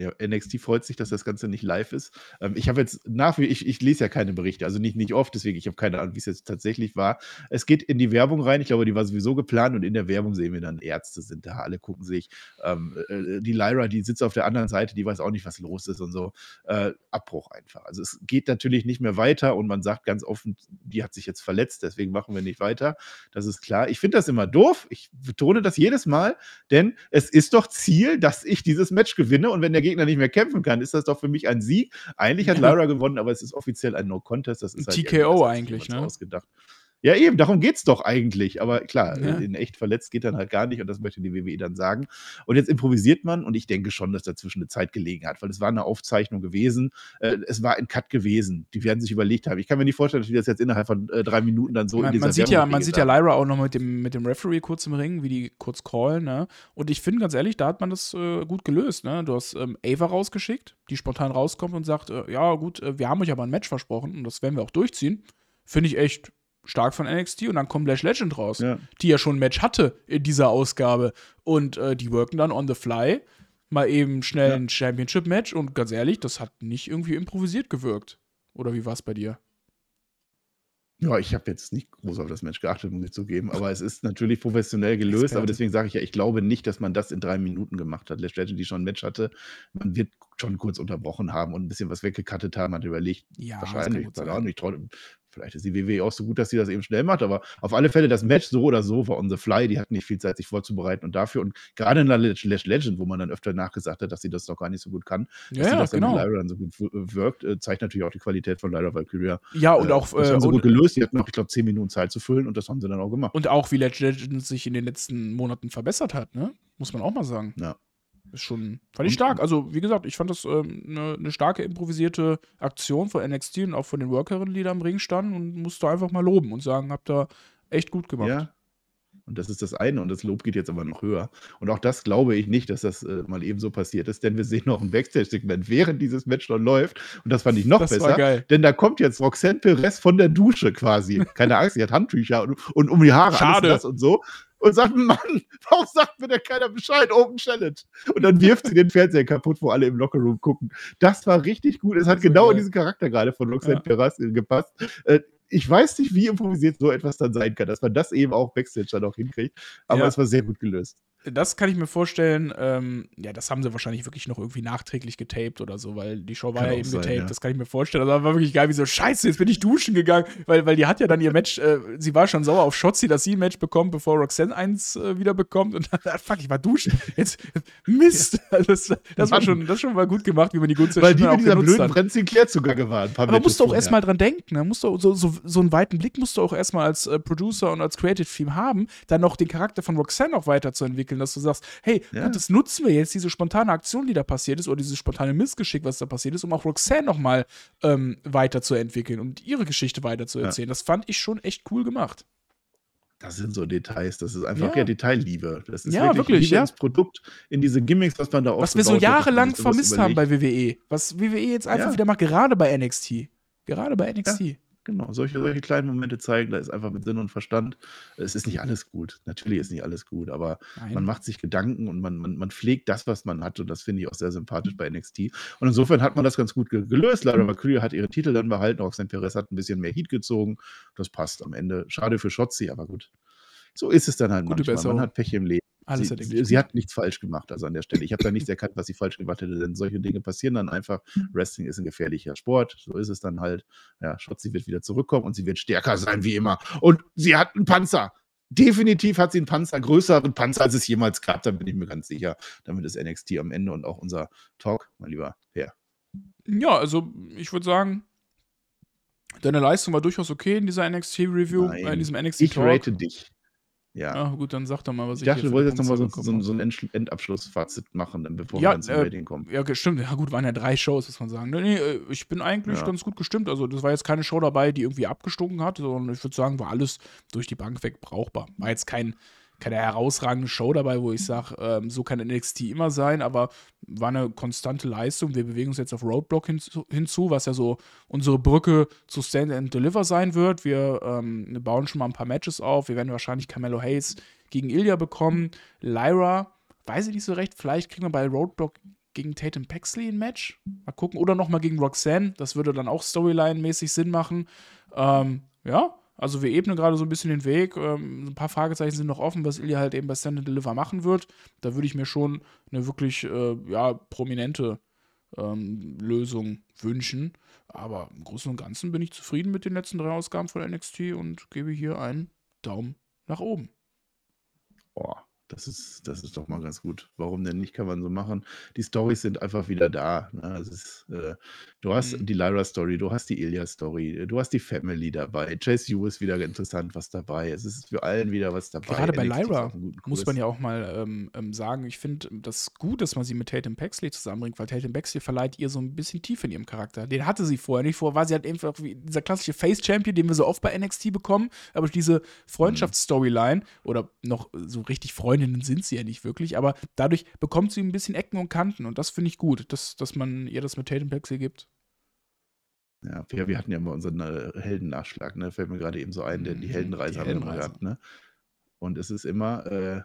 ja, NXT freut sich, dass das Ganze nicht live ist. Ähm, ich habe jetzt nach wie ich, ich lese ja keine Berichte, also nicht, nicht oft, deswegen ich habe keine Ahnung, wie es jetzt tatsächlich war. Es geht in die Werbung rein, ich glaube, die war sowieso geplant und in der Werbung sehen wir dann Ärzte sind da, alle gucken sich. Ähm, äh, die Lyra, die sitzt auf der anderen Seite, die weiß auch nicht, was los ist und so. Äh, Abbruch einfach. Also es geht natürlich nicht mehr weiter und man sagt ganz offen, die hat sich jetzt verletzt, deswegen machen wir nicht weiter. Das ist klar. Ich finde das immer doof. Ich betone das jedes Mal, denn es ist doch Ziel, dass ich dieses Match gewinne und wenn der Gegner nicht mehr kämpfen kann, ist das doch für mich ein Sieg. Eigentlich hat. Lyra gewonnen, aber es ist offiziell ein No-Contest. Das ist Ein halt TKO eigentlich, ne? Ausgedacht. Ja, eben, darum geht es doch eigentlich. Aber klar, Ja. in echt verletzt geht dann halt gar nicht und das möchte die WWE dann sagen. Und jetzt improvisiert man und ich denke schon, dass dazwischen eine Zeit gelegen hat, weil es war eine Aufzeichnung gewesen. Äh, es war ein Cut gewesen. Die werden sich überlegt haben. Ich kann mir nicht vorstellen, dass die das jetzt innerhalb von äh, drei Minuten dann so in man, dieser man sieht ja, Werbung man sieht ja Lyra auch noch mit dem, mit dem Referee kurz im Ring, wie die kurz callen, ne? Und ich finde ganz ehrlich, da hat man das äh, gut gelöst, ne? Du hast ähm, Ava rausgeschickt, die spontan rauskommt und sagt, äh, ja gut, äh, wir haben euch aber ein Match versprochen und das werden wir auch durchziehen. Finde ich echt stark von NXT und dann kommt Lash Legend raus, Ja. die ja schon ein Match hatte in dieser Ausgabe und äh, die worken dann on the fly mal eben schnell Ja. ein Championship-Match und ganz ehrlich, das hat nicht irgendwie improvisiert gewirkt. Oder wie war es bei dir? Ja, ich habe jetzt nicht groß auf das Match geachtet, muss ich zugeben, aber es ist natürlich professionell gelöst, Experte. aber deswegen sage ich ja, ich glaube nicht, dass man das in drei Minuten gemacht hat. Lash Legend, die schon ein Match hatte, man wird schon kurz unterbrochen haben und ein bisschen was weggekattet haben, hat überlegt, Ja, wahrscheinlich, ich traue vielleicht ist die WWE auch so gut, dass sie das eben schnell macht, aber auf alle Fälle das Match so oder so war on the fly, die hatten nicht viel Zeit, sich vorzubereiten und dafür und gerade in der Leg Leg Legend, wo man dann öfter nachgesagt hat, dass sie das noch gar nicht so gut kann, dass Ja, sie ja, das dann genau. Lyra dann so gut wirkt, äh, zeigt natürlich auch die Qualität von Lyra Valkyria. Ja, und Äh, auch, das äh, haben sie gut gelöst, die hatten noch, ich glaube, 10 Minuten Zeit zu füllen und das haben sie dann auch gemacht. und auch wie Legend sich in den letzten Monaten verbessert hat, ne? Muss man auch mal sagen. Ja. Ist schon, fand ich stark. Also, wie gesagt, ich fand das eine ähm, ne- ne starke improvisierte Aktion von NXT und auch von den Workerinnen, die da im Ring standen und musste einfach mal loben und sagen, habt ihr echt gut gemacht. Ja. Und das ist das eine und das Lob geht jetzt aber noch höher. Und auch das glaube ich nicht, dass das äh, mal eben so passiert ist, denn wir sehen noch ein Backstage-Segment, während dieses Match noch läuft. Und das fand ich noch Das war besser. geil. Denn da kommt jetzt Roxanne Perez von der Dusche quasi. Keine Angst, sie hat Handtücher und, und um die Haare Schade. alles das und so. Und sagt, Mann, warum sagt mir denn keiner Bescheid? Open Challenge. Und dann wirft sie den Fernseher kaputt, wo alle im Lockerroom gucken. Das war richtig gut. Es hat genau in geil. diesen Charakter gerade von Roxanne Ja. Perez äh, gepasst. Äh, ich weiß nicht, wie improvisiert so etwas dann sein kann, dass man das eben auch Backstage dann auch hinkriegt. Aber Ja. es war sehr gut gelöst. Das kann ich mir vorstellen. Ähm, ja, das haben sie wahrscheinlich wirklich noch irgendwie nachträglich getaped oder so, weil die Show war ja eben sein, getaped. ja. Das kann ich mir vorstellen. Also, das war wirklich geil, wie so, Scheiße, jetzt bin ich duschen gegangen. Weil, weil die hat ja dann ihr Match, äh, sie war schon sauer auf Shotzi, dass sie ein Match bekommt, bevor Roxanne eins äh, wieder bekommt. Und dann, fuck, ich war duschen. Jetzt, Mist. Das, das war schon, das schon mal gut gemacht, wie man die Gunst Weil die mit dieser blöden Sinclair zugange waren. Aber Matches musst du auch erstmal dran denken. Ne? Musst du, so, so, so einen weiten Blick musst du auch erstmal als äh, Producer und als Creative Team haben, dann noch den Charakter von Roxanne auch weiterzuentwickeln, dass du sagst, hey, Ja. gut, das nutzen wir jetzt, diese spontane Aktion, die da passiert ist, oder dieses spontane Missgeschick, was da passiert ist, um auch Roxanne nochmal ähm, weiterzuentwickeln und ihre Geschichte weiterzuerzählen. Das fand ich schon echt cool gemacht. Das sind so Details, das ist einfach Ja. ja, Detailliebe. Das ist Ja, wirklich, wirklich, Liebe ja. ins Produkt, in diese Gimmicks, was man da Was wir so jahrelang vermisst haben bei WWE. Was WWE jetzt einfach Ja. wieder macht, gerade bei NXT. Gerade bei NXT. Genau, solche, solche kleinen Momente zeigen, da ist einfach mit Sinn und Verstand. Es ist nicht alles gut. Natürlich ist nicht alles gut, aber Nein. man macht sich Gedanken und man, man, man pflegt das, was man hat. Und das finde ich auch sehr sympathisch bei NXT. Und insofern hat man das ganz gut ge gelöst. Lyra Valkyrie hat ihre Titel dann behalten. Roxanne Perez hat ein bisschen mehr Heat gezogen. Das passt am Ende. Schade für Shotzi, aber gut. So ist es dann halt Gute manchmal. Besserung. Man hat Pech im Leben. Alles sie, hat sie, sie hat nichts falsch gemacht, also an der Stelle. Ich habe da nichts erkannt, was sie falsch gemacht hätte, denn solche Dinge passieren dann einfach. Wrestling ist ein gefährlicher Sport, so ist es dann halt. Ja, Schotzi wird wieder zurückkommen und sie wird stärker sein wie immer. Und sie hat einen Panzer. Definitiv hat sie einen Panzer, größeren Panzer, als es jemals gab, da bin ich mir ganz sicher. Damit ist NXT am Ende und auch unser Talk, mein lieber Herr. Ja, also ich würde sagen, deine Leistung war durchaus okay in dieser NXT-Review, äh, in diesem NXT Ich rate dich. Ja. Ja, gut, dann sag doch mal, was ich ich dachte, du wolltest jetzt nochmal so, so, so ein End Endabschlussfazit machen, bevor Ja, wir zum äh, Rating kommen. Ja, okay, stimmt. Ja, gut, waren ja drei Shows, muss man sagen. Nee, nee, äh, ich bin eigentlich Ja. ganz gut gestimmt. Also, das war jetzt keine Show dabei, die irgendwie abgestunken hat, sondern ich würde sagen, war alles durch die Bank weg brauchbar. War jetzt kein, keine herausragende Show dabei, wo ich sage, ähm, so kann NXT immer sein, aber war eine konstante Leistung. Wir bewegen uns jetzt auf Roadblock hinzu, hinzu was ja so unsere Brücke zu Stand and Deliver sein wird. Wir ähm, bauen schon mal ein paar Matches auf. Wir werden wahrscheinlich Carmelo Hayes gegen Ilya bekommen. Lyra, weiß ich nicht so recht, vielleicht kriegen wir bei Roadblock gegen Tatum Paxley ein Match. Mal gucken. Oder nochmal gegen Roxanne. Das würde dann auch Storyline-mäßig Sinn machen. Ähm, ja, also wir ebnen gerade so ein bisschen den Weg. Ähm, ein paar Fragezeichen sind noch offen, was Ilya halt eben bei Stand and Deliver machen wird. Da würde ich mir schon eine wirklich äh, ja, prominente ähm, Lösung wünschen. Aber im Großen und Ganzen bin ich zufrieden mit den letzten drei Ausgaben von NXT und gebe hier einen Daumen nach oben. Boah, das ist, das ist doch mal ganz gut. Warum denn nicht, kann man so machen. Die Storys sind einfach wieder da. Ne? Ist, äh, du hast Mhm. die Lyra-Story, du hast die Ilya-Story, du hast die Family dabei. Chase U ist wieder interessant, was dabei. Es ist für allen wieder was dabei. Gerade bei NXT Lyra muss man ja auch mal ähm, ähm, sagen, ich finde das gut, dass man sie mit Tatum Paxley zusammenbringt, weil Tatum Paxley verleiht ihr so ein bisschen Tiefe in ihrem Charakter. Den hatte sie vorher nicht. Vorher war sie halt einfach wie dieser klassische Face-Champion, den wir so oft bei NXT bekommen. Aber diese Freundschaftsstoryline oder noch so richtig Freundinnen sind sie ja nicht wirklich, aber dadurch bekommt sie ein bisschen Ecken und Kanten und das finde ich gut, dass, dass man ihr das mit Tatum Paxley gibt. Ja, wir, wir hatten ja mal unseren äh, Heldennachschlag, ne? Fällt mir gerade eben so ein, denn die Mhm, Heldenreise die haben wir Heldenreise. gehabt, ne? Und es ist immer, äh,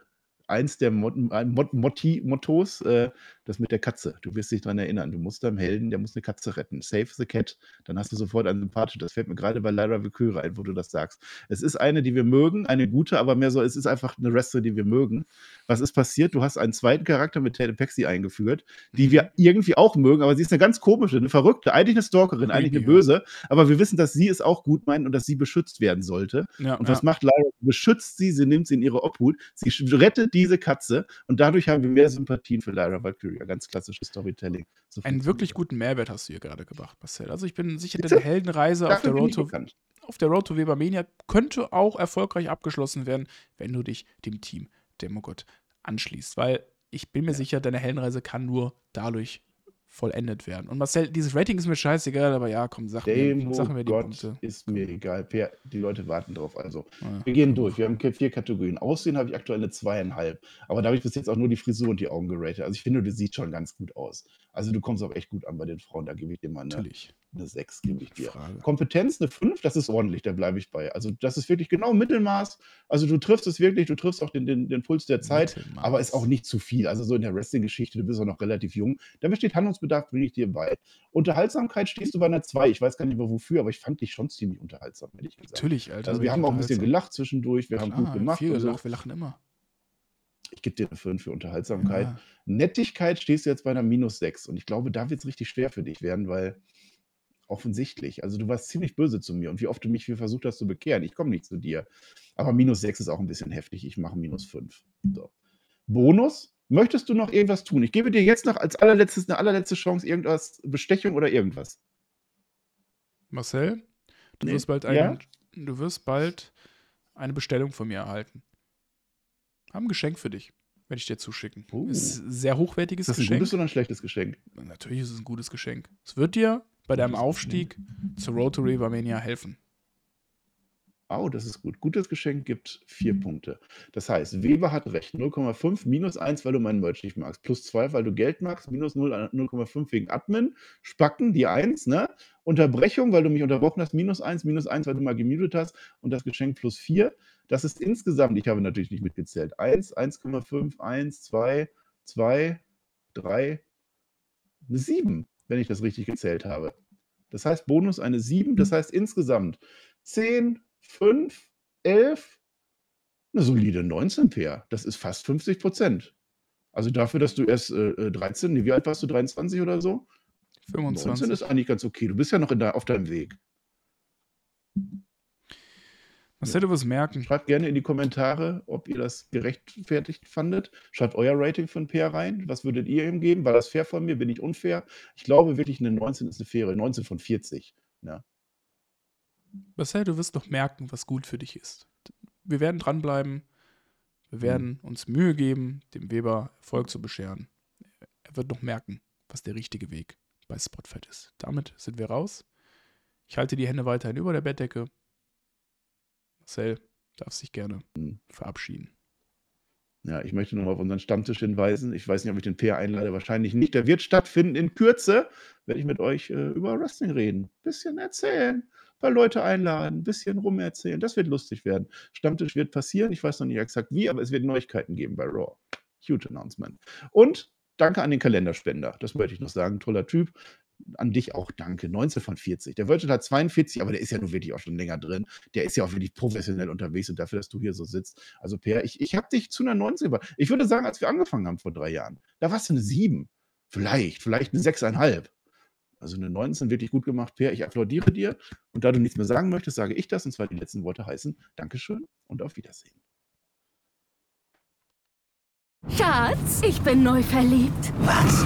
eins der Mot Mot Motti Mottos, äh, das mit der Katze. Du wirst dich daran erinnern. Du musst deinem Helden, der muss eine Katze retten. Save the cat. Dann hast du sofort einen sympathisch. Das fällt mir gerade bei Lyra Valkyrie ein, wo du das sagst. Es ist eine, die wir mögen, eine gute, aber mehr so, es ist einfach eine Wrestler, die wir mögen. Was ist passiert? Du hast einen zweiten Charakter mit Tate Pexi eingeführt, die wir irgendwie auch mögen, aber sie ist eine ganz komische, eine verrückte, eigentlich eine Stalkerin, eigentlich eine böse, aber wir wissen, dass sie es auch gut meint und dass sie beschützt werden sollte. Ja, Und was ja. macht Lyra? Beschützt sie, sie nimmt sie in ihre Obhut, sie rettet diese Katze und dadurch haben wir mehr Sympathien für Lyra Valkyria. Ganz klassisches Storytelling. So Einen wirklich guten Mehrwert hast du hier gerade gebracht, Marcel. Also ich bin sicher, Bitte? deine Heldenreise auf der, Road to, auf der Road to Webermania könnte auch erfolgreich abgeschlossen werden, wenn du dich dem Team Demogod anschließt. Weil ich bin mir sicher, deine Heldenreise kann nur dadurch vollendet werden. Und Marcel, dieses Rating ist mir scheißegal, aber ja, komm, sag mir, Demo sag mir die Gott Punkte. ist mir egal. Die Leute warten drauf. Also, Ja. wir gehen durch. Wir haben vier Kategorien. Aussehen habe ich aktuell eine zweieinhalb. Aber da habe ich bis jetzt auch nur die Frisur und die Augen geratet. Also, ich finde, du siehst schon ganz gut aus. Also, du kommst auch echt gut an bei den Frauen. Da gebe ich dir mal eine, Natürlich. Eine 6, gebe ich dir. Frage. Kompetenz eine 5, das ist ordentlich, da bleibe ich bei. Also, das ist wirklich genau Mittelmaß. Also, du triffst es wirklich, du triffst auch den, den, den Puls der Zeit. Mittelmaß. Aber ist auch nicht zu viel. Also so in der Wrestling-Geschichte, du bist auch noch relativ jung. Da besteht Handlungsbedarf, bringe ich dir bei. Unterhaltsamkeit stehst du bei einer 2. Ich weiß gar nicht mehr wofür, aber ich fand dich schon ziemlich unterhaltsam, ehrlich gesagt. Natürlich, Alter. Also wir haben auch ein bisschen gelacht zwischendurch, wir haben Klar, gut gemacht. Viel so. gelacht, wir lachen immer. Ich gebe dir eine 5 für Unterhaltsamkeit. Ja. Nettigkeit stehst du jetzt bei einer minus 6. Und ich glaube, da wird es richtig schwer für dich werden, weil offensichtlich, also du warst ziemlich böse zu mir und wie oft du mich versucht hast zu bekehren. Ich komme nicht zu dir. Aber minus 6 ist auch ein bisschen heftig. Ich mache minus 5. So. Bonus. Möchtest du noch irgendwas tun? Ich gebe dir jetzt noch als allerletztes eine allerletzte Chance, irgendwas, Bestechung oder irgendwas. Marcel, du Nee, wirst bald ja? einen, du wirst bald eine Bestellung von mir erhalten. Haben ein Geschenk für dich, werde ich dir zuschicken. Oh. Ist ein sehr hochwertiges Ist das ein Geschenk. gutes oder ein schlechtes Geschenk? Natürlich ist es ein gutes Geschenk. Es wird dir bei deinem Aufstieg zur Road to Rivermania helfen. Oh, das ist gut. Gutes Geschenk gibt vier Punkte. Das heißt, Weber hat recht. 0,5 minus 1, weil du meinen Merch nicht magst. Plus 2, weil du Geld magst. Minus 0, 0,5 wegen Admin. Spacken, die 1, ne? Unterbrechung, weil du mich unterbrochen hast. Minus 1, minus 1, weil du mal gemutet hast. Und das Geschenk plus 4. Das ist insgesamt, ich habe natürlich nicht mitgezählt. 1, 1,5, 1, 2, 2, 3, eine 7, wenn ich das richtig gezählt habe. Das heißt, Bonus eine 7. Das heißt insgesamt 10, 5, 11, eine solide 19 Pair. Das ist fast 50 Prozent. Also dafür, dass du erst äh, äh, 13, nee, wie alt warst du, 23 oder so? 19 25. ist eigentlich ganz okay. Du bist ja noch der, auf deinem Weg. Marcel, du wirst merken. Schreibt gerne in die Kommentare, ob ihr das gerechtfertigt fandet. Schreibt euer Rating ein Pair rein. Was würdet ihr ihm geben? War das fair von mir? Bin ich unfair? Ich glaube wirklich, eine 19 ist eine faire. 19 von 40. Ja. Marcel, du wirst noch merken, was gut für dich ist. Wir werden dranbleiben. Wir werden uns Mühe geben, dem Weber Erfolg zu bescheren. Er wird noch merken, was der richtige Weg bei Spotfight ist. Damit sind wir raus. Ich halte die Hände weiterhin über der Bettdecke. Marcel darf sich gerne verabschieden. Ja, ich möchte nochmal auf unseren Stammtisch hinweisen. Ich weiß nicht, ob ich den Peer einlade, wahrscheinlich nicht. Der wird stattfinden in Kürze. Werde ich mit euch äh, über Wrestling reden. Bisschen erzählen, ein paar Leute einladen, ein bisschen rumerzählen. Das wird lustig werden. Stammtisch wird passieren. Ich weiß noch nicht exakt wie, aber es wird Neuigkeiten geben bei Raw. Huge Announcement. Und danke an den Kalenderspender. Das wollte ich noch sagen. Toller Typ. An dich auch danke. 19 von 40. Der Virgil hat 42, aber der ist ja nun wirklich auch schon länger drin. Der ist ja auch wirklich professionell unterwegs und dafür, dass du hier so sitzt. Also, Per, ich, ich habe dich zu einer 19 gebracht. Ich würde sagen, als wir angefangen haben vor drei Jahren, da warst du eine 7. Vielleicht, vielleicht eine 6,5. Also eine 19 wirklich gut gemacht, Per. Ich applaudiere dir. Und da du nichts mehr sagen möchtest, sage ich das. Und zwar die letzten Worte heißen Dankeschön und auf Wiedersehen. Schatz, ich bin neu verliebt. Was?